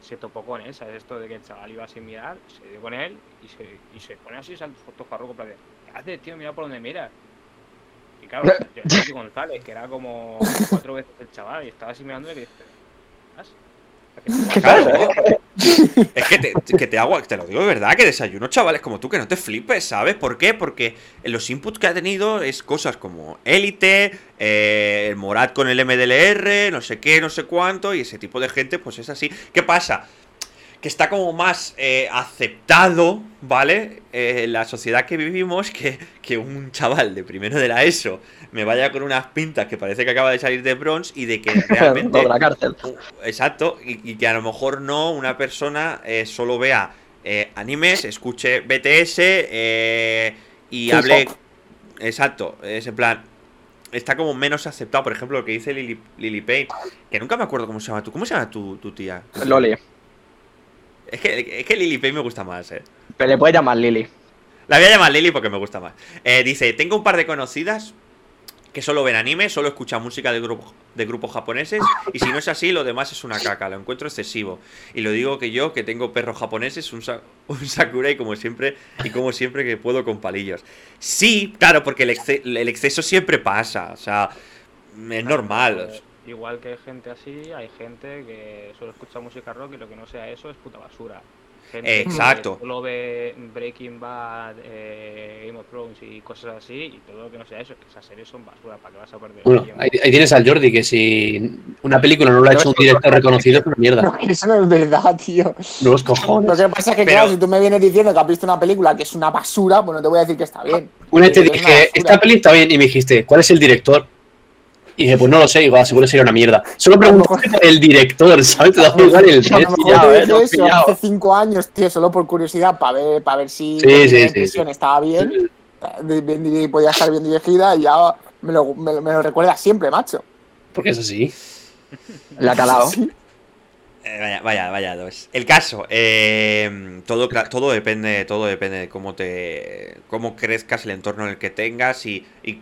se topó con él, ¿sabes? Esto de que el chaval iba sin mirar, se dio con él y se, y se pone así, sale fotos farruco, plan de, ¿qué haces, tío? Mira por donde mira. Y claro, yo González, que era como cuatro veces el chaval, y estaba así mirándole y dice, ¿qué pasa? Claro. Es que te, que te hago, te lo digo de verdad, que desayuno chavales como tú, que no te flipes, ¿sabes? ¿Por qué? Porque los inputs que ha tenido es cosas como élite, eh, el Morat con el MDLR, no sé qué, no sé cuánto, y ese tipo de gente, pues es así. ¿Qué pasa? Que está como más eh, aceptado, ¿vale? Eh, en la sociedad que vivimos, que, que un chaval de primero de la ESO me vaya con unas pintas que parece que acaba de salir de bronze y de que realmente de la cárcel. Exacto, y, y que a lo mejor no una persona eh, solo vea eh, animes, escuche BTS eh, y hable. Exacto, es en plan. Está como menos aceptado, por ejemplo, lo que dice Lily, Lily Payne, que nunca me acuerdo cómo se llama tú. ¿Cómo se llama tu, tu tía? Loli. Es que, es que Lily Payne me gusta más, eh. Pero le puedes llamar Lili. La voy a llamar Lily porque me gusta más. Eh, dice, tengo un par de conocidas que solo ven anime, solo escuchan música de, grupo, de grupos japoneses y si no es así, lo demás es una caca, lo encuentro excesivo. Y lo digo que yo, que tengo perros japoneses, un, sa- un sakurai como siempre y como siempre que puedo con palillos. Sí, claro, porque el, exce- el exceso siempre pasa, o sea, es normal. Igual que hay gente así, hay gente que solo escucha música rock y lo que no sea eso es puta basura. Gente Exacto. que solo ve Breaking Bad, eh, Game of Thrones y cosas así, y todo lo que no sea eso, es que esas series son basura, ¿para qué vas a perder Bueno, ahí, ahí tienes al Jordi, que si una película no la ha hecho un director reconocido, es una mierda. No, eso no es verdad, tío. No los Lo cojones. que pasa es que, Pero- claro, si tú me vienes diciendo que has visto una película que es una basura, pues no te voy a decir que está bien. Una vez te dije, esta peli está bien, y me dijiste, ¿cuál es el director? Y dije, pues no lo sé, igual, seguro sería una mierda. Solo preguntaste por el director, ¿sabes? Te da igual el A lo mejor pillado, te ¿eh? dije Lo has eso hace cinco años, tío, solo por curiosidad, para ver, para ver si Sí, la sí, primera sí, estaba bien, de- bien- podía estar bien dirigida, y ya me lo, me, me lo recuerda siempre, macho. Porque es así. La ha calado. Eh, vaya, vaya, vaya dos. El caso, eh, todo, todo depende, todo depende de cómo te, cómo crezcas, el entorno en el que tengas y, y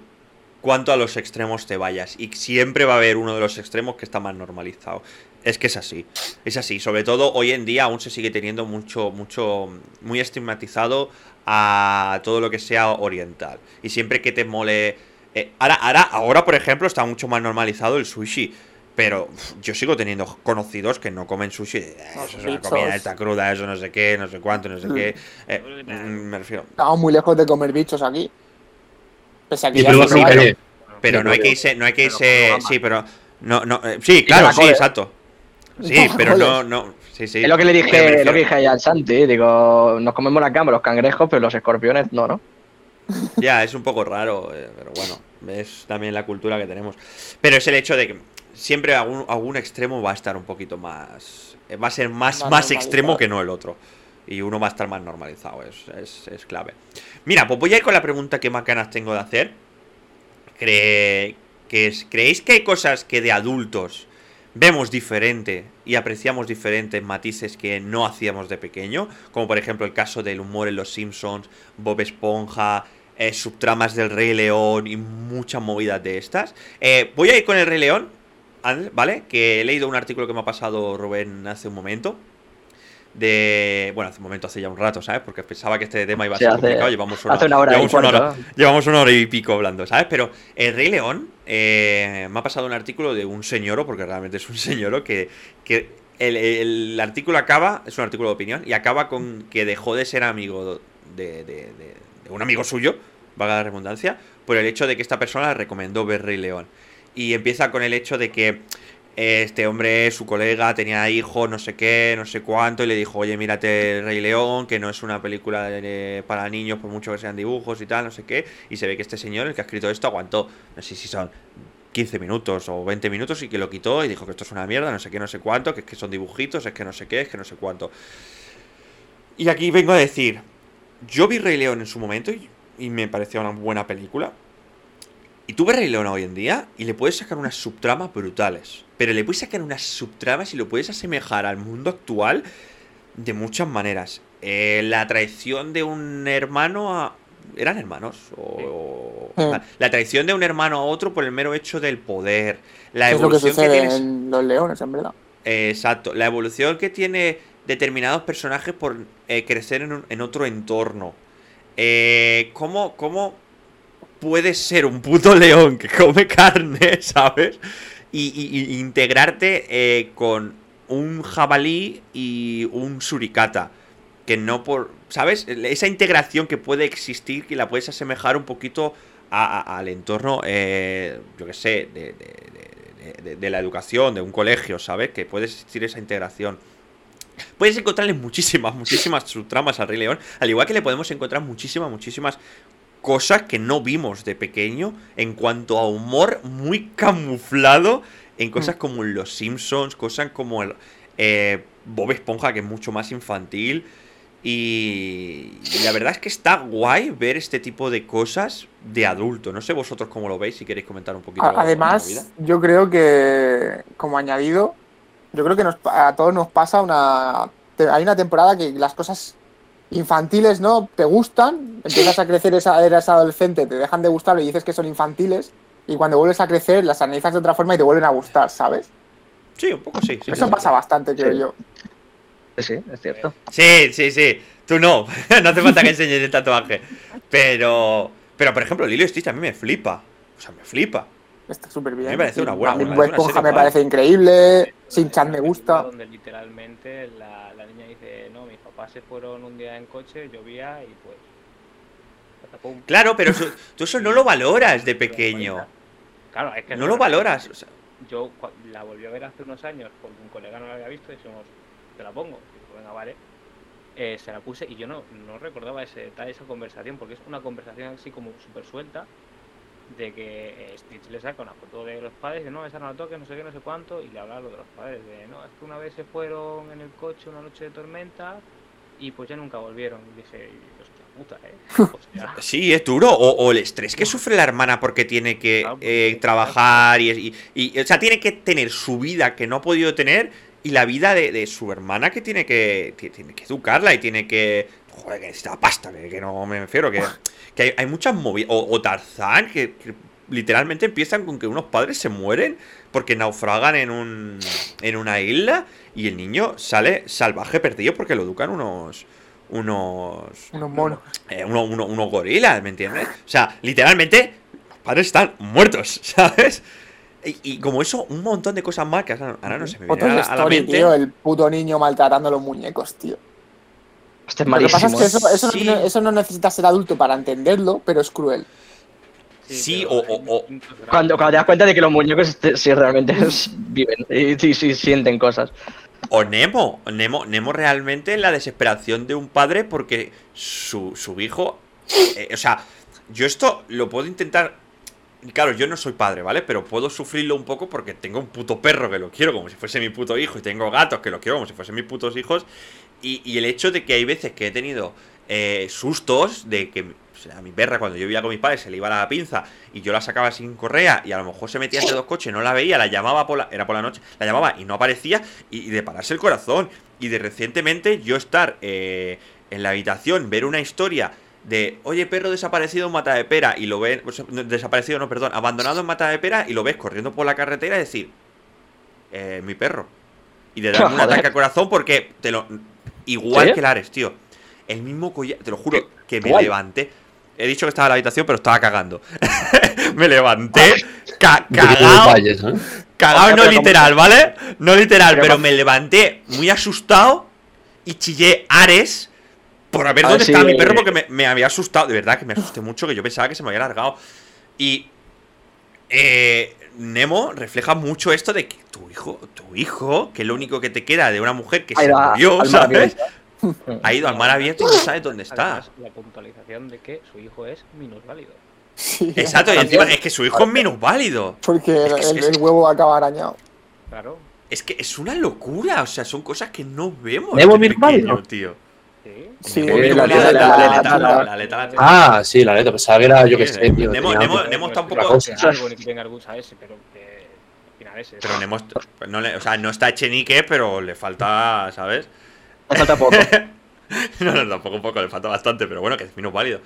cuánto a los extremos te vayas. Y siempre va a haber uno de los extremos que está más normalizado. Es que es así, es así. Sobre todo hoy en día aún se sigue teniendo mucho, mucho, muy estigmatizado a todo lo que sea oriental. Y siempre que te mole, eh, ahora, ahora, ahora por ejemplo está mucho más normalizado el sushi. Pero yo sigo teniendo conocidos que no comen sushi. eh, Eso es una comida esta cruda, eso no sé qué, no sé cuánto, no sé qué. Eh, mm, me refiero. Estamos muy lejos de comer bichos aquí. Pese a que Y ya pero sí, Pero no hay que irse, no hay que irse. Sí, pero. No, no. eh, sí, claro, sí, exacto. Sí, pero no, no. Sí, sí. Es lo que le dije, lo que dije ayer al Santi, digo, nos comemos la cama los cangrejos, pero los escorpiones no, ¿no? Ya, es un poco raro, eh, pero bueno, es también la cultura que tenemos. Pero es el hecho de que siempre algún, algún extremo va a estar un poquito más. eh, Va a ser más, Más más extremo que no el otro. Y uno va a estar más normalizado, es, es, es clave. Mira, pues voy a ir con la pregunta que más ganas tengo de hacer. Cree, que es, ¿Creéis que hay cosas que de adultos vemos diferente y apreciamos diferentes matices que no hacíamos de pequeño? Como por ejemplo el caso del humor en Los Simpsons, Bob Esponja, eh, subtramas del Rey León y muchas movidas de estas. Eh, voy a ir con el Rey León, ¿vale? Que he leído un artículo que me ha pasado Rubén hace un momento. De. Bueno, hace un momento, hace ya un rato, ¿sabes? Porque pensaba que este tema iba a Sí, ser hace- complicado. Llevamos una, hace una hora y llevamos una hora-. Llevamos una hora y pico hablando, ¿sabes? Pero el Rey León eh, me ha pasado un artículo de un señoro, porque realmente es un señoro, que, que el, el artículo acaba, es un artículo de opinión, y acaba con que dejó de ser amigo de, de- de- de un amigo suyo, valga la redundancia, por el hecho de que esta persona le recomendó ver Rey León. Y empieza con el hecho de que este hombre, su colega, tenía hijos, no sé qué, no sé cuánto, y le dijo, oye, mírate Rey León, que no es una película de- para niños, por mucho que sean dibujos y tal, no sé qué. Y se ve que este señor, el que ha escrito esto, aguantó, no sé si son 15 minutos o 20 minutos, y que lo quitó y dijo que esto es una mierda, no sé qué, no sé cuánto, que es que son dibujitos, es que no sé qué, es que no sé cuánto. Y aquí vengo a decir, yo vi Rey León en su momento y, y me pareció una buena película. Y tú ves Rey León hoy en día y le puedes sacar unas subtramas brutales. Pero le puedes sacar unas subtramas y lo puedes asemejar al mundo actual de muchas maneras. Eh, la traición de un hermano a... ¿Eran hermanos? O... Sí. La, traición de un hermano a otro por el mero hecho del poder. La Es lo que evolución que, sucede tienes... en los leones, en verdad. Eh, exacto, la evolución que tiene determinados personajes por eh, crecer en, un- en otro entorno. Eh, ¿cómo, ¿Cómo puedes ser un puto león que come carne, ¿sabes? Y, y- y integrarte eh, con un jabalí y un suricata. Que no por. ¿Sabes? Esa integración que puede existir, que la puedes asemejar un poquito al entorno, eh, yo que sé, de- de- de- de la educación, de un colegio, ¿sabes? Que puede existir esa integración. Puedes encontrarle muchísimas, muchísimas subtramas al Rey León, al igual que le podemos encontrar muchísimas, muchísimas cosas que no vimos de pequeño en cuanto a humor muy camuflado en cosas como Los Simpsons, cosas como el eh, Bob Esponja, que es mucho más infantil. Y, la verdad es que está guay ver este tipo de cosas de adulto. No sé vosotros cómo lo veis, si queréis comentar un poquito. Además, yo creo que, como añadido, yo creo que nos, a todos nos pasa una. Hay una temporada que las cosas infantiles, ¿no? Te gustan, empiezas a crecer, esa, eres adolescente, te dejan de gustar y dices que son infantiles, y cuando vuelves a crecer las analizas de otra forma y te vuelven a gustar, ¿sabes? Sí, un poco sí. sí, Eso pasa bastante, creo Sí. yo. Sí, es cierto. Sí, sí, sí. Tú no. no hace falta que enseñes el tatuaje. Pero. Pero, por ejemplo, Lilo y Stitch a mí me flipa. O sea, me flipa. Está súper bien. A mí me parece una buena- A mí Esponja me parece increíble, Sin Chan me gusta. Donde literalmente la, la niña dice, se fueron un día en coche, llovía y pues... Claro, pero eso- tú eso no lo valoras de pequeño. Claro, es que No lo valoras. o sea, yo la volví a ver hace unos años porque un colega no la había visto y dijimos, te la pongo. Y digo, venga, vale. Eh, se la puse y yo no, no recordaba ese detalle, esa conversación, porque es una conversación así como súper suelta de que eh, Stitch le saca una foto de los padres y dice, no, esa no la toques, no sé qué, no sé cuánto, y le habla lo de los padres, de, no, es que una vez se fueron en el coche una noche de tormenta y pues ya nunca volvieron. Y dije, hostia puta, ¿eh? O sea, Sí, es duro. O, o el estrés que sufre la hermana porque tiene que Claro, eh, porque- trabajar y, y- y- O sea, tiene que tener su vida que no ha podido tener y la vida de, de su hermana que tiene que, ti- tiene que educarla y tiene que... Joder, que necesita pasta, que, que no me refiero, que, que hay, hay muchas movidas. O, o Tarzán, que, que literalmente empiezan con que unos padres se mueren porque naufragan en, un, en una isla y el niño sale salvaje perdido porque lo educan unos... Unos... Unos monos. eh, uno- uno- unos gorilas, ¿me entiendes? O sea, literalmente, los padres están muertos, ¿sabes? Y, y como eso, un montón de cosas más que ahora, no se me Otro vienen a, la mente. tío, el puto niño maltratando a los muñecos, tío. Este es Lo que pasa es que eso, eso, Sí. no, eso no necesita ser adulto para entenderlo, pero es cruel. Sí, o-. Cuando, cuando te das cuenta de que los muñecos este, sí realmente viven y sí, sí sienten cosas. O Nemo, Nemo, Nemo realmente en la desesperación de un padre porque su, su hijo. eh, o sea, yo esto lo puedo intentar. Claro, yo no soy padre, ¿vale? Pero puedo sufrirlo un poco porque tengo un puto perro que lo quiero como si fuese mi puto hijo y tengo gatos que lo quiero como si fuesen mis putos hijos. Y, y el hecho de que hay veces que he tenido eh, sustos de que a mi perra cuando yo vivía con mis padres se le iba la pinza y yo la sacaba sin correa y a lo mejor se metía entre dos coches, no la veía, la llamaba por la, era por la noche, la llamaba y no aparecía y, y de pararse el corazón. Y de recientemente yo estar eh, en la habitación, ver una historia de, oye, perro desaparecido en Mata de Pera y lo ves, desaparecido, no, perdón, abandonado en Mata de Pera y lo ves corriendo por la carretera y decir, eh, mi perro. Y de darme un ataque al corazón porque te lo. Igual ¿Sí? que el Ares, tío. El mismo collar, te lo juro, que me levanté. He dicho que estaba en la habitación, pero estaba cagando. me levanté, ca- cagado, ¿eh? cagado no literal, ¿vale? No literal, Pero me levanté muy asustado y chillé Ares por ver A dónde ver si- estaba mi perro porque me, me había asustado. De verdad que me asusté mucho, que yo pensaba que se me había largado. Y eh, Nemo refleja mucho esto de que tu hijo, tu hijo, que es lo único que te queda de una mujer que se murió, ¿sabes? Ha ido al mar abierto y no sabe dónde está. Además, la puntualización de que su hijo es minusválido. Sí, Exacto, y encima es que su hijo es minusválido. Porque el, es que- el- el huevo acaba arañado. Claro, Es que es una locura, o sea, son cosas que no vemos. ¿Nemo de minusválido? tío. sí. La aleta- aleta- aleta. Ah, sí, la neta, pensaba que era yo que sé, tío. Nemo- está un poco- pero. Pero Nemo, est- no le- o sea, no está Echenique, pero le falta, ¿sabes? Me falta poco. No, no, tampoco un poco, le falta bastante, pero bueno, que es minusválido.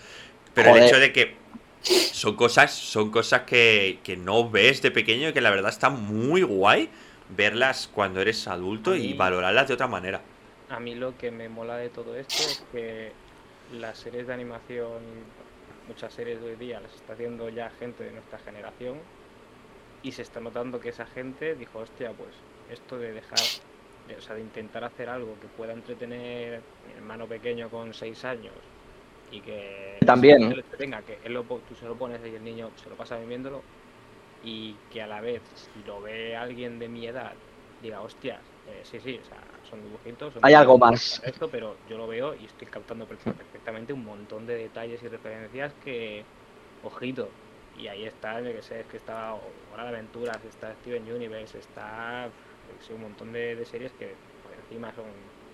Pero el hecho de que son cosas, son cosas que, que no ves de pequeño y que la verdad está muy guay verlas cuando eres adulto y valorarlas de otra manera. A mí lo que me mola de todo esto es que las series de animación, muchas series de hoy día las está haciendo ya gente de nuestra generación y se está notando que esa gente dijo, hostia, pues esto de dejar, de- o sea, de intentar hacer algo que pueda entretener a mi hermano pequeño con 6 años y que También. que él lo, tú se lo pones y el niño se lo pasa bien viéndolo y que a la vez, si lo ve alguien de mi edad, diga, hostias, eh, sí, sí, o sea, son dibujitos. son Hay algo más. Esto, pero yo lo veo y estoy captando perfe- perfectamente un montón de detalles y referencias que, ojito, y ahí está, yo que sé, es que está Hora de Aventuras, está Steven Universe, está sé, un montón de, de series que por encima son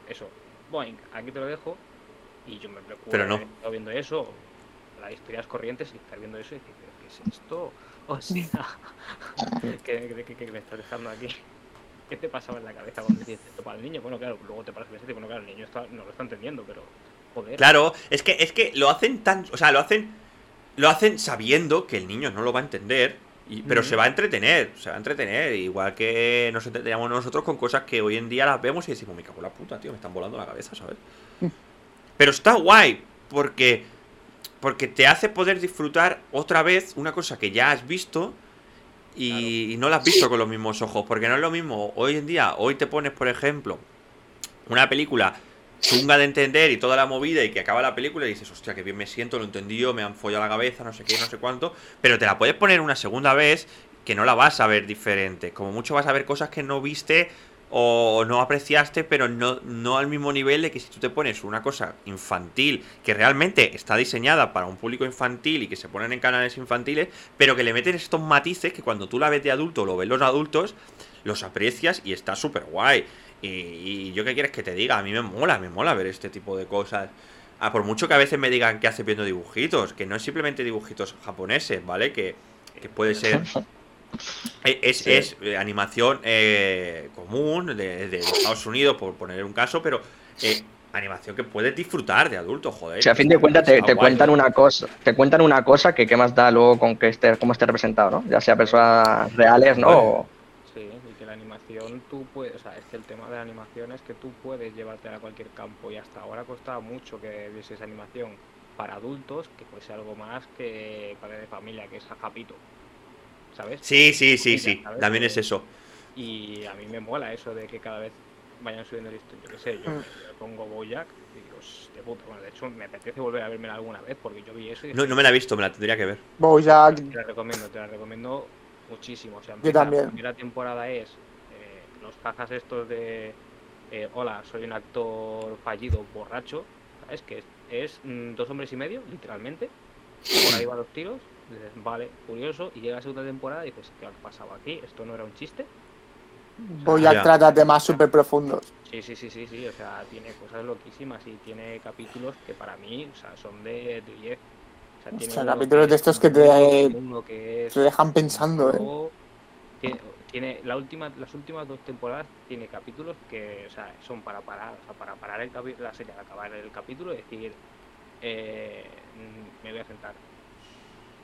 eso, boing, aquí te lo dejo y yo me preocupo Pero no. viendo eso, las historias corrientes y estar viendo eso y decir, "¿Pero ¿qué es esto? O sea, ¿qué, qué- qué- qué me estás dejando aquí? ¿Qué te pasaba en la cabeza cuando dices esto para el niño? Bueno, claro, luego te paras y dices, bueno, claro, el niño está- no lo está entendiendo, pero joder. Claro, es que, es que lo hacen tan. O sea, lo hacen. Lo hacen sabiendo que el niño no lo va a entender. Y- pero se va a entretener. Se va a entretener. Igual que nos entreteníamos nosotros con cosas que hoy en día las vemos y decimos, me cago en la puta, tío, me están volando la cabeza, ¿sabes? Pero está guay. Porque. Porque te hace poder disfrutar otra vez una cosa que ya has visto. Y, y no la has visto con los mismos ojos. Porque no es lo mismo. Hoy en día, hoy te pones, por ejemplo, una película chunga de entender y toda la movida y que acaba la película y dices, hostia, que bien me siento, lo he entendido, me han follado la cabeza, no sé qué, no sé cuánto, pero te la puedes poner una segunda vez que no la vas a ver diferente. Como mucho vas a ver cosas que no viste o no apreciaste, pero no, no al mismo nivel de que si tú te pones una cosa infantil, que realmente está diseñada para un público infantil y que se ponen en canales infantiles, pero que le meten estos matices que cuando tú la ves de adulto o lo ven los adultos, los aprecias y está súper guay. Y, y yo qué quieres que te diga, a mí me mola, me mola ver este tipo de cosas. Ah, por mucho que a veces me digan que hace viendo dibujitos, que no es simplemente dibujitos japoneses, ¿vale? Que, que puede ser eh, es, Sí. es, eh, animación eh, común de, de Estados Unidos, por poner un caso, pero eh, animación que puedes disfrutar de adulto, joder. Si a fin de cuentas te, cuentan una cosa, te cuentan una cosa que qué más da luego con que esté, cómo esté representado, ¿no? Ya sea personas reales, ¿no? O- animación tú puedes, o sea, es que el tema de la animación es que tú puedes llevártela a cualquier campo y hasta ahora costaba mucho que diese esa animación para adultos que fuese algo más que para de familia, que es a Japito, ¿sabes? Sí, sí, sí, sí. ¿sabes? También es eso. Y a mí me mola eso de que cada vez vayan subiendo el historia. Yo qué sé, yo, Mm. yo pongo Bojack y digo, de puta. Bueno, de hecho me apetece volver a vermela alguna vez porque yo vi eso y No, no me la he visto, me la tendría que ver. Bojack, te la recomiendo, te la recomiendo muchísimo. O sea, Yo también. La primera temporada es los cajas estos de eh, hola, soy un actor fallido, borracho, ¿sabes? Que es, es, mm, dos hombres y medio, literalmente. Por ahí van los tiros. Dices, vale, curioso. Y llega la segunda temporada y dices, ¿qué ha pasado aquí? ¿Esto no era un chiste? Bojack Ya. trata temas súper profundos. Sí, sí, sí, sí, sí, o sea, tiene cosas loquísimas y tiene capítulos que para mí, o sea, son de, de 10. O sea, tiene sea, uno capítulos de es estos que te- que es Te dejan pensando, ¿eh? Tiene, tiene la última, las últimas dos temporadas tiene capítulos que, o sea, son para parar, o sea, para parar el la serie, al acabar el capítulo y decir, eh, me voy a sentar.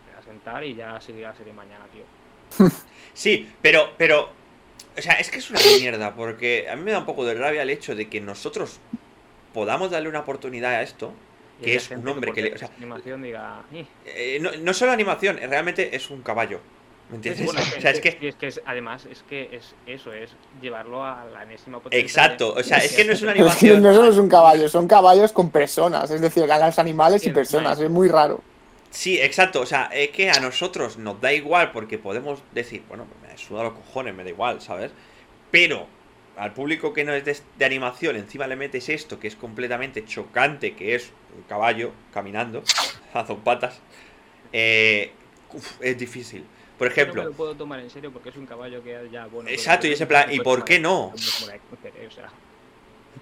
Me voy a sentar y ya seguirá la serie mañana, tío. Sí, pero, pero. O sea, es que es una mierda, porque a mí me da un poco de rabia el hecho de que nosotros podamos darle una oportunidad a esto. Que es un hombre que le- o sea, animación diga, "Eh". Eh, no, no solo animación, eh, realmente es un caballo. ¿Me entiendes? Bueno, o sea, es que. y es que es- además es que es eso, es llevarlo a la enésima potencia. Exacto, de- o sea, es que no es una Pero es que animación. no solo es un caballo, son caballos con personas, es decir, ganas animales y personas, es muy raro. Sí, exacto. O sea, es que a nosotros nos da igual porque podemos decir, bueno, pues me suda los cojones, me da igual, ¿sabes? Pero al público que no es de, de animación, encima le metes esto que es completamente chocante, que es un caballo caminando a dos patas, eh, uf, es difícil. Por Yo no me ejemplo, lo puedo tomar en serio porque es un caballo que ya, bueno. Exacto, pero y ese plan, ¿y por qué no?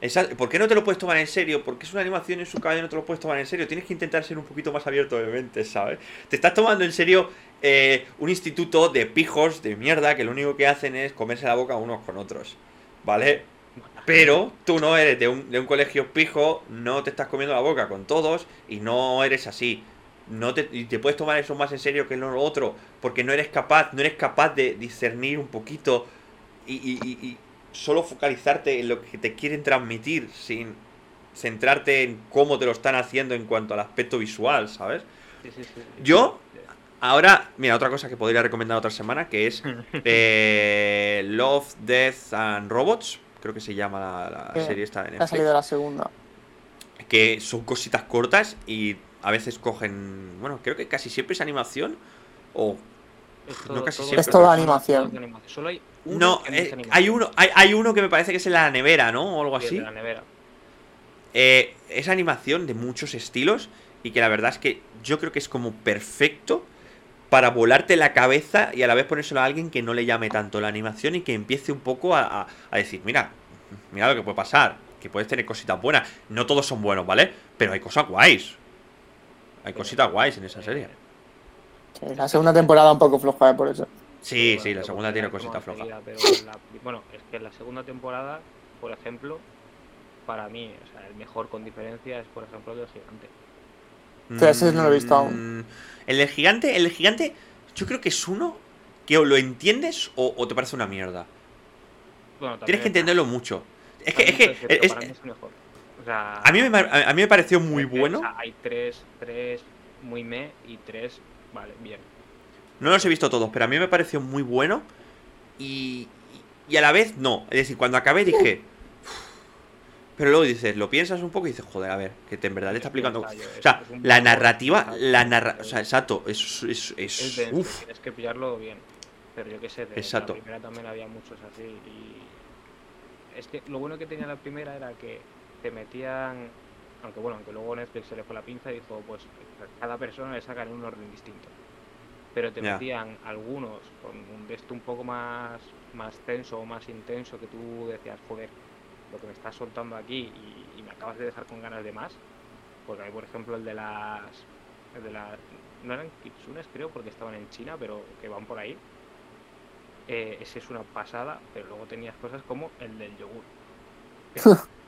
Exacto. ¿Por qué no te lo puedes tomar en serio? Porque es una animación y es un caballo no te lo puedes tomar en serio. Tienes que intentar ser un poquito más abierto de mente, ¿sabes? Te estás tomando en serio eh, un instituto de pijos de mierda que lo único que hacen es comerse la boca unos con otros, ¿vale? Pero tú no eres de un, de un colegio pijo, no te estás comiendo la boca con todos y no eres así. No te, y te puedes tomar eso más en serio que lo otro, porque no eres capaz, no eres capaz de discernir un poquito y, y- y- y solo focalizarte en lo que te quieren transmitir sin centrarte en cómo te lo están haciendo en cuanto al aspecto visual, ¿sabes? sí, sí, sí, sí. Yo- Ahora, mira, otra cosa que podría recomendar otra semana, que es eh, Love, Death and Robots, creo que se llama la, serie esta de Ha Netflix, salido la segunda. que son cositas cortas y a veces cogen, bueno, creo que casi siempre es animación o no casi siempre, Es toda animación. Solo hay uno no, que es eh, hay uno, hay, hay uno que me parece que es en la nevera, ¿no? O algo así. la nevera. Eh, es animación de muchos estilos y que la verdad es que yo creo que es como perfecto para volarte la cabeza y a la vez ponérselo a alguien que no le llame tanto la animación y que empiece un poco a, a- a decir, mira, mira lo que puede pasar, que puedes tener cositas buenas. No todos son buenos, ¿vale? Pero hay cosas guays. Hay cositas guays en esa serie. Sí, la segunda temporada un poco floja, eh, por eso. Sí, sí, la segunda tiene cositas flojas. seguida, pero la- bueno, es que la segunda temporada, por ejemplo, para mí, o sea, el mejor con diferencia es, por ejemplo, el del gigante. Sí, ese no lo he visto aún. Mm, El del gigante, el del gigante, yo creo que es uno que o lo entiendes o, o te parece una mierda. Bueno, Tienes que entenderlo mucho. Es que, es que, es- es mejor. O sea, a, mí me, a mí me pareció muy es que, bueno. o sea, hay tres, tres muy me y tres, vale, bien. No los he visto todos, pero a mí me pareció muy bueno. Y, y a la vez no. Es decir, cuando acabé dije. "Uf". Pero luego dices, lo piensas un poco y dices, joder, a ver, que te, en verdad te está aplicando. O sea, la narrativa, la narra, o sea, exacto, es, es, Es es, denso, uf. tienes que pillarlo bien. Pero yo qué sé, de Exacto. la primera también había muchos así. Y es que lo bueno que tenía la primera era que te metían, aunque bueno, aunque luego Netflix se le fue la pinza y dijo, pues cada persona le sacan en un orden distinto. Pero te metían algunos con un de esto un poco más, más tenso o más intenso que tú decías, joder, lo que me estás soltando aquí y, y me acabas de dejar con ganas de más. Porque hay, por ejemplo, el de las. El de las no eran kitsunes, creo, porque estaban en China, pero que van por ahí. Eh, ese es una pasada, pero luego tenías cosas como el del yogur.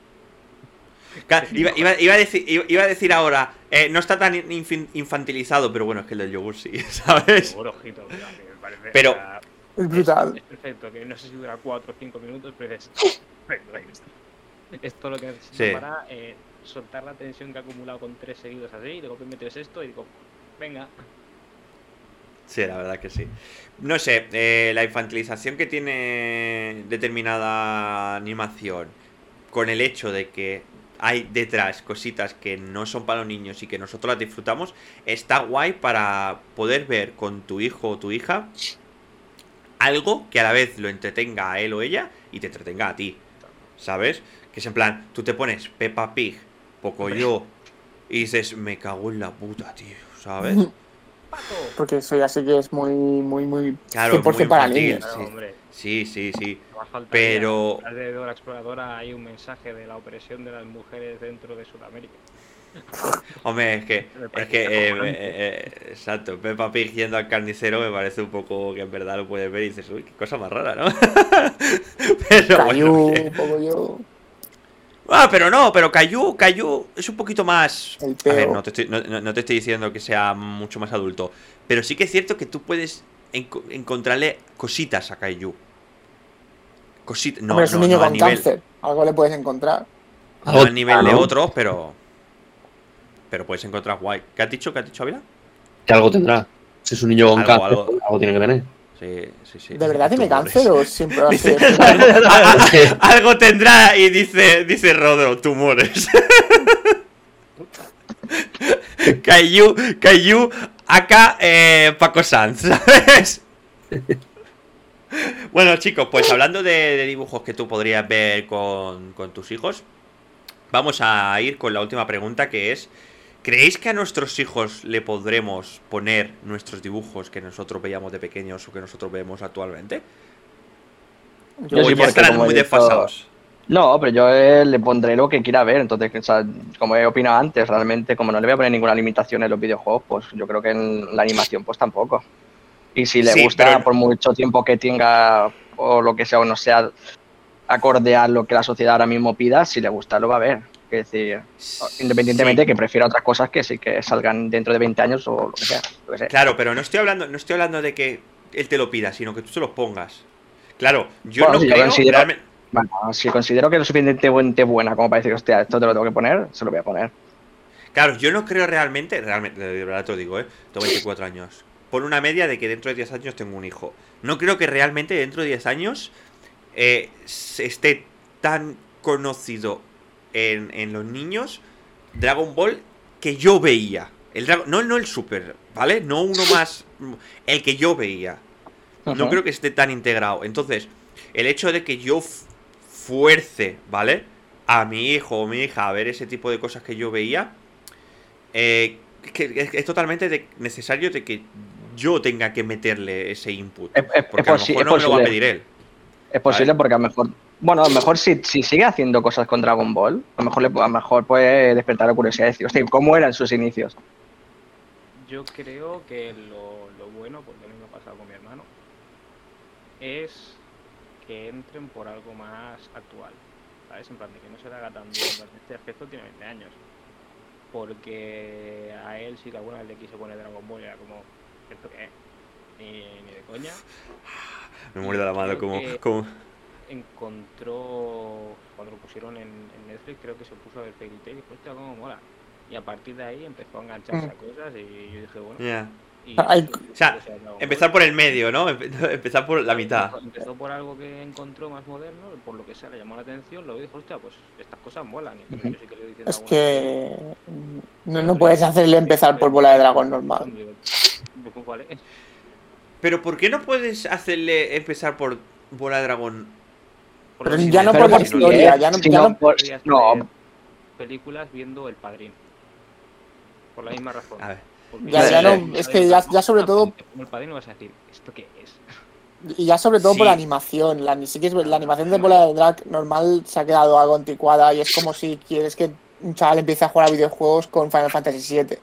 Iba, iba- iba a, decir, iba, a decir ahora, eh, no está tan infin- infantilizado, pero bueno, es que el del yogur sí, ¿sabes? Yogur, ojito, me parece. Pero- Es brutal. Es, es perfecto, que no sé si dura 4 o 5 minutos, pero es. perfecto, ahí está. Es todo lo que necesito Sí. para eh, soltar la tensión que he acumulado con tres seguidos así, y de golpe metes esto y digo, venga. Sí, la verdad que sí. No sé, eh, la infantilización que tiene determinada animación con el hecho de que hay detrás cositas que no son para los niños y que nosotros las disfrutamos, está guay para poder ver con tu hijo o tu hija algo que a la vez lo entretenga a él o ella y te entretenga a ti. ¿Sabes? Que es en plan, tú te pones Peppa Pig, Pocoyo y dices, me cago en la puta, tío, ¿sabes? Porque eso ya sé que es muy, muy, muy Claro, 100% muy para niños. Claro, sí. hombre, Sí, sí, sí. Faltaría. Pero- de Dora Exploradora hay un mensaje de la opresión de las mujeres dentro de Sudamérica. Hombre, es que, es que, eh, eh, eh, exacto, Peppa Pig yendo al carnicero me parece un poco que en verdad lo puedes ver y dices, uy, qué cosa más rara, ¿no? pero bueno, un poco yo. Ah, pero no, pero Cayu, Cayu es un poquito más... El A ver, no te, estoy, no, no- no te estoy diciendo que sea mucho más adulto, pero sí que es cierto que tú puedes enco- encontrarle cositas a Cayu. Cositas, no, Hombre, es un no, niño no con nivel, cáncer. Algo le puedes encontrar. no al nivel de ¿no? otros, pero... Pero puedes encontrar guay. ¿Qué has dicho? ¿Qué has dicho, Ávila? Que algo tendrá. Si es un niño con Algo, cáncer, algo. algo. tiene que tener. Sí, sí, sí. ¿De verdad tiene Tumores. cáncer o siempre va a Dice- ser? Algo tendrá y dice, dice Rodo, tumores. Caillou, Caillou, acá eh, Paco Sanz, ¿sabes? Bueno, chicos, pues hablando de, de dibujos que tú podrías ver con, con tus hijos, vamos a ir con la última pregunta que es, ¿creéis que a nuestros hijos le podremos poner nuestros dibujos que nosotros veíamos de pequeños o que nosotros vemos actualmente? Yo ¿O sí, ya estarán muy desfasados? No, pero yo eh, le pondré lo que quiera ver. Entonces, o sea, como he opinado antes, realmente, como no le voy a poner ninguna limitación en los videojuegos, pues yo creo que en la animación, pues tampoco. Y si le Sí, gusta, pero- por mucho tiempo que tenga o lo que sea o no sea acorde a lo que la sociedad ahora mismo pida, si le gusta, lo va a ver. Es decir, independientemente Sí. que prefiera otras cosas que sí que salgan dentro de 20 años o lo que sea. lo que sea. Claro, pero no estoy hablando, no estoy hablando de que él te lo pida, sino que tú se los pongas. Claro, yo Bueno, no si yo creo considero- realmente- Bueno, si considero que es lo suficientemente buena como para decir, hostia, esto te lo tengo que poner, se lo voy a poner. Claro, yo no creo realmente, realmente, de verdad te lo digo, ¿eh? Tengo 24 años. Por una media de que dentro de 10 años tengo un hijo. No creo que realmente dentro de 10 años eh, esté tan conocido en, en los niños Dragon Ball que yo veía. El Dragon- no, no el Super, ¿vale? No uno más. El que yo veía. No creo que esté tan integrado. Entonces, el hecho de que yo fuerce, ¿vale? A mi hijo o mi hija a ver ese tipo de cosas que yo veía, eh, que, es, es totalmente de- necesario de que yo tenga que meterle ese input. Es- es- Porque es a lo posi- mejor es no me lo va a posible. pedir él. Es posible porque a lo mejor, bueno, a lo mejor si, si sigue haciendo cosas con Dragon Ball, a lo mejor, le, a lo mejor puede despertar la curiosidad y decir, hostia, ¿cómo eran sus inicios? Yo creo que lo, lo bueno, porque a mí me ha pasado con mi hermano, es que entren por algo más actual. ¿Sabes? En plan de que no se le haga tan duro. en plan, Este aspecto tiene 20 años. Porque a él sí que alguna vez le quise poner Dragon Ball y era como, ¿esto qué es? Ni, ni de coña. Me muerde la mano como, como- Encontró, cuando lo pusieron en, en Netflix, creo que se puso a ver Fairy Tail y dijo, hostia, cómo mola. Y a partir de ahí empezó a engancharse Mm. a cosas y yo dije, bueno, y, Hay- O sea. Empezar por el medio, ¿no? Empe- Empezar por la mitad. Empezó- por algo que encontró más moderno, por lo que sea, le llamó la atención, lo dijo, hostia, pues estas cosas molan. Y entonces yo sí que le he diciendo Es alguna que no, no puedes hacerle empezar por bola de dragón normal. Digo, ¿cuál es? Pero ¿por qué no puedes hacerle empezar por Bola de Dragón? Por Pero lo ya no por la historia, ya no, si ya no no- por- no, películas viendo El Padrino. Por la misma razón. A ver. Ya- no, es que ya- sobre todo- El Padrino vas a decir, ¿esto qué es? Y ya sobre todo Sí. por la animación. La, ni siquiera es- la animación de bola de drag normal se ha quedado algo anticuada y es como si quieres que un chaval empiece a jugar a videojuegos con Final Fantasy VII.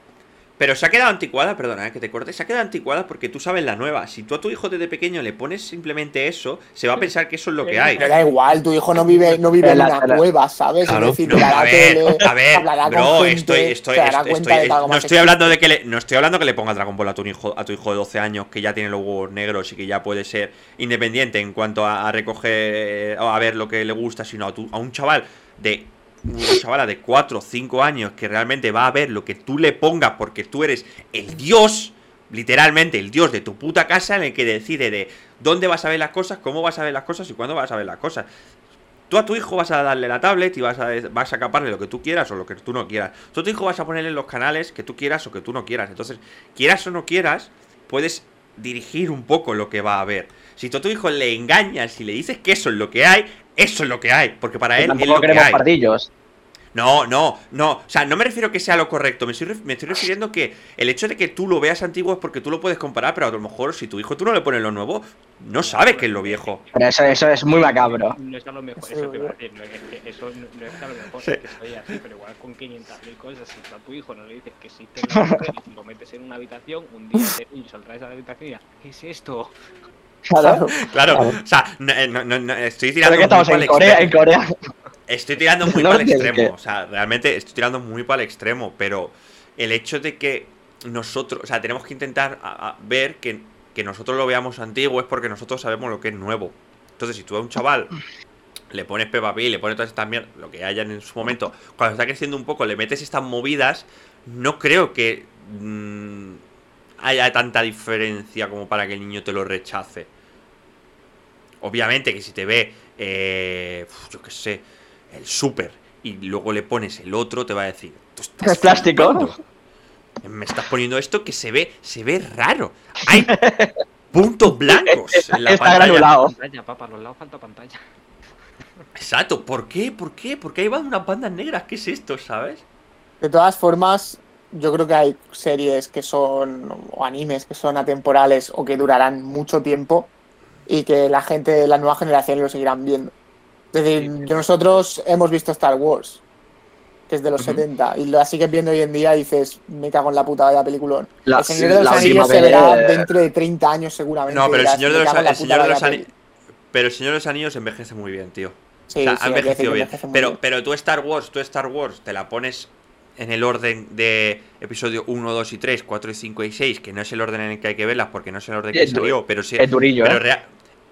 Pero se ha quedado anticuada, perdona, eh, que te corte, se ha quedado anticuada porque tú sabes la nueva. Si tú a tu hijo desde pequeño le pones simplemente eso, se va a pensar que eso es lo que hay. Pero da igual, tu hijo no vive, no vive en La- una cueva, ¿sabes? Claro. Es decir, No, a ver, tele, a ver, bro, gente, estoy, estoy, estoy- estoy- no estoy hablando de que le, no estoy hablando que le ponga Dragon Ball a tu hijo, a tu hijo de 12 años que ya tiene los huevos negros y que ya puede ser independiente en cuanto a, a recoger o a ver lo que le gusta, sino a, tu- a un chaval de una chavala de 4 o 5 años que realmente va a ver lo que tú le pongas porque tú eres el dios, literalmente el dios de tu puta casa en el que decide de dónde vas a ver las cosas, cómo vas a ver las cosas y cuándo vas a ver las cosas. Tú a tu hijo vas a darle la tablet y vas a, vas a caparle lo que tú quieras o lo que tú no quieras. Tú a tu hijo vas a ponerle los canales que tú quieras o que tú no quieras. Entonces, quieras o no quieras, puedes dirigir un poco lo que va a ver. Si tú a tu hijo le engañas y le dices que eso es lo que hay, eso es lo que hay. Porque para él es lo que queremos hay. pardillos. No, no, no. O sea, no me refiero que sea lo correcto. Me estoy, me estoy refiriendo que el hecho de que tú lo veas antiguo es porque tú lo puedes comparar, pero a lo mejor si tu hijo tú no le pones lo nuevo, no sabe que es lo viejo. Pero eso, eso es muy macabro. No es a lo mejor, eso te iba a decir, no, es eso no, no es a lo mejor Sí. es que soy así, pero igual con 500.000 cosas, si a tu hijo no le dices que existe la y lo metes en una habitación, un día ese niño saldrá de esa habitación y dirá, ¿qué es esto? Claro. Claro, Claro. o sea, no, eh, no, no, no, estoy tirando que estamos muy en Corea, en extremo. Corea. Estoy tirando muy No para el extremo. que- O sea, realmente estoy tirando muy para el extremo. Pero el hecho de que nosotros, o sea, tenemos que intentar a- a ver que, que nosotros lo veamos antiguo es porque nosotros sabemos lo que es nuevo. Entonces, si tú a un chaval le pones Peppa Pig, le pones todas estas mierdas, lo que hayan en su momento, cuando está creciendo un poco, le metes estas movidas, no creo que mm, haya tanta diferencia como para que el niño te lo rechace. Obviamente que si te ve, eh, yo qué sé, el super y luego le pones el otro, te va a decir, "Tú estás Es plástico". flipando. Me estás poniendo esto que se ve, se ve raro. Hay puntos blancos en la Está pantalla. granulado. Pantalla, papá, a los lados falta pantalla. Exacto, ¿por qué? ¿Por qué? ¿Por qué ahí van unas bandas negras? ¿Qué es esto, sabes? De todas formas, yo creo que hay series que son, o animes que son atemporales o que durarán mucho tiempo y que la gente de la nueva generación lo seguirán viendo. Es decir, nosotros hemos visto Star Wars, que es de los Ujú. 70, y la sigues viendo hoy en día y dices, me cago en la puta vaya peliculón. La- el Señor de los la Anillos se verá vez- dentro de 30 años seguramente. No, pero el Señor de "Me los, la el Señor de los Anillos. peli". Pero el Señor de los Anillos envejece muy bien, tío. Sí, o sea, sí, ha envejecido bien. envejece Pero, bien. pero tú Star Wars, tú Star Wars, te la pones en el orden de episodio 1, 2 y 3, 4 y 5 y 6, que no es el orden en el que hay que verlas porque no es el orden que Es salió, pero sí. Es durillo, Pero ¿eh?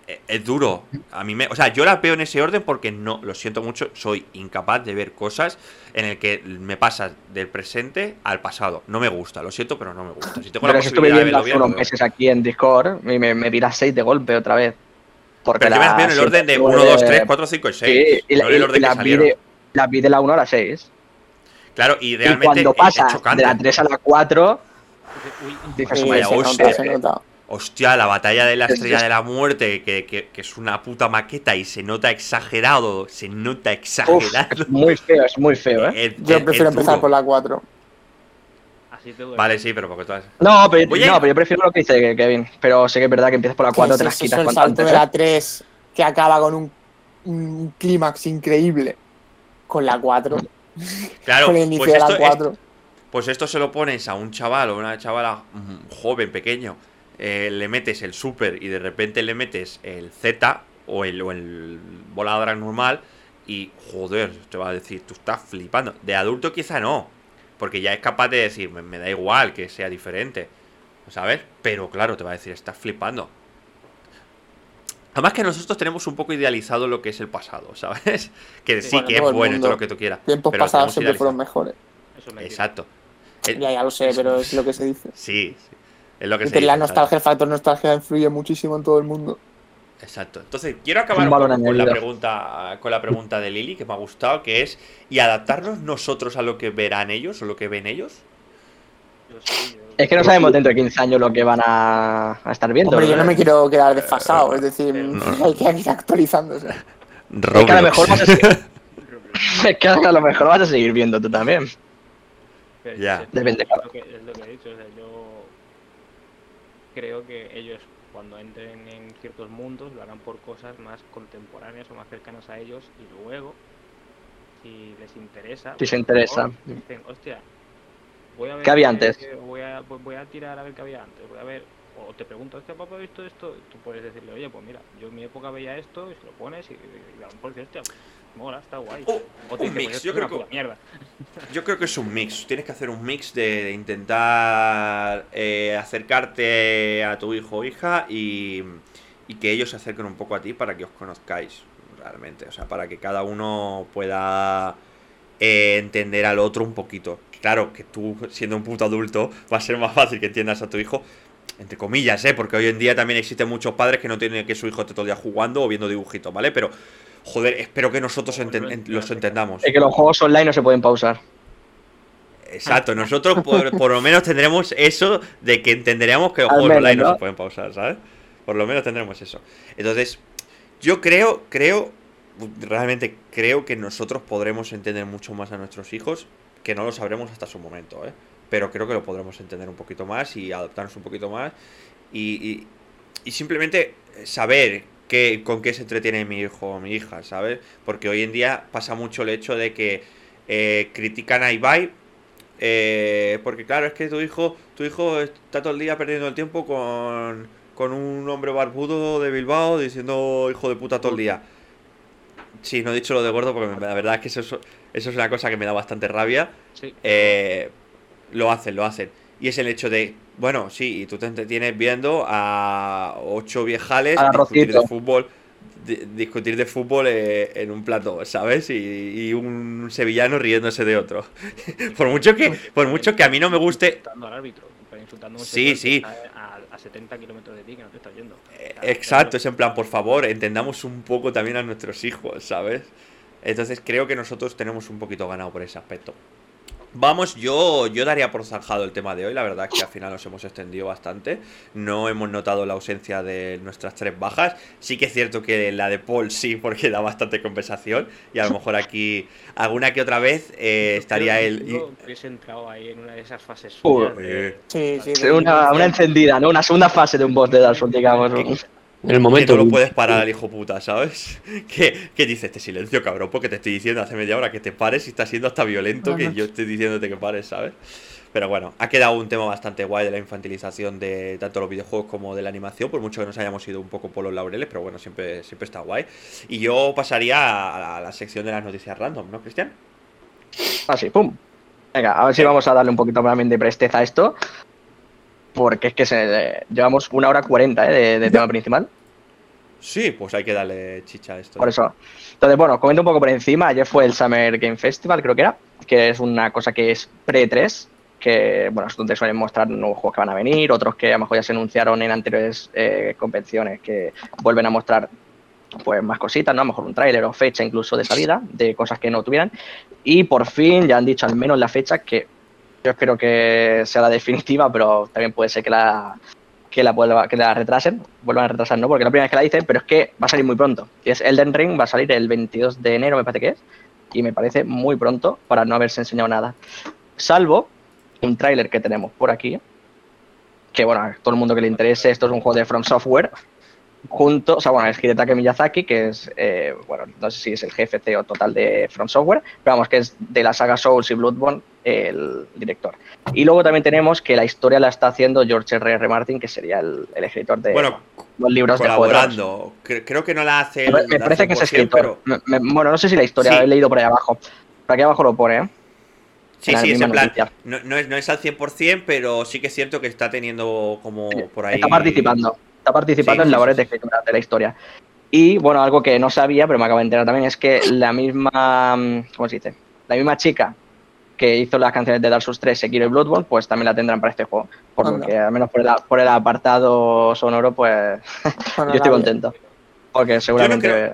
eh, es duro. A mí me, o sea, yo la veo en ese orden porque no, lo siento mucho, soy incapaz de ver cosas en el que me pasas del presente al pasado. No me gusta, lo siento, pero no me gusta. Si tengo Pero la eso estuve viendo hace unos meses aquí en Discord y me, me vi las 6 de golpe otra vez. Porque Pero yo me la en el orden de siete, 1, 2, 3, nueve, 4, 5 y 6. Sí, y, la- no el y- orden y que las vi de, las vi de la 1 a la 6. Claro, y Y realmente cuando es- es pasas chocante. de la 3 a la 4, Uy, dices, Sí, Vaya se hostia. se nota. Hostia, la batalla de la Es- estrella es- de la muerte, que, que- que es una puta maqueta y se nota exagerado, se nota uf, exagerado. es muy feo, es muy feo, ¿eh? Es- Yo es- prefiero empezar por la 4. así te duele. Vale, sí, pero porque todas... No pero, Oye. no, pero yo prefiero lo que dice Kevin. Pero sé que es verdad que empiezas por la 4, te las quitas el salto de ¿eh? la 3 que acaba con un, un clímax increíble con la 4, Claro, con el inicio pues de la esto, es- 4. pues esto se lo pones a un chaval o una chavala mm, joven, pequeño, eh, le metes el super y de repente le metes el Z o el, o el normal y joder, te va a decir, tú estás flipando. De adulto quizá no, porque ya es capaz de decir, me, me da igual que sea diferente, ¿sabes? Pero claro, te va a decir, estás flipando. Además que nosotros tenemos un poco idealizado lo que es el pasado, ¿sabes? Que sí, Bueno, que es bueno y todo lo que tú quieras. Tiempos pero pasados siempre fueron mejores. Eso es mentira. Exacto. Ya, ya lo sé, pero es lo que se dice. Sí, sí. Es lo que Y se la dice, nostalgia, el factor nostalgia influye muchísimo en todo el mundo. Exacto. Entonces, quiero acabar Un un con la pregunta con la pregunta de Lili que me ha gustado, que es ¿y adaptarnos nosotros a lo que verán ellos o lo que ven ellos? Es que no sabemos dentro de 15 años lo que van a, a estar viendo. Hombre, yo no me quiero quedar desfasado, Eh, es decir, no. hay que ir actualizándose. Es que a lo mejor vas a seguir, es que a lo mejor vas a seguir viendo tú también. Pero Ya. es- Depende, es lo que, es lo que he dicho, o sea, yo creo que ellos cuando entren en ciertos mundos lo harán por cosas más contemporáneas o más cercanas a ellos y luego, si les interesa, Si se pues, interesa. dicen, hostia, voy a ver ¿Qué había antes? Voy a, voy- voy a tirar a ver qué había antes, voy a ver, o te pregunto, hostia, papá, ¿has visto esto? Tú puedes decirle, oye, pues mira, yo en mi época veía esto y se lo pones y, y, y a lo mejor dices, hostia, pues, mola, está guay. Oh, o te un dice, mix, pues esto yo creo que- mierda. Yo creo que es un mix. Tienes que hacer un mix de, de intentar eh, acercarte a tu hijo o hija y, y que ellos se acerquen un poco a ti para que os conozcáis realmente. O sea, para que cada uno pueda eh, entender al otro un poquito. Claro, que tú siendo un puto adulto va a ser más fácil que entiendas a tu hijo. Entre comillas, ¿eh? Porque hoy en día también existen muchos padres que no tienen que su hijo esté todo el día jugando o viendo dibujitos, ¿vale? Pero, joder, espero que nosotros enten- en- los entendamos. Es que los juegos online no se pueden pausar. Exacto, nosotros por, por lo menos tendremos eso de que entenderíamos que los juegos menos, online no ¿no? se pueden pausar, ¿sabes? Por lo menos tendremos eso. Entonces, yo creo, creo, realmente creo que nosotros podremos entender mucho más a nuestros hijos, que no lo sabremos hasta su momento, ¿eh? Pero creo que lo podremos entender un poquito más y adaptarnos un poquito más y, y- y simplemente saber qué, con qué se entretiene mi hijo o mi hija, ¿sabes? Porque hoy en día pasa mucho el hecho de que eh, critican a Ibai eh, porque claro, es que tu hijo, tu hijo está todo el día perdiendo el tiempo con, con un hombre barbudo de Bilbao diciendo hijo de puta todo el día. Sí, no he dicho lo de gordo porque me- la verdad es que eso, es- eso es una cosa que me da bastante rabia. Sí. Eh, lo hacen, lo hacen. Y es el hecho de, bueno, sí, y tú te entretienes viendo a ocho viejales Al discutir de fútbol, di- discutir de fútbol eh, en un plato, ¿sabes? Y, y un sevillano riéndose de otro. por mucho que, por mucho que a mí no me guste, insultando al árbitro, insultando Sí, sí. A, a 70 kilómetros de ti que no te está yendo. Eh, Exacto, es en plan, por favor, entendamos un poco también a nuestros hijos, ¿sabes? Entonces creo que nosotros tenemos un poquito ganado por ese aspecto. Vamos, yo, yo daría por zanjado el tema de hoy, la verdad es que al final nos hemos extendido bastante, no hemos notado la ausencia de nuestras tres bajas, sí que es cierto que la de Paul sí, porque da bastante compensación, y a lo mejor aquí alguna que otra vez eh, estaría él... y- hubiese entrado ahí en una de esas fases Uy. suyas de- Sí, sí. Sí, Una, una encendida, ¿no? Una segunda fase de un boss de Dark Souls, digamos. En el que momento. no lo puedes parar al hijo puta, ¿sabes? Que, que dice este silencio, cabrón, porque te estoy diciendo hace media hora que te pares y está siendo hasta violento que yo estoy diciéndote que pares, ¿sabes? Pero bueno, ha quedado un tema bastante guay de la infantilización de tanto los videojuegos como de la animación, por mucho que nos hayamos ido un poco por los laureles, pero bueno, siempre, siempre está guay. Y yo pasaría a la, a la sección de las noticias random, ¿no, Cristian? Así, pum. Venga, a ver si vamos a darle un poquito también de presteza a esto. Porque es que se, llevamos una hora cuarenta ¿eh? de, de tema principal. Sí, pues hay que darle chicha a esto. Por eso. Entonces, bueno, comento un poco por encima. Ayer fue el Summer Game Festival, creo que era, que es una cosa que es pre-3, que, bueno, es donde suelen mostrar nuevos juegos que van a venir, otros que a lo mejor ya se anunciaron en anteriores eh, convenciones, que vuelven a mostrar pues más cositas, ¿no? A lo mejor un tráiler o fecha incluso de salida, de cosas que no tuvieran. Y por fin ya han dicho al menos la fecha que yo espero que sea la definitiva, pero también puede ser que la que la, vuelva, retrasen, vuelvan a retrasar, ¿no? Porque la primera vez que la dicen, pero es que va a salir muy pronto. Y es Elden Ring, va a salir el 22 de enero, me parece que es. Y me parece muy pronto para no haberse enseñado nada. Salvo un tráiler que tenemos por aquí. Que bueno, a todo el mundo que le interese, esto es un juego de From Software. Junto, o sea, bueno, es Hidetaka Miyazaki, que es, eh, bueno, no sé si es el jefe CEO total de From Software, pero vamos, que es de la saga Souls y Bloodborne el director. Y luego también tenemos que la historia la está haciendo George R. R. Martin, que sería el, el escritor de bueno, los libros de Juego de colaborando. Cre- Creo que no la hace. Me, parece que es 100%, escritor. pero- Me- me- bueno, no sé si la historia, Sí. la he leído por ahí abajo. Por aquí abajo lo pone, ¿eh? Sí, sí, es en plan. No, no es, no es al 100%, pero sí que es cierto que está teniendo como por ahí. Está participando. Está participando Sí, en labores de escritura de la historia. Y bueno, algo que no sabía, pero me acabo de enterar también, es que la misma. mm, ¿Cómo se dice? La misma chica que hizo las canciones de Dark Souls 3, Sekiro y Bloodborne, pues también la tendrán para este juego. Por lo que, al menos por el, por el apartado sonoro, pues yo estoy contento. Porque seguramente.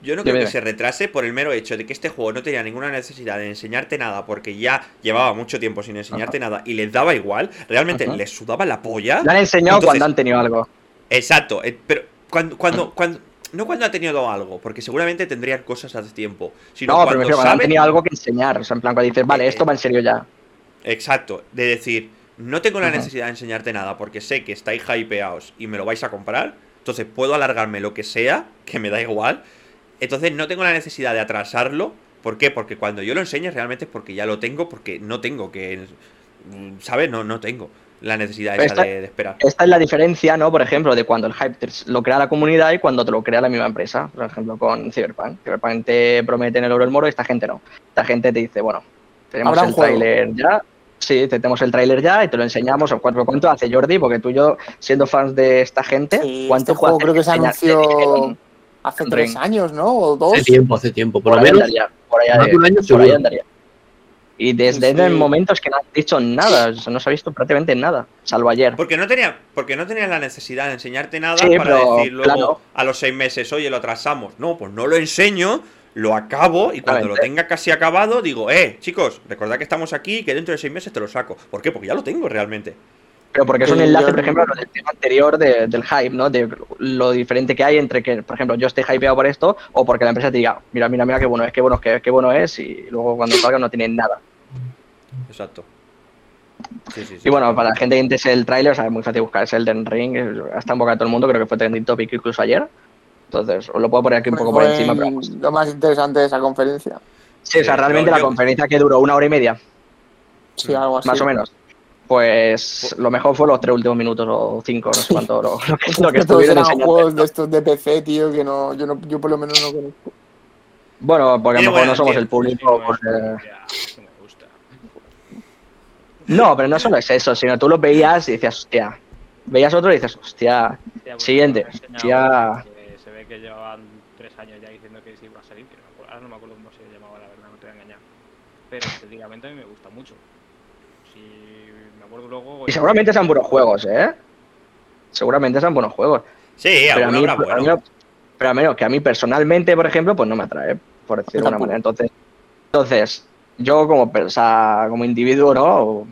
Yo no creo que se retrase por el mero hecho de que este juego no tenía ninguna necesidad de enseñarte nada porque ya llevaba mucho tiempo sin enseñarte nada y les daba igual. Realmente Ajá. les sudaba la polla. Le han enseñado Entonces- cuando han tenido algo. Exacto, eh, pero cuando, cuando, cuando, no cuando ha tenido algo, porque seguramente tendrían cosas hace tiempo, sino No, pero cuando refiero cuando han saben, tenido algo que enseñar. O sea, en plan, cuando dices, vale, Eh, esto va en serio ya. exacto, de decir, no tengo la necesidad de enseñarte nada porque sé que estáis hypeados y me lo vais a comprar, entonces puedo alargarme lo que sea, que me da igual, entonces no tengo la necesidad de atrasarlo, ¿por qué? Porque cuando yo lo enseñe realmente es porque ya lo tengo, porque no tengo que, ¿sabes? No, no tengo la necesidad esa Esta- de, de esperar. Esta es la diferencia, ¿no? Por ejemplo, de cuando el hype lo crea la comunidad y cuando te lo crea la misma empresa. Por ejemplo, con Cyberpunk. Cyberpunk te promete en el oro el moro y esta gente no. Esta gente te dice, bueno, tenemos el juego. tráiler ya. Sí, te- tenemos el tráiler ya y te lo enseñamos. ¿O ¿Cuánto, ¿Cuánto hace Jordi? Porque tú y yo, siendo fans de esta gente, Sí, ¿cuánto este juego creo que se anunció hace Ring. tres años, ¿no? O dos. Hace tiempo, hace tiempo. Por Por lo menos andaría, por de un año por seguro. andaría. Y desde Sí, el sí. momento es que no han dicho nada, o sea, no se ha visto prácticamente nada, salvo ayer. Porque no tenía, porque no tenías la necesidad de enseñarte nada Sí, para pero, decir luego claro. a los seis meses, oye, lo atrasamos. No, pues no lo enseño, lo acabo y cuando lo tenga casi acabado, digo, eh, chicos, recordad que estamos aquí y que dentro de seis meses te lo saco. ¿Por qué? Porque ya lo tengo realmente. Pero porque es un Sí, enlace, por ejemplo, a lo del tema anterior de- del hype, ¿no? De lo diferente que hay entre que, por ejemplo, yo esté hypeado por esto o porque la empresa te diga, mira, mira, mira qué bueno es, qué bueno es, qué, qué bueno es y luego cuando salga no tienen nada. Exacto. Sí, sí, sí. Y bueno, para la gente que interese el tráiler, o sea, es muy fácil buscar, es Elden Ring, está en boca de todo el mundo, creo que fue trending topic incluso ayer. Entonces, os lo puedo poner aquí un poco por encima, pero vamos. lo más interesante de esa conferencia. Sí, o sea, realmente la yo- conferencia que duró una hora y media, Sí, algo así. más o menos. Pues lo mejor fue los tres últimos minutos o cinco, no sé cuánto, lo, lo que, lo que estuvieron juegos de estos de PC, tío, que no, yo, no, yo por lo menos no conozco. Bueno, porque a lo mejor no somos el público. porque- ya, eso me gusta. No, pero no solo es eso, sino tú los veías y decías, hostia. Veías otro y dices, hostia. Hostia, pues, Siguiente. Hostia. Se ve que llevaban tres años ya diciendo que sí iba a salir, que no me acuerdo- ahora no me acuerdo cómo se llamaba, la verdad, no te voy a engañar. Pero estéticamente a mí me gusta mucho. Luego... Y seguramente sean buenos juegos, ¿eh? Seguramente sean buenos juegos. Sí, Pero a, mí, habrá a mí- bueno. pero a menos que a mí personalmente, por ejemplo, pues no me atrae, por decirlo de alguna manera. Entonces, entonces yo como, o sea, como individuo, ¿no?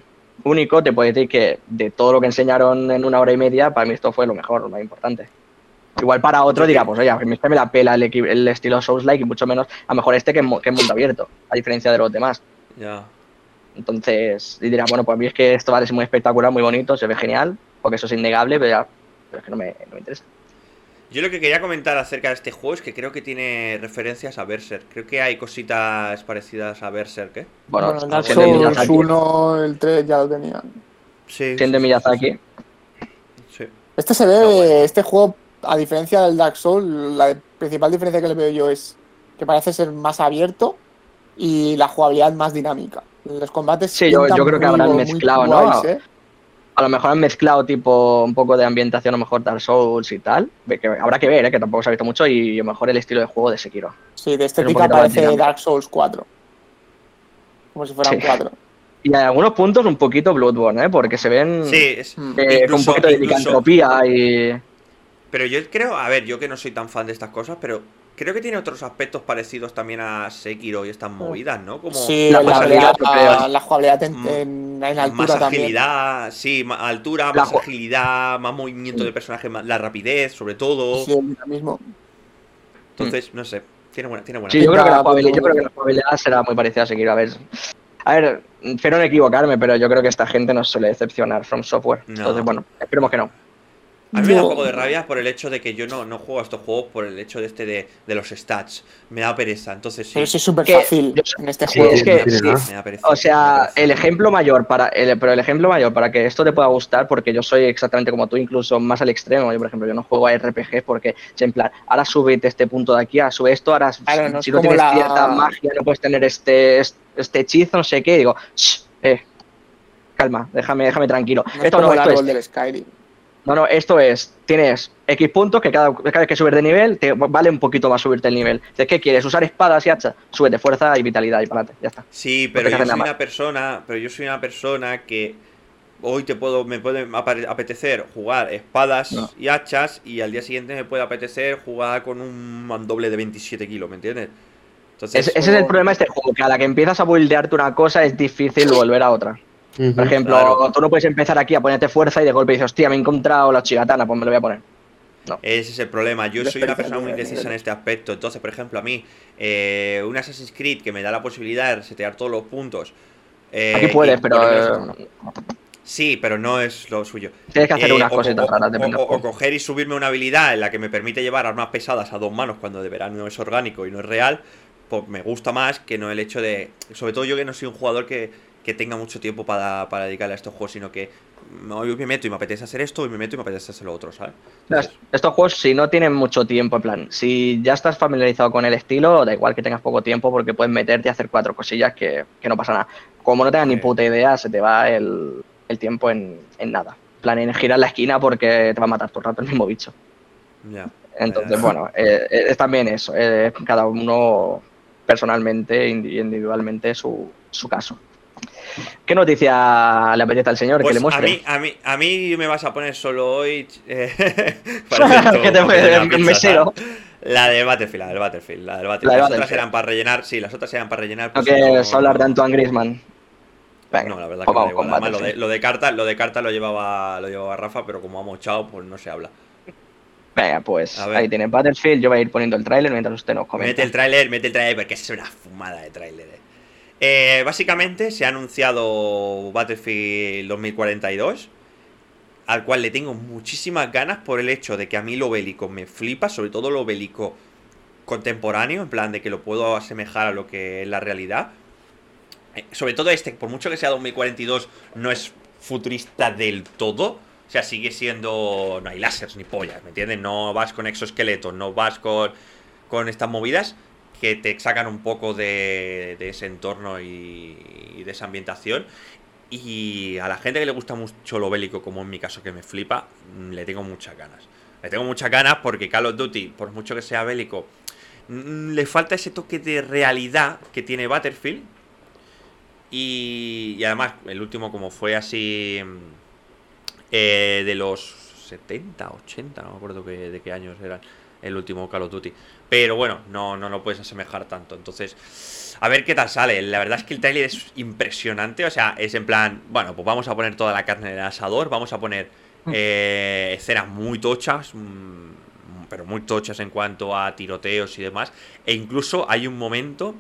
Único, te puedo decir que de todo lo que enseñaron en una hora y media, para mí esto fue lo mejor, lo más importante. Igual para otro dirá, pues oye, a mí este me la pela el, el estilo Souls-like y mucho menos, a lo mejor este que que es mundo abierto, a diferencia de los demás. Ya. Entonces, y dirá, bueno, pues a mí es que esto vale, es muy espectacular, muy bonito, se ve genial, porque eso es innegable, pero, ya, pero es que no me, no me interesa. Yo lo que quería comentar acerca de este juego es que creo que tiene referencias a Berserk. Creo que hay cositas parecidas a Berserk, ¿eh? Bueno, Bueno, en Dark Souls Miyazaki, 1, el 3 ya lo tenían. Sí. siendo de sí, Miyazaki, Sí. Este se ve, este juego, a diferencia del Dark Souls, la principal diferencia que le veo yo es que parece ser más abierto y la jugabilidad más dinámica. Los combates Sí, yo- yo creo que habrán muy mezclado, ¿no? guays, ¿eh? a lo mejor han mezclado tipo un poco de ambientación, a lo mejor Dark Souls y tal. Que habrá que ver, ¿eh? que tampoco se ha visto mucho, y a lo mejor el estilo de juego de Sekiro. Sí, de estética más parece. Dark Souls 4. Como si fueran Sí. 4. Y en algunos puntos un poquito Bloodborne, ¿eh? porque se ven Sí, es- Mm. eh, con un poquito de incluso- licantropía y... Pero yo creo, a ver, yo que no soy tan fan de estas cosas, pero creo que tiene otros aspectos parecidos también a Sekiro y estas movidas, ¿no? Como Sí, la la, jugabilidad, la en, Mm, en- en altura más también. agilidad, sí, más altura, La más agilidad, más movimiento del personaje, más- la rapidez, sobre todo. Sí, el dinamismo. Entonces, no sé, tiene buena, tiene buena. Sí, yo creo, que la Pinta jugabilidad, yo muy creo que la jugabilidad será muy parecida a Sekiro. A ver, a ver, espero no equivocarme, pero yo creo que esta gente nos suele decepcionar From Software. No. Entonces, bueno, esperemos que no. A mí me da un poco de rabia por el hecho de que yo no, no juego a estos juegos por el hecho de este de, de los stats. Me da pereza, entonces sí. Pero sí es súper fácil yo- en este sí, juego. es que- Sí, sí, ¿no? Me da pereza, O sea, el ejemplo mayor para el, pero el ejemplo mayor para que esto te pueda gustar, porque yo soy exactamente como tú, incluso más al extremo. Yo, por ejemplo, yo no juego a RPGs porque en plan, ahora súbete este punto de aquí, ahora sube esto, ahora Claro, no es si no tienes la- cierta magia, no puedes tener este, este hechizo, no sé qué. Y digo, "Shh, eh, calma, déjame, déjame tranquilo. No es esto como no, el esto es, árbol del Skyrim. No, no, esto es, tienes X puntos que cada, cada vez que subes de nivel te vale un poquito más subirte el nivel. Dices, ¿qué quieres? ¿Usar espadas y hachas? Súbete fuerza y vitalidad y para adelante, ya está. Sí, pero yo soy una persona, pero yo soy una persona que hoy te puedo, me puede apetecer jugar espadas No. y hachas y al día siguiente me puede apetecer jugar con un mandoble de 27 kilos, ¿me entiendes? Entonces, Ese, ese es el problema de este juego, que a la que empiezas a buildearte una cosa es difícil volver a otra. Por ejemplo, Claro. tú no puedes empezar aquí a ponerte fuerza y de golpe dices, hostia, me he encontrado la chigatana, pues me lo voy a poner. Ese es el problema. Yo soy una persona muy indecisa eh. en este aspecto. Entonces, por ejemplo, a mí, eh, un Assassin's Creed que me da la posibilidad de setear todos los puntos. eh, Aquí puedes, y pero menos- eh, Sí, pero no es lo suyo. tienes que hacer Eh, unas o- cositas o- raras, o- o- coger y subirme una habilidad en la que me permite llevar armas pesadas a dos manos cuando de verano no es orgánico y no es real, pues me gusta más que no el hecho de. Sobre todo yo que no soy un jugador que, que tenga mucho tiempo para, para dedicarle a estos juegos, sino que hoy me meto y me apetece hacer esto y me meto y me apetece hacer lo otro, ¿sabes? Estos juegos, si no tienen mucho tiempo, en plan, si ya estás familiarizado con el estilo, da igual que tengas poco tiempo porque puedes meterte y hacer cuatro cosillas que, que no pasa nada. Como no tengas ni puta idea, se te va el, el tiempo en, en nada. Plan, en girar la esquina porque te va a matar todo el rato el mismo bicho. Ya. Entonces, bueno, eh, eh, es también eso, eh, cada uno personalmente, indi- individualmente, su, su caso. ¿Qué noticia le apetece al señor Pues que le a muestre? mí, a, mí, a mí me vas a poner solo hoy. eh, parece ¿Qué te mesero? La del Battlefield, la del Battlefield, la del Battlefield. La las otras eran para rellenar, sí, las otras eran para rellenar. No pues quieres no- hablar de Antoine Griezmann. Venga, No, la verdad pues que me da igual. Además, lo de, Battlefield. lo de carta, lo de carta lo llevaba, lo llevaba Rafa, pero como ha mochado, pues no se habla. Venga, pues ahí tiene Battlefield. Yo voy a ir poniendo el tráiler mientras usted nos comenta. Mete el tráiler, mete el tráiler, porque es una fumada de tráiler. Eh. Básicamente se ha anunciado Battlefield 2042, al cual le tengo muchísimas ganas por el hecho de que a mí lo bélico me flipa, sobre todo lo bélico contemporáneo, en plan de que lo puedo asemejar a lo que es la realidad. Eh, sobre todo este, por mucho que sea 2042, no es futurista del todo. O sea, sigue siendo. No hay láseres ni pollas, ¿me entiendes? No vas con exoesqueletos, no vas con, con estas movidas que te sacan un poco de, de ese entorno y, y de esa ambientación. Y a la gente que le gusta mucho lo bélico, como en mi caso que me flipa, mm, le tengo muchas ganas. Le tengo muchas ganas porque Call of Duty, por mucho que sea bélico, mm, le falta ese toque de realidad que tiene Battlefield. Y, y además, el último, como fue así mm, eh, de los 70, 80, no me acuerdo de qué años eran el último Call of Duty. Pero bueno, no, no lo puedes asemejar tanto. Entonces, a ver qué tal sale. La verdad es que el trailer es impresionante. O sea, es en plan, bueno, pues vamos a poner toda la carne en el asador. Vamos a poner eh, escenas muy tochas. mm, Pero muy tochas en cuanto a tiroteos y demás. E incluso hay un momento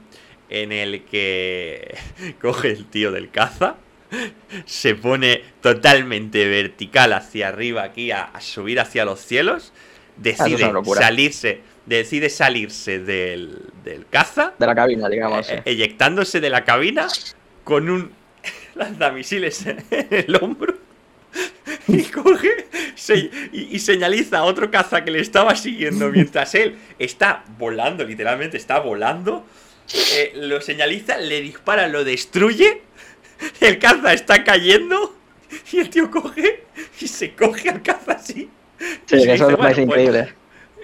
en el que coge el tío del caza. Se pone totalmente vertical hacia arriba aquí a, a subir hacia los cielos. Decide salirse. Decide salirse del, del caza. De la cabina, digamos. eh, eyectándose de la cabina con un lanzamisiles en el hombro y coge se- y, y señaliza a otro caza que le estaba siguiendo mientras él está volando, literalmente está volando. eh, lo señaliza, le dispara, lo destruye. El caza está cayendo y el tío coge y se coge al caza así. Sí, y que eso dice, "Bueno, pues, increíble.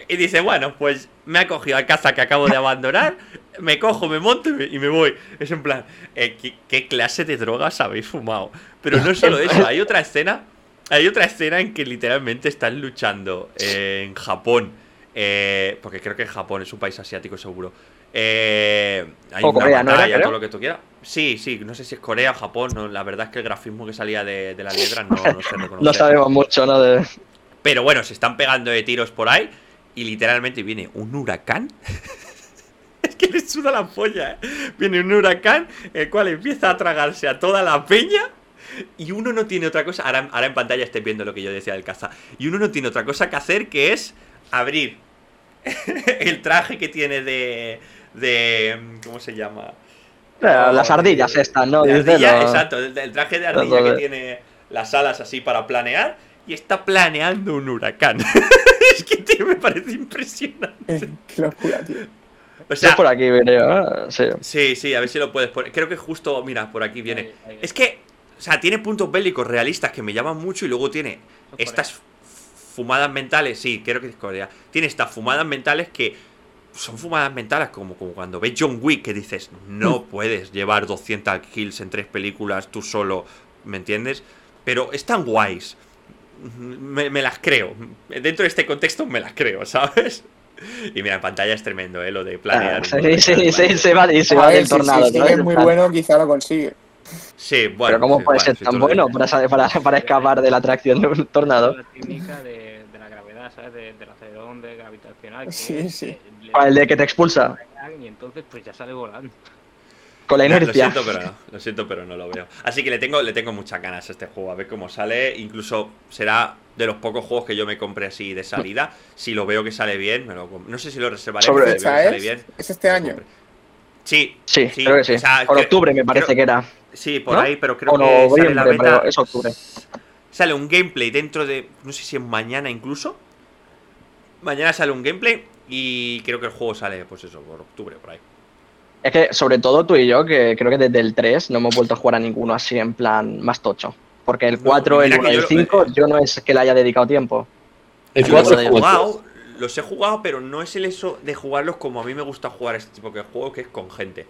y dice, bueno, pues me ha cogido al caza que acabo de abandonar, me cojo, me monto y me, y me voy. Es en plan, eh, ¿qué, qué clase de drogas habéis fumado? Pero no solo eso, hay otra escena, hay otra escena en que literalmente están luchando eh, en Japón, eh, porque creo que Japón es un país asiático seguro. Eh, hay O una Corea, ¿no era, batalla, creo? todo lo que tú quieras. Sí, sí, no sé si es Corea o Japón, no, la verdad es que el grafismo que salía de, de las letras no, no se reconoce. No sabemos mucho, ¿no? De... Pero bueno, se están pegando de tiros por ahí y literalmente viene un huracán. es que le suda la polla, ¿eh? Viene un huracán, el cual empieza a tragarse a toda la peña. Y uno no tiene otra cosa. Ahora, ahora en pantalla estáis viendo lo que yo decía del caza. Y uno no tiene otra cosa que hacer que es abrir el traje que tiene de. de ¿Cómo se llama? Eh, las Oh, ardillas estas, ¿no? de ardilla, exacto, el, el traje de ardilla que tiene las alas así para planear y está planeando un huracán. es que tío, me parece impresionante. Qué locura, tío. O Sí, sea, es por aquí, creo. ¿eh? Sí. sí, sí, a ver si lo puedes poner. Creo que justo, mira, por aquí viene. Ahí, ahí. Es que, o sea, tiene puntos bélicos realistas que me llaman mucho y luego tiene estas fumadas mentales, sí, creo que es Corea. Tiene estas fumadas mentales que son fumadas mentales como, como cuando ves John Wick que dices, no puedes llevar 200 kills en tres películas tú solo, ¿me entiendes? pero están guays. Me, me las creo. Dentro de este contexto me las creo, ¿sabes? Y mira, en pantalla es tremendo, ¿eh? Lo de planear. Ah, sí, sí, sí, se va, y se va ver, del si- tornado. si, ¿no? es muy plan, bueno, quizá lo consigue. Sí, bueno. Pero ¿cómo sí, puede bueno, ser si tan bueno para, para, para escapar de la atracción de un tornado? La técnica de, de la gravedad, ¿sabes? De, del acelerón de gravitacional. Que Sí, sí. le- Ah, el de que te expulsa. Y entonces, pues ya sale volando. Con la Lo inercia. siento, pero no. Lo siento, pero no lo veo. Así que le tengo, le tengo muchas ganas a este juego. A ver cómo sale. Incluso será de los pocos juegos que yo me compré así de salida. Si lo veo que sale bien, me lo compro. No sé si lo reservaré. Sobre- si veo que ¿Fecha sale es? bien. ¿Es este lo año? Sí, Sí, creo que sí. o sea, Por que- octubre me parece creo- que era. Sí, por ¿No? ahí, pero creo O que sale la beta. es octubre. Sale un gameplay dentro de. No sé si es mañana incluso. Mañana sale un gameplay. Y creo que el juego sale, pues eso, por octubre, por ahí. Es que, sobre todo tú y yo, que creo que desde el 3 no hemos vuelto a jugar a ninguno así en plan más tocho. Porque el No, 4, el mira 1 que y yo el lo- 5, yo no es que le haya dedicado tiempo. El Los 4 bueno, he jugado, los he jugado, pero no es el eso de jugarlos como a mí me gusta jugar este tipo de juego, que es con gente.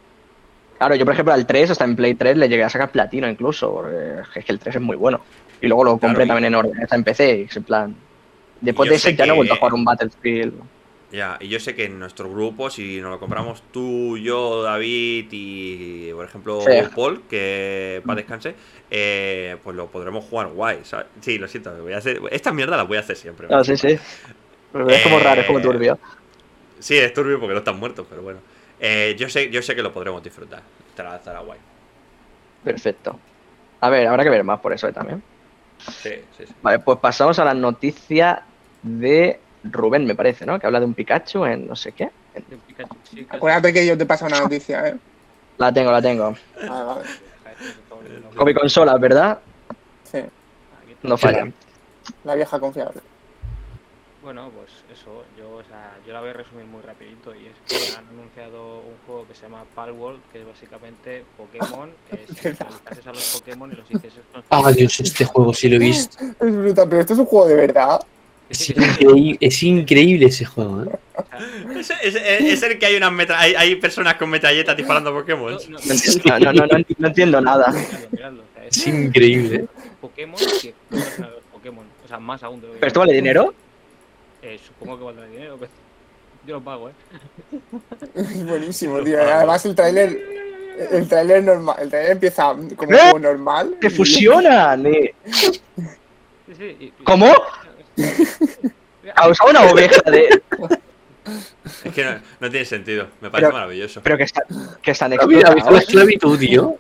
Claro, yo por ejemplo al 3, hasta en Play 3, le llegué a sacar platino incluso. porque es que el 3 es muy bueno. Y luego lo compré Claro, y- también en orden, está en PC, y es en plan. Después de ese ya no he vuelto a jugar un Battlefield. Ya, y yo sé que en nuestro grupo, si nos lo compramos tú, yo, David y, por ejemplo, Sí. Paul, que para descanse, eh, pues lo podremos jugar guay, ¿sabes? Sí, lo siento, voy a hacer... Esta mierda la voy a hacer siempre. Ah, sí, sí. Es como Eh, raro, es como turbio. Sí, es turbio porque no están muertos, pero bueno. Eh, yo, sé, yo sé que lo podremos disfrutar. Estará, estará guay. Perfecto. A ver, habrá que ver más por eso eh, también. Sí, sí, sí. Vale, pues pasamos a la noticia de Rubén, me parece, ¿no? Que habla de un Pikachu en no sé qué. De Pikachu, sí, que- Acuérdate que yo te paso una noticia, ¿eh? La tengo, la tengo. Vale, vale. Con mi consola, ¿verdad? Sí. No fallan. la vieja confiable. Bueno, pues eso, yo, o sea, yo la voy a resumir muy rapidito y es que han anunciado un juego que se llama Palworld, que es básicamente Pokémon, que es a los Pokémon y los con... Ah, Dios, este juego sí lo he visto. Es brutal, pero esto es un juego de verdad. Es increíble, es increíble ese juego, ¿eh? Es, es- es el que hay, unas metra- hay, hay personas con metralletas disparando Pokémon. No, no, No, no, no, no, enti- no entiendo nada. Es increíble. Pokémon que los Pokémon, o sea, más aún de lo que ¿Pero esto vale dinero? Eh, supongo que valdrá dinero, pero yo lo pago, ¿eh? Es buenísimo, tío. Además el tráiler el tráiler normal, el tráiler empieza como ¿Eh? normal. ¡Se y- fusionan! eh. Sí, sí, y- y- ¿Cómo? Causa una oveja de. Es que no, no tiene sentido. Me parece Pero- maravilloso. Pero que están, que están ¿Has visto la explotados. esclavitud, tío?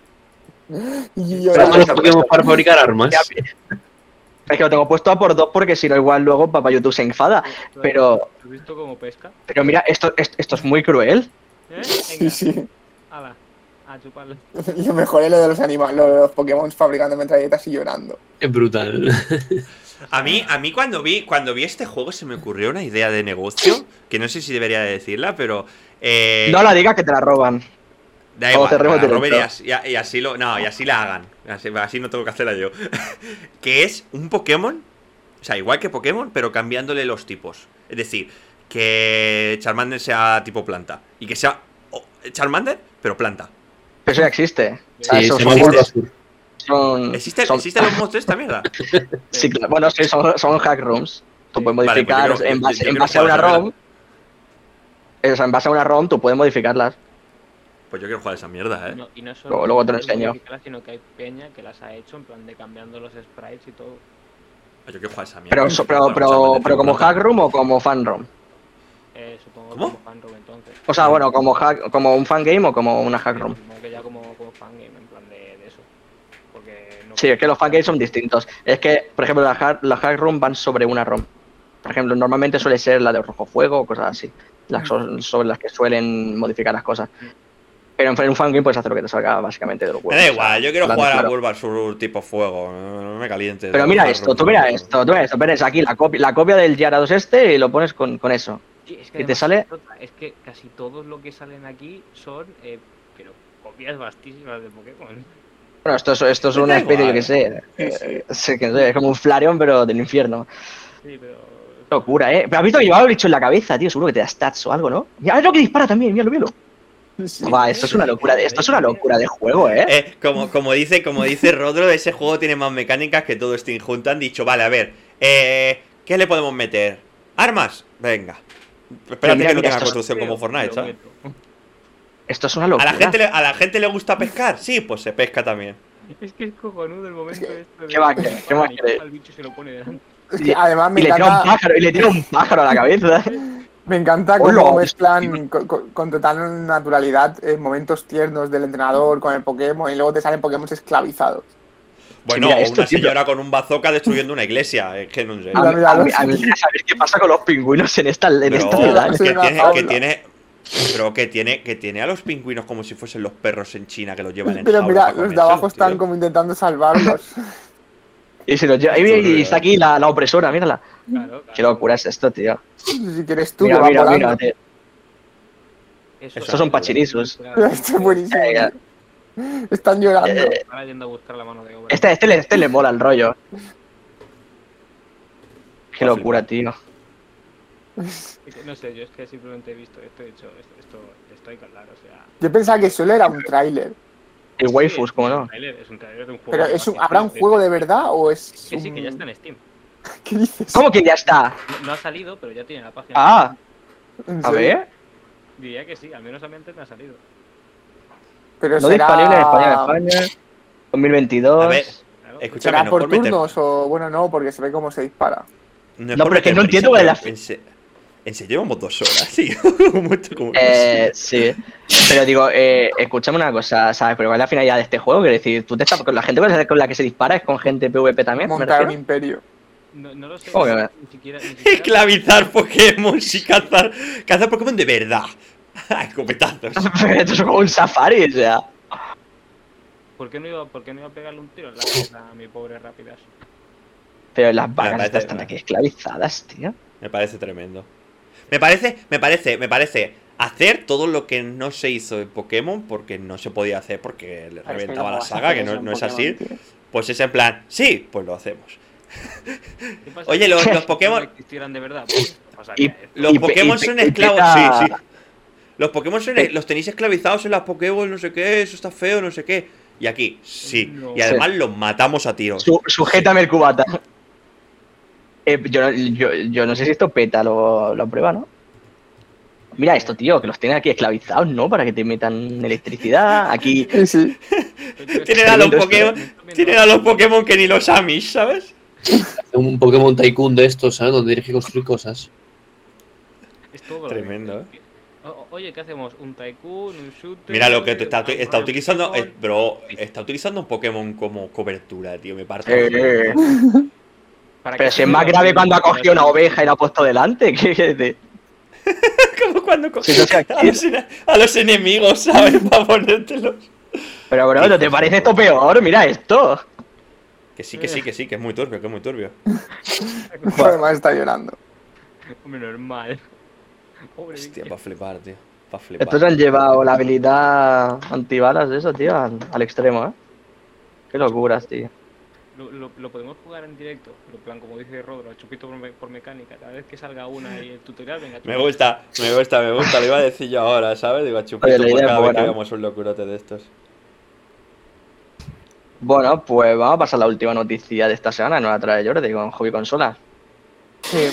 y yo- los Pokémon para fabricar armas. Es que lo tengo puesto a por dos porque si no, igual luego papá YouTube se enfada. Pero, ¿Has visto cómo pesca? pero mira, esto, esto, esto es muy cruel. ¿Eh? Sí, Venga, sí. ala, a chuparlo. Lo mejor es lo de los animales, lo de los Pokémon fabricando metralletas y llorando. Es brutal. A mí, a mí cuando vi, cuando vi este juego se me ocurrió una idea de negocio, que no sé si debería de decirla, pero... eh, No la digas que te la roban. Da igual, te la roben y así, y- así lo. No, y así la hagan. Así, así no tengo que hacerla yo. que es un Pokémon. O sea, igual que Pokémon, pero cambiándole los tipos. Es decir, que Charmander sea tipo planta. Y que sea oh, Charmander, pero planta. Pero eso ya existe. O sea, Sí, son- Bulbasaur. Son- ¿Existe, son- ¿Existen los monstruos de esta mierda? Sí, claro. Bueno, sí, son, son hack rooms. Tú puedes Vale, pues modificar yo creo- en base, en base a una ROM. O sea, en base a una ROM tú puedes modificarlas. Pues yo quiero jugar a esa mierda, ¿eh? No, y no solo Luego- luego te lo enseño. modificarlas, Sino que hay peña que las ha hecho en plan de cambiando los sprites y todo. Yo quiero jugar esa mierda. Pero, so- pero, pero, pero como hack room o como fan room. Eh, supongo ¿Cómo? como fanroom entonces. O sea, bueno, como hack, como un fan game o como una hack room. Supongo que ya como, como fangame, en plan de, de eso. Porque no Sí, es que los fan games son distintos. Es que, por ejemplo, las hack, las hack room van sobre una ROM. Por ejemplo, normalmente suele ser la de rojo fuego o cosas así. Las son sobre las que suelen modificar las cosas. Pero en un fan game puedes hacer lo que te salga básicamente de los Me huevos. da igual, yo quiero plan, jugar a claro. Bulbasaur tipo fuego. No me caliente. Pero mira esto, tú mira esto, tú mira esto. Pones aquí la copia, la copia del Gyarados este y lo pones con, con eso. Sí, es ¿Y te sale? Es que casi todos lo que salen aquí son, eh, pero copias vastísimas de Pokémon. Bueno, esto es, esto es una especie, yo que sé. Sí, sí. eh, sí, que sé, Es como un Flareon, pero del infierno. Sí, pero. Locura, ¿eh? Pero has visto que llevaba el bicho en la cabeza, tío. Seguro que te da stats o algo, ¿no? Ya es lo que dispara también, míralo, míralo. Sí. Buah, esto es una locura, de, esto es una locura de juego, ¿eh? Eh, como, como dice, como dice Rodro, ese juego tiene más mecánicas que todo Steam Junto han dicho, vale, a ver, eh, ¿qué le podemos meter? ¿Armas? Venga. Espérate mira, que no mira, tenga construcción como Fortnite, ¿sabes? Esto es una ¿A locura. la, gente le, ¿A la gente le gusta pescar? Sí, pues se pesca también. Es que es cojonudo el momento este de. ¿qué más querés? ¿Qué más al bicho se lo pone delante. Que además me Y le tira un encanta, pájaro, y le tira un pájaro a la cabeza. me encanta cómo mezclan con, total naturalidad eh, momentos tiernos del entrenador con el Pokémon y luego te salen Pokémon esclavizados. Bueno, mira, o esto, una tío. señora con un bazooka destruyendo una iglesia. Es que no sé. A, Mira, mira, a a saber qué pasa con los pingüinos en esta, en Pero esta Sí, ciudad. sí. que, tiene, que tiene. Pero que tiene, que tiene a los pingüinos como si fuesen los perros en China que los llevan en Pero mira, los de abajo están tío. como intentando salvarlos. Y se los lleva. Y, y está aquí la, la opresora, mírala. Claro, claro. Qué locura es esto, tío. si quieres tú, Mira, que mira, mira. tío. Eso Estos son. Claro, Esto es buenísimo. Eh. Están llorando. Eh, Están yendo a buscar la mano de obra. Este, este, le, este le mola el rollo. Qué locura, tío. Que No sé, yo es que simplemente he visto esto y he dicho, esto, esto estoy claro, o sea. Yo pensaba que solo era un tráiler. Y waifus, Sí, ¿cómo es no? un tráiler, Es un tráiler de un juego. Pero es un- ¿habrá un juego de verdad o es Que sí, que ya un- está en Steam. ¿Qué dices? ¿Cómo que ya está? No, no ha salido, pero ya tiene la página. Ah, ¿En a ver. Diría que sí, al menos a mí antes me ha salido. Pero No será... disponible en España, en España. 2022. A ver, Claro. Escúchame, ¿Será no por por meter- turnos o...? Bueno, no, porque se ve cómo se dispara. No, No, pero es que meter no entiendo la- En, se- en serio llevamos dos horas, tío. ¿Cómo esto- cómo- Eh, sí. Pero digo, eh, escúchame una cosa, ¿sabes? Pero ¿cuál es la finalidad de este juego? Quiero decir, tú te estás con la gente con la- que se dispara es con gente PvP también, ¿me Montar un imperio. No, no lo sé. ¿Cómo que ni va? siquiera. Ni siquiera Esclavizar Pokémon y cazar, cazar Pokémon de verdad. A Escopetazos. Esto es como un safari, o sea. ¿Por qué, no iba, ¿Por qué no iba a pegarle un tiro en la a mi pobre Rapidas? Pero las vacas están aquí esclavizadas, tío. Me parece tremendo. Me parece, me parece, me parece hacer todo lo que no se hizo en Pokémon porque no se podía hacer porque le Pero es que reventaba ¿cómo la saga, que no, no es así. Pues es en plan, sí, pues lo hacemos. ¿Qué pasa Oye, los, los no Pokémon, existieran de verdad? Pues no Y- los Y Pokémon y son esclavos, sí, sí. Los Pokémon son, los tenéis esclavizados en las Pokéball, no sé qué, eso está feo, no sé qué. Y aquí, sí. No. Y además los matamos a tiros. Su- sujétame el cubata. Eh, yo, yo, yo no sé si esto peta lo, lo prueba, ¿no? Mira esto, tío, que los tienen aquí esclavizados, ¿no? Para que te metan electricidad. Aquí. Sí. Tienen a los Pokémon, tienen a los Pokémon que ni los Amish, ¿sabes? Un Pokémon Tycoon de estos, ¿sabes? Donde tienes que construir cosas. Es todo Tremendo, que- O- Oye, ¿qué hacemos? ¿Un Tycoon? ¿Un shooter? Mira lo que te está, está utilizando, eh, bro, está utilizando un Pokémon como cobertura, tío, me parece. Eh, ¿Para pero si es más grave cuando ha cogido una oveja y la ha puesto delante. ¿Qué qué de- como cuando co- Si no sea a, los, ene- a los enemigos, ¿sabes? Para ponértelos. Pero, bro, ¿no te parece esto peor? Mira esto. Que sí, que sí, que sí, que es muy turbio, que es muy turbio. Además está llorando. Hombre, normal. Pobre Hostia, para flipar, tío. Para Estos flipar. han llevado la habilidad antibalas de eso, tío, al, al extremo, ¿eh? Qué locuras, tío. Lo, lo, lo podemos jugar en directo, en plan como dice Rodro, a chupito por, me- por mecánica. Cada vez que salga una y el tutorial, venga, Me chupito. gusta, me gusta, me gusta. Lo iba a decir yo ahora, ¿sabes? Digo, a Oye, chupito la por idea es cada vez que buena. hagamos un locurote de estos. Bueno, pues vamos a pasar a la última noticia de esta semana, nos la trae Jordi con Hobby Consola. Sí.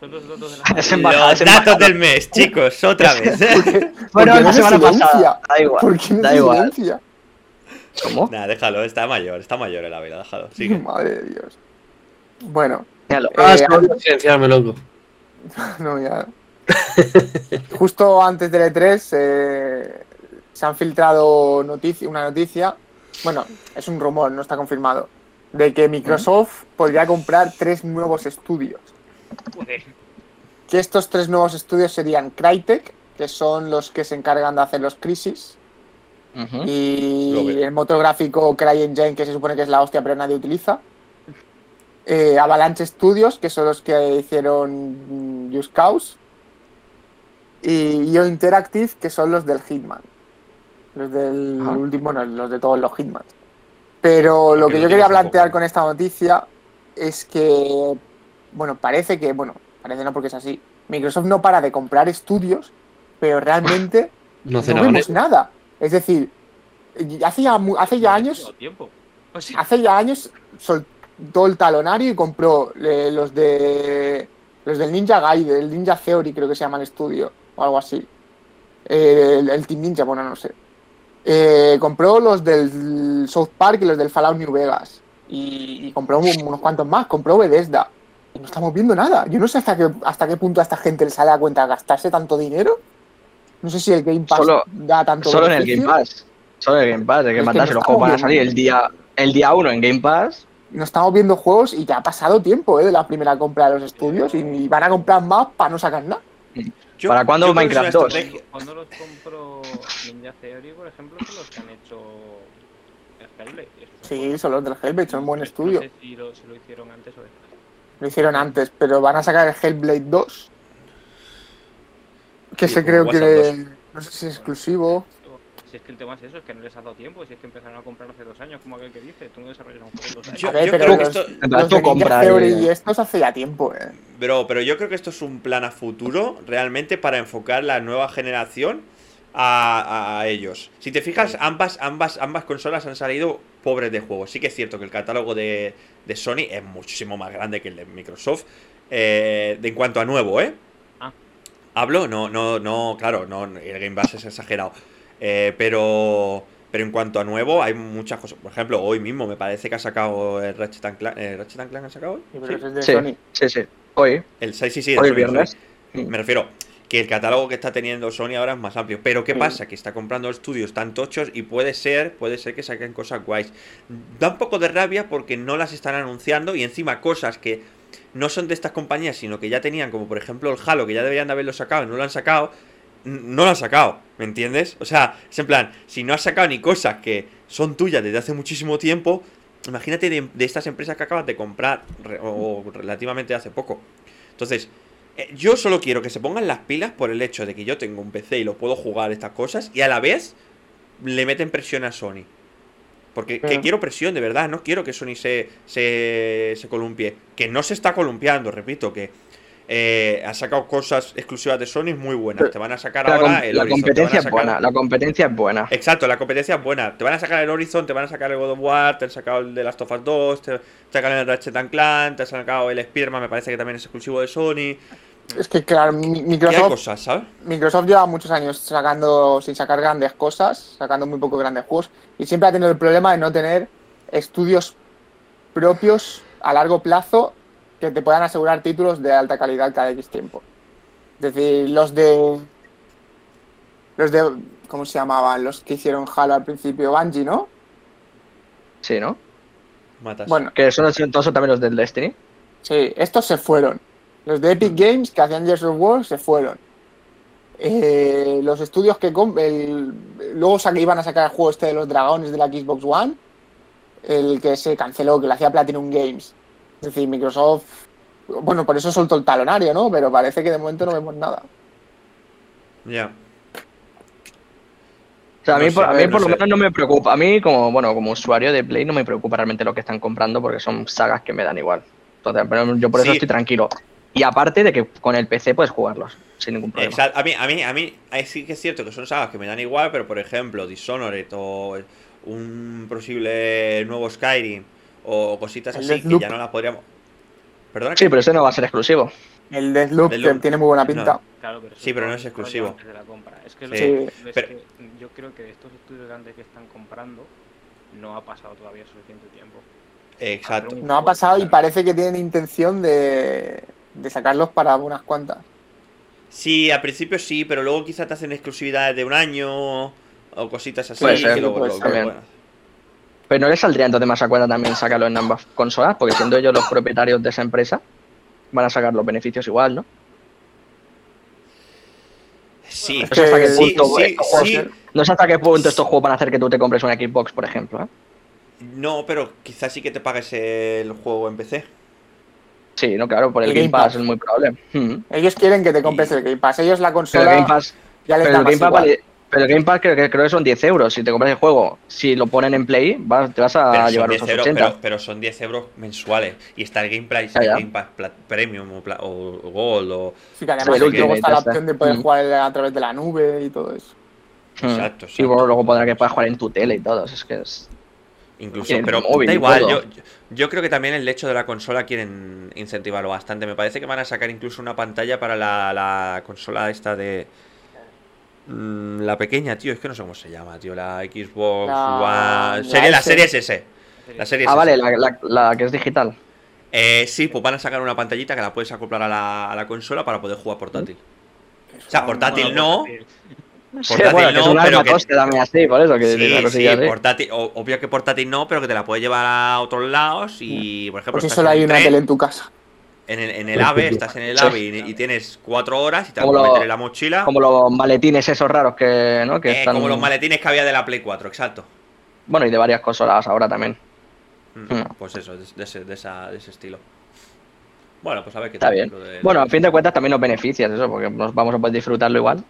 Son los datos de la Es embajada, Los es datos del mes, chicos, otra vez. Bueno, la no se semana pasada. Da igual. ¿Por qué no da igual. ¿Cómo? Nah, déjalo, está mayor, está mayor el Ávila, déjalo. Sigue. Madre de Dios. Bueno. Ah, Eh, es que silenciarme, loco. no, ya. Justo antes del E3 eh, se han filtrado notici- una noticia, bueno, es un rumor, no está confirmado, de que Microsoft podría comprar tres nuevos estudios. Joder. Que estos tres nuevos estudios serían Crytek, que son los que se encargan de hacer los Crisis, Y el motor gráfico CryEngine, que se supone que es la hostia, pero nadie utiliza. Eh, Avalanche Studios, que son los que hicieron mm, Just Cause. Y IO Interactive, que son los del Hitman. Los del último, no, los de todos los Hitman. Pero lo que yo quería plantear con esta noticia es que, bueno, parece que, bueno, parece no porque es así. Microsoft no para de comprar estudios, pero realmente No vemos nada. Es decir, hace ya, hace ya años tiempo. Sea, hace ya años soltó el talonario y compró eh, los de los del Ninja Gaiden, el Ninja Theory creo que se llama el estudio o algo así. Eh, el, el Team Ninja, bueno, no sé. Eh, compró los del South Park y los del Fallout New Vegas. Y, y compró un- unos cuantos más, compró Bethesda. Y no estamos viendo nada. Yo no sé hasta qué, hasta qué punto a esta gente le sale a cuenta gastarse tanto dinero. No sé si el Game Pass Solo- da tanto Solo en el beneficio. Game Pass. Solo en el Game Pass. Game que no si los juegos van a salir el día, el día 1 en Game Pass. no estamos viendo juegos y ya ha pasado tiempo ¿eh? de la primera compra de los estudios y, y van a comprar más para no sacar nada. Yo- ¿Para cuándo Minecraft una 2? estrategia- cuando los compró Ninja Theory, por ejemplo, son los que han hecho el Hellblade. Sí, son los del Hellblade, son un buen no estudio. sé si lo, si lo hicieron antes o después. Lo hicieron antes, pero van a sacar el Hellblade 2. Que se creo WhatsApp que no sé si es exclusivo. Si es que el tema es eso, es que no les ha dado tiempo. Si es que empezaron a comprar hace dos años, como aquel que dice, tú no desarrollas un juego dos años. Yo- creo que esto- y estos hace ya tiempo, eh. Bro, pero yo creo que esto es un plan a futuro realmente para enfocar la nueva generación a, a ellos. Si te fijas, ambas, ambas, ambas consolas han salido pobres de juegos. Sí que es cierto que el catálogo de, de Sony es muchísimo más grande que el de Microsoft. eh, de en cuanto a nuevo, ¿eh? Hablo, no, no, no, claro, no, el Game Pass es exagerado. Eh, pero, pero en cuanto a nuevo, hay muchas cosas. Por ejemplo, hoy mismo me parece que ha sacado el Ratchet and Clank. ¿eh, ¿Ratchet and Clank ha sacado hoy? Sí, Sí. Sí, Sony. sí, sí. Hoy. El 6 sí, sí, Hoy Sony, viernes. Sony. Me refiero que el catálogo que está teniendo Sony ahora es más amplio. Pero ¿qué Sí. pasa? Que está comprando estudios tan tochos y puede ser, puede ser que saquen cosas guays. Da un poco de rabia porque no las están anunciando y encima cosas que no son de estas compañías, sino que ya tenían, como por ejemplo el Halo, que ya deberían de haberlo sacado y no lo han sacado, no lo han sacado, ¿me entiendes? O sea, es en plan, si no has sacado ni cosas que son tuyas desde hace muchísimo tiempo, imagínate de, estas empresas que acabas de comprar o, o relativamente hace poco. Entonces, eh, yo solo quiero que se pongan las pilas por el hecho de que yo tengo un PC y lo puedo jugar estas cosas y a la vez le meten presión a Sony. Porque que quiero presión, de verdad, no quiero que Sony se, se, se columpie. Que no se está columpiando, repito, que eh, ha sacado cosas exclusivas de Sony muy buenas. Pero Te van a sacar La, ahora el la Horizon, competencia es buena. La competencia es buena. Exacto, la competencia es buena. Te van a sacar el Horizon, te van a sacar el God of War, te han sacado el de Last of Us 2, te, sacan el Ratchet and Clank, te han sacado el Spider-Man, me parece que también es exclusivo de Sony. Es que, claro, Microsoft, cosas, ¿sabes? Microsoft lleva muchos años sacando, sin sacar grandes cosas, sacando muy pocos grandes juegos, y siempre ha tenido el problema de no tener estudios propios a largo plazo que te puedan asegurar títulos de alta calidad cada X tiempo. Es decir, los de. Los de. ¿Cómo se llamaban? Los que hicieron Halo al principio, Bungie, ¿no? Sí, ¿no? Matas. Bueno, Que son todos son también los del Destiny. Sí, estos se fueron. Los de Epic Games que hacían Gears of War se fueron. Eh, los estudios que el- luego iban a sacar el juego este de los dragones de la Xbox One, el que se canceló, que lo hacía Platinum Games. Es decir, Microsoft, bueno, por eso soltó el talonario, ¿no? Pero parece que de momento no vemos nada. Ya. O sea, a No mí, sé, por, a mí lo sé. menos no me preocupa. A mí, como bueno como usuario de Play, no me preocupa realmente lo que están comprando porque son sagas que me dan igual. Entonces, pero yo por eso Sí. estoy tranquilo. Y aparte de que con el PC puedes jugarlos sin ningún problema. Exacto. A mí, a mí, a mí, sí que es cierto que son sagas que me dan igual, pero por ejemplo, Dishonored o un posible nuevo Skyrim o cositas El así que ya no las podríamos. Perdona. Sí, pero ese no va a ser exclusivo. El Deathloop, Deathloop. que tiene muy buena pinta. No. Claro, pero eso Sí, pero no es exclusivo. antes de la compra. Es que, Sí. lo que- es Pero- que yo creo que de estos estudios grandes que están comprando no ha pasado todavía suficiente tiempo. Exacto. No ha pasado y parece que tienen intención de, de sacarlos para unas cuantas. Sí, al principio sí, pero luego quizá te hacen exclusividades de un año o cositas así. Puede que ser, luego- puede luego- ser. También. Pero no les saldría entonces más a cuenta también sacarlo en ambas consolas, porque siendo ellos los propietarios de esa empresa, van a sacar los beneficios igual, ¿no? Sí, No sé hasta qué que- sí, punto, sí, estos juegos- sí. no sé hasta qué punto estos juegos van a hacer que tú te compres una Xbox, por ejemplo. ¿eh? No, pero quizás sí que te pagues el juego en PC. Sí, no, claro, por el El Game Game Pass Pass. es muy probable. Mm. Ellos quieren que te compres el Game Pass. Ellos la Pero el consola Game Pass, ya les pero da el más Game Pass igual. vale- pero el Game Pass creo que, creo que son 10 euros. Si te compras el juego, si lo ponen en Play, vas- te vas a Pero llevar 10 los euros, 80. pero, pero son 10 euros mensuales. Y está el Game Pass, Ya, el. Game Pass Pla- Premium o, Pla- o- Gold o... Sí, que además el luego Ultimate, está la está. opción de poder Mm. jugar a través de la nube y todo eso. Exacto, Y exacto. bueno, luego podrá que puedas jugar en tu tele y todo. Es que es. Incluso, pero móvil da igual, yo, yo creo que también el hecho de la consola quieren incentivarlo bastante. Me parece que van a sacar incluso una pantalla para la, la consola esta de... mm, La pequeña, tío, es que no sé cómo se llama, tío, la Xbox La- One... la Serie, la S. serie S. La serie Ah, S. vale, la, la- la que es digital. Eh, sí, pues van a sacar una pantallita que la puedes acoplar a la, a la consola para poder jugar portátil. O sea, portátil no, Portátil bueno, que no, es un pero que- coste también así, por eso que tiene una Sí, sí, cosilla así. portátil, o- obvio que portátil no, pero que te la puedes llevar a otros lados y, por ejemplo, Pues solo en hay un una tren, tele en tu casa. en el, en el AVE, estás en el Sí. AVE y, y tienes cuatro horas y te puedes lo- meter en la mochila. Como los maletines esos raros que, ¿no? que Eh, están. como los maletines que había de la Play 4, exacto. Bueno, y de varias consolas ahora también. Mm, Mm. Pues eso, de, de ese, de, esa- de ese estilo. Bueno, pues a ver qué Está tal. bien. lo de- Bueno, a fin de cuentas también nos beneficias eso, porque nos vamos a poder disfrutarlo igual.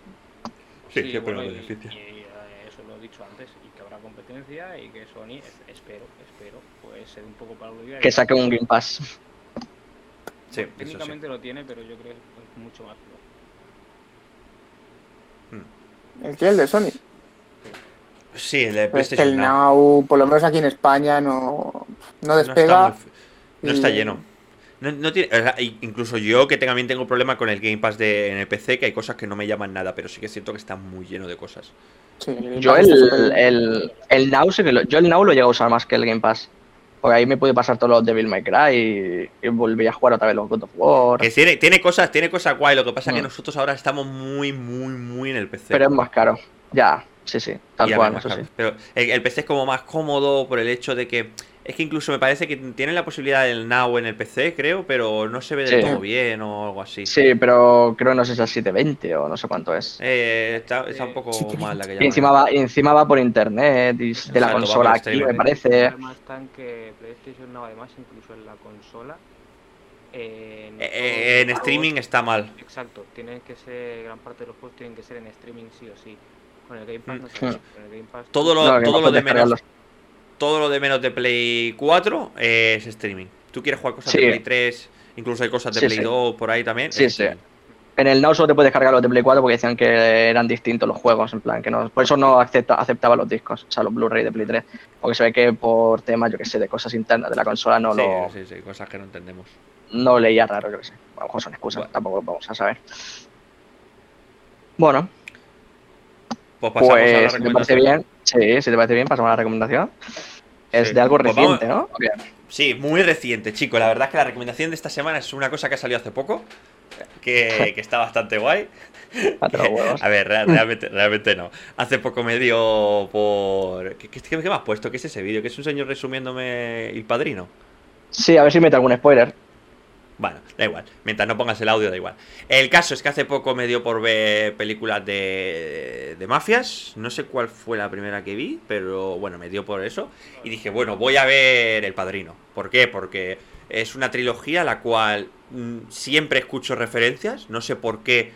Sí, Sí, bueno, lo y- beneficia. y, eh, eso lo he dicho antes, y que habrá competencia y que Sony, es- espero, espero, pues se dé un poco para. Que saque un Game Pass. Sí, sí. Técnicamente lo tiene, pero yo creo que es mucho más. flojo. ¿El qué? ¿El de Sony? Sí, el de Pues que PlayStation el Now. Por lo menos aquí en España, no, no No despega. está, muy- no está y- lleno. No, no tiene, o sea, i- incluso yo que también tengo problema con el Game Pass de, en el PC, que hay cosas que no me llaman nada, pero sí que es cierto que está muy lleno de cosas. Sí, el Yo el, el, el Now sí que lo, yo el Now lo llego a usar más que el Game Pass. Porque ahí me pude pasar todos los Devil May Cry y, y volví a jugar otra vez los God of War. Que tiene, tiene cosas, tiene cosas guay, lo que pasa es que Mm. nosotros ahora estamos muy, muy, muy en el PC. Pero es más caro. Ya, sí, sí, tal cual, eso más sí. Pero el, el PC es como más cómodo por el hecho de que. Es que incluso me parece que tienen la posibilidad del Now en el PC, creo, pero no se ve del Sí. todo bien o algo así. Sí, pero creo no sé si es 720 o no sé cuánto es. Eh, está, está un poco sí. mal la que Y llaman. encima va, y encima va por internet y de Exacto, la consola aquí, streaming. me parece. está en que PlayStation Now, además, incluso en la consola. eh, no Eh, eh, en streaming juegos- está mal. Exacto, tienen que ser, gran parte de los juegos tienen que ser en streaming sí o sí. Con el Game Pass Mm. no se con el Game Pass Todo lo, No, que todo lo de menos. Todo lo de menos de Play 4 eh, es streaming. Tú quieres jugar cosas Sí. de Play 3, incluso hay cosas de Sí, Play sí. 2 por ahí también. Sí, sí. En el Now solo te puedes descargar los de Play 4 porque decían que eran distintos los juegos, en plan, que no, por eso no acepta, aceptaba los discos, o sea, los Blu-ray de Play 3. Porque se ve que por temas, yo que sé, de cosas internas de la consola no sí, lo sí, sí, cosas que no entendemos. no leía raro, yo que sé. A lo mejor son excusas, Bueno. tampoco lo vamos a saber. Bueno, Pues pasamos a la pues si te parece recomendación. bien, sí, si te parece bien, pasamos a la recomendación. Es Sí. de algo Pues vamos- reciente, ¿no? Sí, muy reciente, chico. La verdad es que la recomendación de esta semana es una cosa que ha salido hace poco, que, que está bastante guay. A ver, rea- realmente, realmente no. Hace poco me dio por... ¿Qué, qué, qué me has puesto? ¿Qué es ese vídeo? ¿Que es un señor resumiéndome El Padrino? Sí, a ver si mete algún spoiler. Bueno, da igual. Mientras no pongas el audio, da igual. El caso es que hace poco me dio por ver películas de, de mafias. No sé cuál fue la primera que vi, pero bueno, me dio por eso. Y dije, bueno, voy a ver El Padrino. ¿Por qué? Porque es una trilogía a la cual mm, siempre escucho referencias. No sé por qué.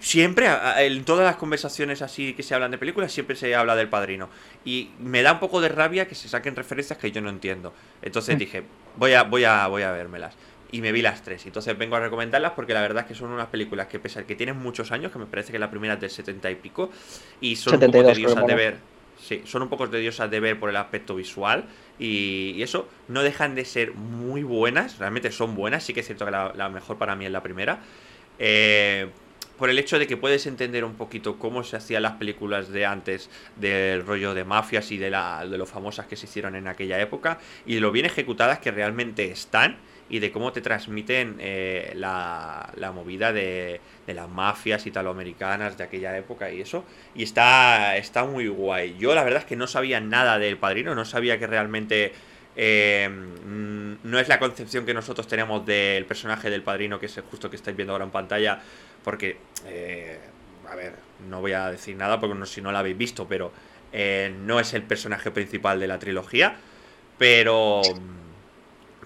Siempre, en todas las conversaciones así que se hablan de películas, siempre se habla del padrino. Y me da un poco de rabia que se saquen referencias que yo no entiendo. Entonces dije, voy a, voy a, voy a vérmelas. Y me vi las tres. Entonces vengo a recomendarlas porque la verdad es que son unas películas que, pese a que tienen muchos años, que me parece que la primera es del 70 y pico, y son un 72 poco tediosas de ver. Sí, son un poco tediosas de ver por el aspecto visual. Y, y eso no dejan de ser muy buenas. Realmente son buenas. Sí que es cierto que la, la mejor para mí es la primera. Eh, por el hecho de que puedes entender un poquito cómo se hacían las películas de antes del rollo de mafias y de, la, de lo famosas que se hicieron en aquella época y de lo bien ejecutadas que realmente están y de cómo te transmiten eh, la, la movida de, de las mafias italoamericanas de aquella época y eso. Y está, está muy guay. Yo la verdad es que no sabía nada del padrino, no sabía que realmente eh, mm, no es la concepción que nosotros tenemos del personaje del padrino, que es justo que estáis viendo ahora en pantalla, porque, eh, a ver, no voy a decir nada porque si no lo habéis visto, pero eh, no es el personaje principal de la trilogía, pero...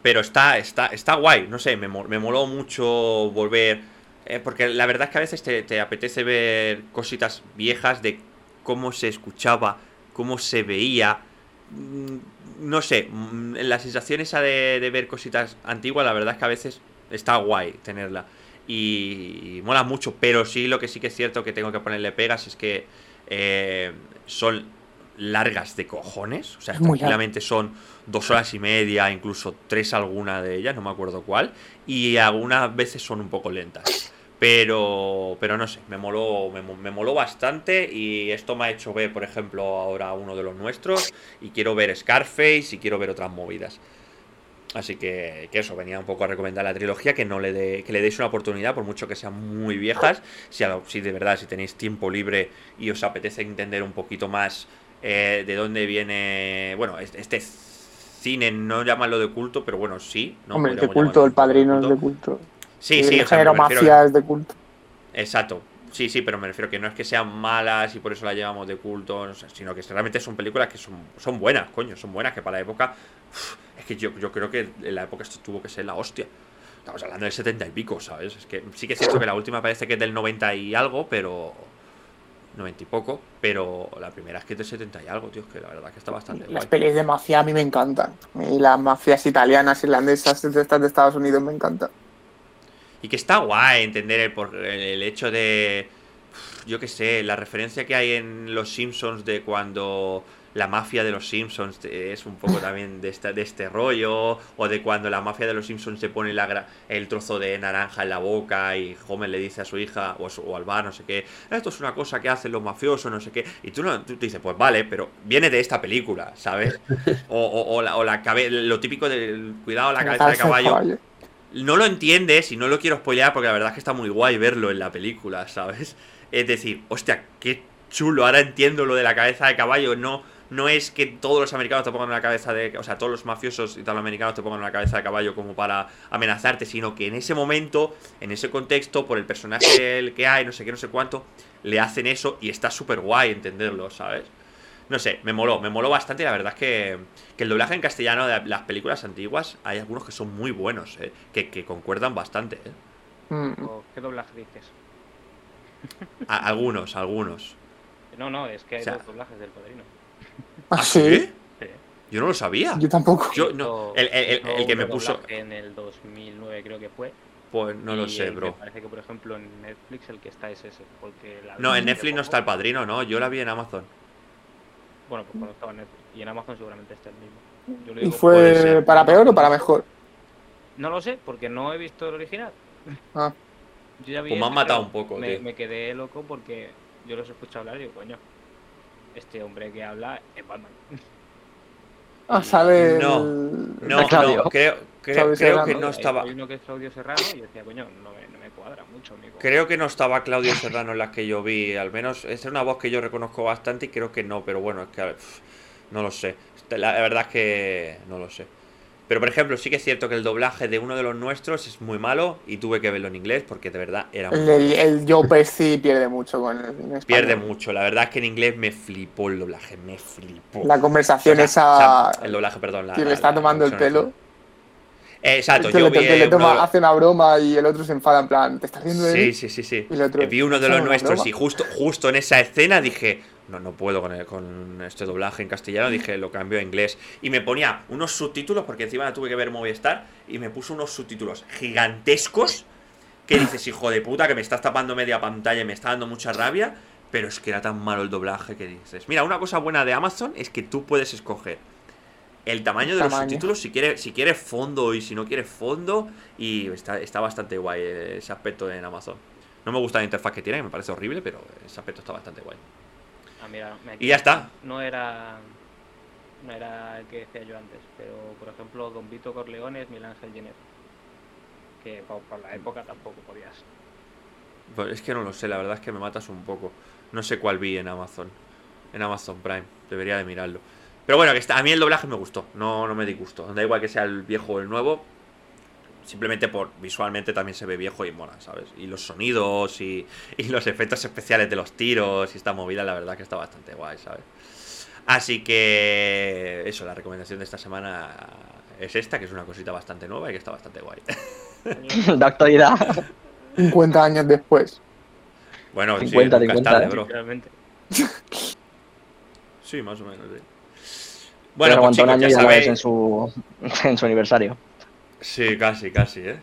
Pero está, está, está guay, no sé, me, me moló mucho volver. eh, porque la verdad es que a veces te, te apetece ver cositas viejas de cómo se escuchaba, cómo se veía. Mm, No sé, mm, la sensación esa de, de ver cositas antiguas, la verdad es que a veces está guay tenerla. Y, y mola mucho, pero sí lo que sí que es cierto que tengo que ponerle pegas es que eh, son largas de cojones. O sea, tranquilamente son dos horas y media, incluso tres alguna de ellas, no me acuerdo cuál. Y algunas veces son un poco lentas. Pero, pero no sé, me moló, me, me moló bastante y esto me ha hecho ver, por ejemplo, ahora uno de los nuestros y quiero ver Scarface y quiero ver otras movidas. Así que, que eso, venía un poco a recomendar la trilogía, que no le dé- que le deis una oportunidad, por mucho que sean muy viejas. Si, si de verdad, si tenéis tiempo libre y os apetece entender un poquito más eh, de dónde viene, bueno, este cine, no llamarlo de culto, pero bueno, sí. ¿no? Hombre, de culto, el padrino es culto. de culto. Sí, sí, el género mafia es de culto. Exacto. Sí, sí, pero me refiero que no es que sean malas y por eso las llevamos de culto, no sé, sino que realmente son películas que son, son buenas, coño, son buenas, que para la época. es que yo, yo creo que en la época esto tuvo que ser la hostia. Estamos hablando del 70 y pico, ¿sabes? Es que sí que es cierto que la última parece que es del 90 y algo, pero. 90 y poco, pero la primera es que es del 70 y algo, tío, es que la verdad que está bastante Las guay. pelis de mafia a mí me encantan. Y las mafias italianas, irlandesas, de estas de Estados Unidos me encantan. Y que está guay entender el, por, el, el hecho de. Yo qué sé, la referencia que hay en Los Simpsons de cuando la mafia de los Simpsons es un poco también de, esta, de este rollo. O de cuando la mafia de los Simpsons se pone la el trozo de naranja en la boca y Homer le dice a su hija o, a su- o al bar, no sé qué, esto es una cosa que hacen los mafiosos, no sé qué. Y tú, no, tú te dices, pues vale, pero viene de esta película, ¿sabes? O, o- o la, o la cabe- lo típico del cuidado la cabeza de caballo no lo entiendes y no lo quiero spoilear porque la verdad es que está muy guay verlo en la película, ¿sabes? Es decir, hostia, qué chulo, ahora entiendo lo de la cabeza de caballo, no, no es que todos los americanos te pongan una cabeza de... O sea, todos los mafiosos italoamericanos te pongan una cabeza de caballo como para amenazarte, sino que en ese momento, en ese contexto, por el personaje el que hay, no sé qué, no sé cuánto, le hacen eso y está súper guay entenderlo, ¿sabes? No sé, me moló, me moló bastante y la verdad es que, que el doblaje en castellano de las películas antiguas hay algunos que son muy buenos, ¿eh? que, que concuerdan bastante. ¿eh? Mm. ¿O ¿Qué doblaje dices? A- algunos, algunos. No, no, es que hay O sea- dos doblajes del padrino. ¿Ah, sí? Sí. Yo no lo sabía. Yo tampoco. Yo, no, el, el- el- Hizo el que me puso... En el 2009 creo que fue. Pues no lo sé, el- Me bro. parece que, por ejemplo, en Netflix el que está es ese. Porque la No, en Netflix no está el padrino, ¿no? Yo la vi en Amazon. Bueno, pues cuando estaba en Netflix. Y en Amazon seguramente está el mismo. Yo ¿Y digo fue para peor o para mejor? No lo sé, porque no he visto el original. Ah. Yo ya vi Pues me han matado un poco, me, tío. me quedé loco porque yo los escucho hablar y digo, coño, este hombre que habla es Batman. Ah, sale. No, el- No, no, creo, creo, creo que no estaba... Hay uno que es Claudio Serrano y decía, coño, no me, no me cuadra mucho, amigo. Creo que no estaba Claudio Serrano en las que yo vi, al menos es una voz que yo reconozco bastante y creo que no, pero bueno, es que pff, no lo sé. La, la verdad es que no lo sé. Pero por ejemplo, sí que es cierto que el doblaje de uno de los nuestros es muy malo y tuve que verlo en inglés porque de verdad era muy El, el, Joe Pesci pierde mucho con el en español. Pierde mucho, la verdad es que en inglés me flipó el doblaje, me flipó. La conversación O sea, esa. o sea, el doblaje, perdón. La, que le está la tomando el pelo. Eh, exacto, que yo le, vi que le toma- uno de los- hace una broma y el otro se enfada en plan, ¿te estás riendo de Sí, sí, sí, sí. Y el otro, Eh, Vi uno de "¿Eso los nuestros broma?". y justo, justo en esa escena dije, no, no puedo con, el- con este doblaje en castellano, dije, lo cambio a inglés. Y me ponía unos subtítulos, porque encima tuve que ver Movistar, y me puso unos subtítulos gigantescos, que dices, hijo de puta, que me estás tapando media pantalla y me está dando mucha rabia, pero es que era tan malo el doblaje que dices. Mira, una cosa buena de Amazon es que tú puedes escoger el tamaño de los subtítulos, si quieres, si quieres fondo y si no quieres fondo, y está, está bastante guay ese aspecto en Amazon. No me gusta la interfaz que tiene, me parece horrible, pero ese aspecto está bastante guay. Ah, mira, me Y ya está. No era. No era el que decía yo antes, pero por ejemplo, Don Vito Corleone es Miguel Ángel Jenner. Que por, por la época tampoco podías. Pues es que no lo sé, la verdad es que me matas un poco. No sé cuál vi en Amazon. En Amazon Prime. Debería de mirarlo. Pero bueno, que está, a mí el doblaje me gustó. No, no me disgustó. Da igual que sea el viejo o el nuevo. Simplemente por visualmente también se ve viejo y mola, ¿sabes? Y los sonidos y, y los efectos especiales de los tiros y esta movida, la verdad que está bastante guay, ¿sabes? Así que eso, la recomendación de esta semana es esta, que es una cosita bastante nueva y que está bastante guay. de actualidad. 50 años después. Bueno, 50, sí, nunca es 50, tarde, ¿eh? bro. Realmente. Sí, más o menos, sí. Bueno, pues chicos, año ya sabéis. en su, en su aniversario. Sí, casi, casi, ¿eh?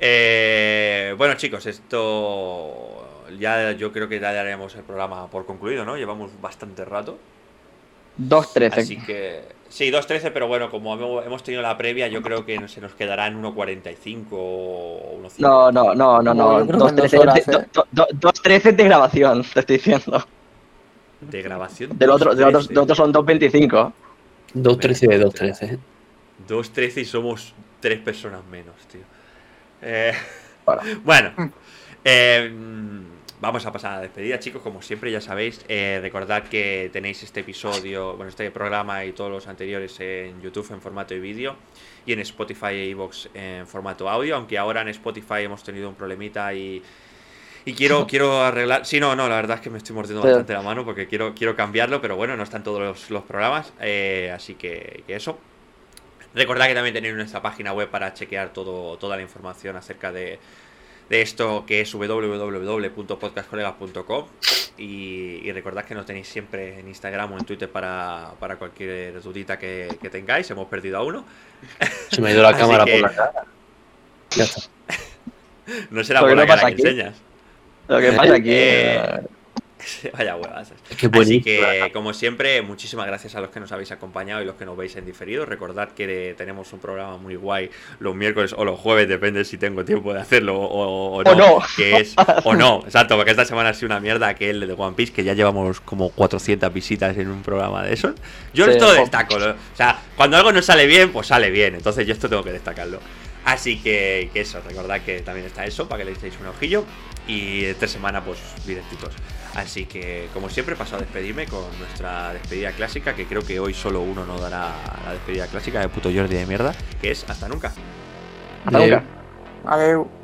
Eh, Bueno, chicos, esto ya yo creo que ya daremos el programa por concluido, ¿no? Llevamos bastante rato. 2.13. Así que. Sí, 2.13, pero bueno, como hemos tenido la previa, yo creo que se nos quedará en 1.45 o 1.50. No, no, no, no, no. No, yo creo que en dos 2.13 horas, de, ¿eh? do- do- 2.13 de grabación, te estoy diciendo. De grabación. Del otro, del otro, del otro son 2.25. 2.13 de 2.13. 2.13 y somos tres personas menos, tío. Eh, Bueno. bueno, eh, vamos a pasar a la despedida, chicos. Como siempre, ya sabéis, eh, recordad que tenéis este episodio, bueno, este programa y todos los anteriores en YouTube en formato de vídeo y en Spotify e iVoox en formato audio. Aunque ahora en Spotify hemos tenido un problemita y. Y quiero, quiero arreglar. Sí, no, no, la verdad es que me estoy mordiendo bastante la mano porque quiero, quiero cambiarlo, pero bueno, no están todos los, los programas. eh, así que, que eso. Recordad que también tenéis nuestra página web para chequear todo, toda la información acerca de, de esto que es www.podcastcolegas.com y, y recordad que nos tenéis siempre en Instagram o en Twitter para, para cualquier dudita que, que tengáis. Hemos perdido a uno. Se me ha ido la cámara que- por la cara. Ya está. No será Lo por que la cara que aquí. enseñas. Lo que pasa aquí. Eh, eh, Vaya huevas. Es que Así que, como siempre, muchísimas gracias a los que nos habéis acompañado y los que nos veis en diferido. Recordad que tenemos un programa muy guay los miércoles o los jueves, depende si tengo tiempo de hacerlo o, o no. O no. Que es, o no, exacto, porque esta semana ha sido una mierda que el de One Piece, que ya llevamos como 400 visitas en un programa de esos. Yo Sí, esto destaco, ¿no? o sea, cuando algo no sale bien, pues sale bien. Entonces yo esto tengo que destacarlo. Así que, que eso, recordad que también está eso para que le echéis un ojillo. Y esta semana, pues, directitos. Así que, como siempre, paso a despedirme con nuestra despedida clásica, que creo que hoy solo uno no dará la despedida clásica de puto Jordi de mierda, que es hasta nunca. hasta nunca. Adeu.